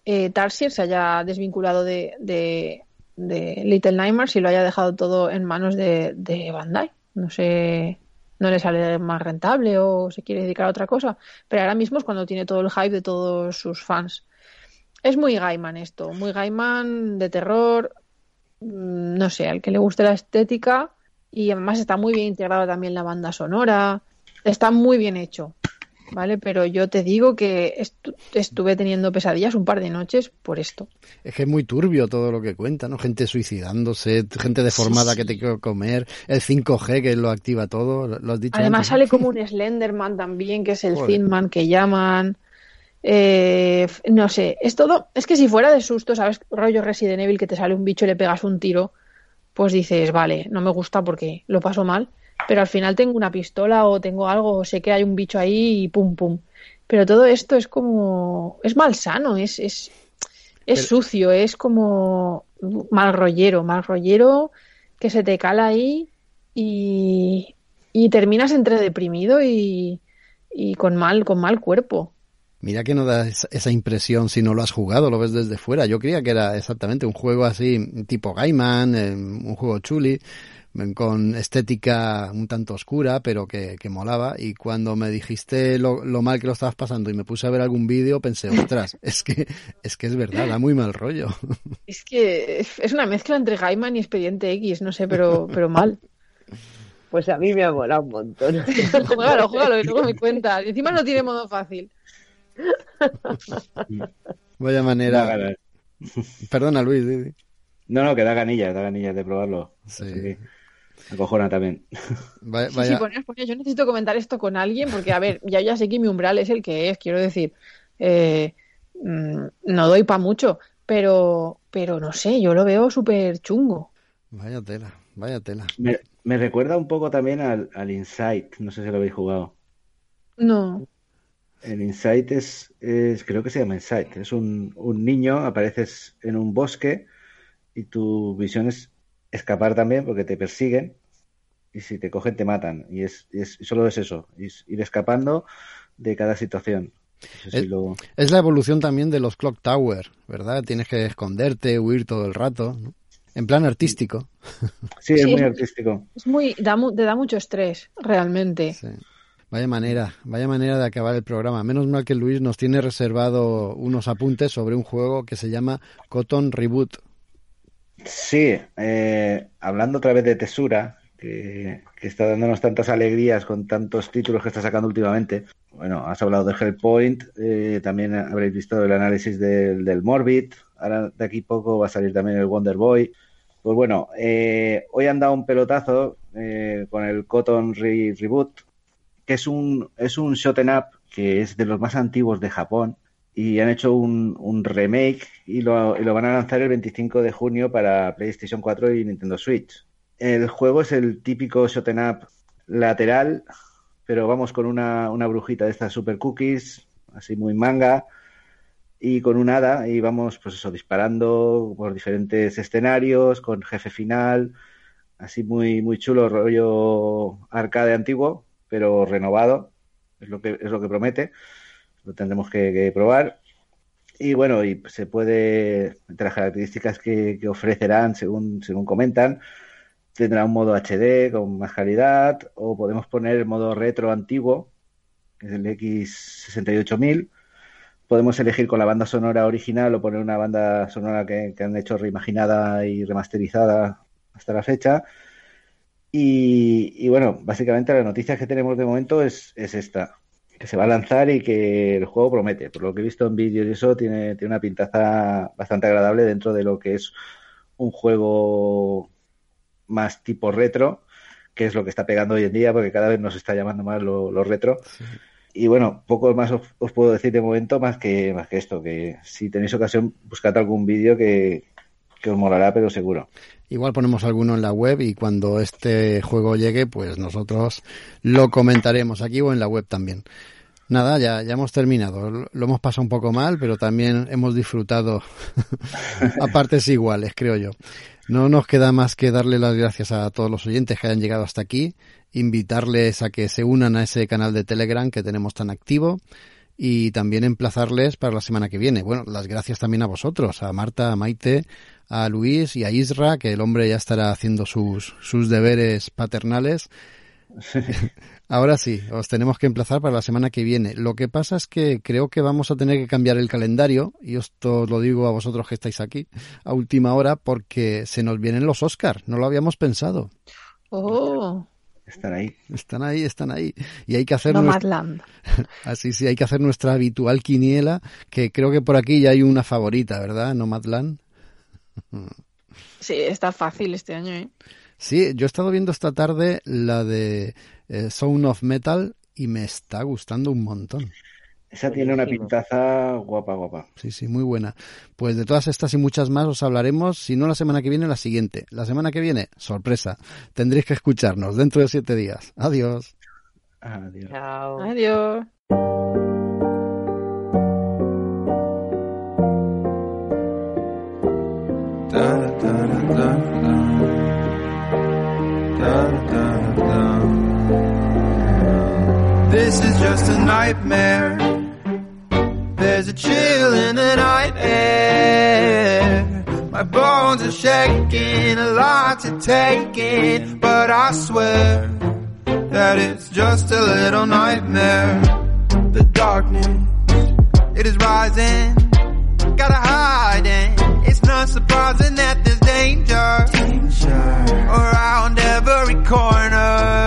eh, Tarsier se haya desvinculado de, de, de, Little Nightmares y lo haya dejado todo en manos de, de, Bandai. No sé, no le sale más rentable o se quiere dedicar a otra cosa, pero ahora mismo es cuando tiene todo el hype de todos sus fans. Es muy Gaiman esto, muy Gaiman de terror, mm, no sé, al que le guste la estética y además está muy bien integrado también la banda sonora, está muy bien hecho, ¿vale? Pero yo te digo que estu estuve teniendo pesadillas un par de noches por esto. Es que es muy turbio todo lo que cuenta, ¿no? Gente suicidándose, gente deformada sí, sí. que te quiere comer, el 5G que lo activa todo, lo has dicho. Además antes, sale como un Slenderman también, que es el Thinman que llaman. Eh, no sé, es todo, es que si fuera de susto, ¿sabes? Rollo Resident Evil que te sale un bicho y le pegas un tiro pues dices, vale, no me gusta porque lo paso mal, pero al final tengo una pistola o tengo algo, o sé que hay un bicho ahí y pum, pum. Pero todo esto es como, es malsano, es, es, es pero... sucio, es como mal rollero, mal rollero que se te cala ahí y, y terminas entre deprimido y, y con mal, con mal cuerpo. Mira que no da esa impresión si no lo has jugado, lo ves desde fuera. Yo creía que era exactamente un juego así, tipo Gaiman, eh, un juego chuli, con estética un tanto oscura, pero que, que molaba. Y cuando me dijiste lo, lo, mal que lo estabas pasando y me puse a ver algún vídeo, pensé, ostras, es que, es que es verdad, da muy mal rollo. Es que es una mezcla entre Gaiman y Expediente X, no sé, pero, pero mal. Pues a mí me ha molado un montón. juégalo, juégalo, y luego me cuenta. Y encima no tiene modo fácil. Vaya manera. Perdona, Luis. No, no, que da ganillas, da ganillas de probarlo. Sí. Acojona también. Vaya, vaya. Sí, sí. Yo necesito comentar esto con alguien porque, a ver, ya, ya sé que mi umbral es el que es, quiero decir. Eh, no doy para mucho, pero, pero no sé, yo lo veo súper chungo. Vaya tela, vaya tela. Me, me, recuerda un poco también al, al Insight, no sé si lo habéis jugado. No. El Insight es, es, creo que se llama Insight, es un, un, niño, apareces en un bosque y tu visión es escapar también porque te persiguen y si te cogen te matan y es, y es solo es eso, es ir escapando de cada situación. No sé si es, lo... es, la evolución también de los Clock Tower, ¿verdad? Tienes que esconderte, huir todo el rato, ¿no? en plan artístico. Sí, es sí, muy artístico. Es muy, da, te da mucho estrés, realmente. Sí. Vaya manera, vaya manera de acabar el programa. Menos mal que Luis nos tiene reservado unos apuntes sobre un juego que se llama Cotton Reboot. Sí, eh, hablando otra vez de Tesura, que, está dándonos tantas alegrías con tantos títulos que está sacando últimamente. Bueno, has hablado de Hellpoint, eh, también habréis visto el análisis del, Morbid, ahora de aquí poco va a salir también el Wonder Boy. Pues bueno, eh, hoy han dado un pelotazo eh, con el Cotton Re Reboot, que es un, es un shoten up que es de los más antiguos de Japón y han hecho un, un remake y lo, y lo, van a lanzar el 25 de junio para PlayStation 4 y Nintendo Switch. El juego es el típico shoten up lateral, pero vamos con una, una brujita de estas super cookies, así muy manga, y con un hada, y vamos, pues eso, disparando por diferentes escenarios, con jefe final, así muy, muy chulo, rollo arcade antiguo, pero renovado, es lo que, es lo que promete, lo tendremos que, probar. Y bueno, y se puede, entre las características que, que, ofrecerán, según, según comentan, tendrá un modo HD con más calidad, o podemos poner el modo retro antiguo, que es el X68000, podemos elegir con la banda sonora original o poner una banda sonora que han hecho reimaginada y remasterizada hasta la fecha. Y, y, bueno, básicamente la noticia que tenemos de momento es, es, esta, que se va a lanzar y que el juego promete. Por lo que he visto en vídeos y eso, tiene, tiene una pintaza bastante agradable dentro de lo que es un juego más tipo retro, que es lo que está pegando hoy en día, porque cada vez nos está llamando más lo, lo retro. Sí. Y bueno, poco más os, os, puedo decir de momento más que, más que esto, que si tenéis ocasión, buscad algún vídeo que, que os molará, pero seguro. Igual ponemos alguno en la web y cuando este juego llegue, pues nosotros lo comentaremos aquí o en la web también. Nada, ya, ya hemos terminado. Lo hemos pasado un poco mal, pero también hemos disfrutado a partes iguales, creo yo. No nos queda más que darle las gracias a todos los oyentes que hayan llegado hasta aquí, invitarles a que se unan a ese canal de Telegram que tenemos tan activo y también emplazarles para la semana que viene. Bueno, las gracias también a vosotros, a Marta, a Maite, a Luis y a Isra, que el hombre ya estará haciendo sus, sus deberes paternales. Ahora sí, os tenemos que emplazar para la semana que viene. Lo que pasa es que creo que vamos a tener que cambiar el calendario, y esto lo digo a vosotros que estáis aquí, a última hora, porque se nos vienen los Oscars. No lo habíamos pensado. Oh. Están ahí. Están ahí, están ahí. Y hay que hacer Nomadland. Nuestra... Así sí, hay que hacer nuestra habitual quiniela, que creo que por aquí ya hay una favorita, ¿verdad? Nomadland. Sí, está fácil este año, ¿eh? Sí, yo he estado viendo esta tarde la de eh, Sound of Metal y me está gustando un montón. Esa tiene una pintaza guapa, guapa. Sí, sí, muy buena. Pues de todas estas y muchas más os hablaremos, si no la semana que viene, la siguiente. La semana que viene, sorpresa, tendréis que escucharnos dentro de siete días. Adiós. Adiós. Chao. Adiós. This is just a nightmare. There's a chill in the night air. My bones are shaking, a lot to take in, but I swear that it's just a little nightmare. The darkness, it is rising, gotta hide it. It's not surprising that there's danger, danger. around every corner.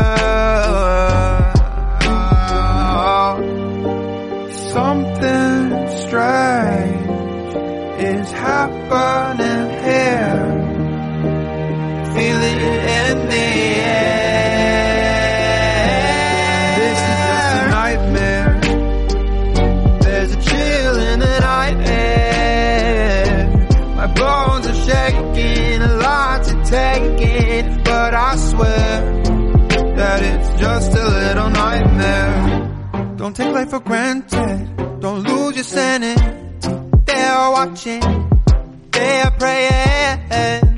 Don't take life for granted. Don't lose your sanity. They're watching. They're praying.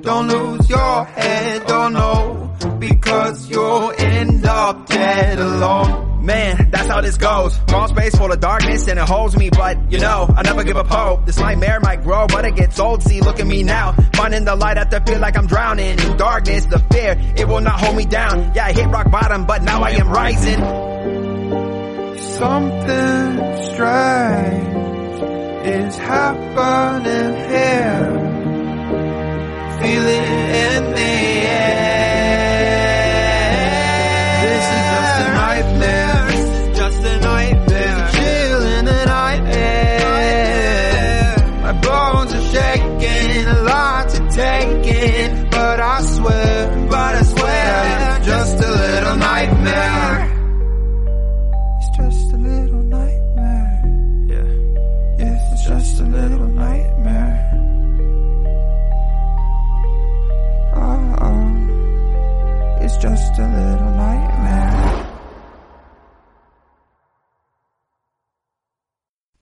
Don't lose your head. Don't know because you'll end up dead alone. Man, that's how this goes. Small space full of darkness and it holds me, but you know, I never give up hope. This nightmare might grow, but it gets old. See, look at me now. Finding the light after feel like I'm drowning. In darkness, the fear, it will not hold me down. Yeah, I hit rock bottom, but now I am rising. Something strange is happening here. Feel it in the air.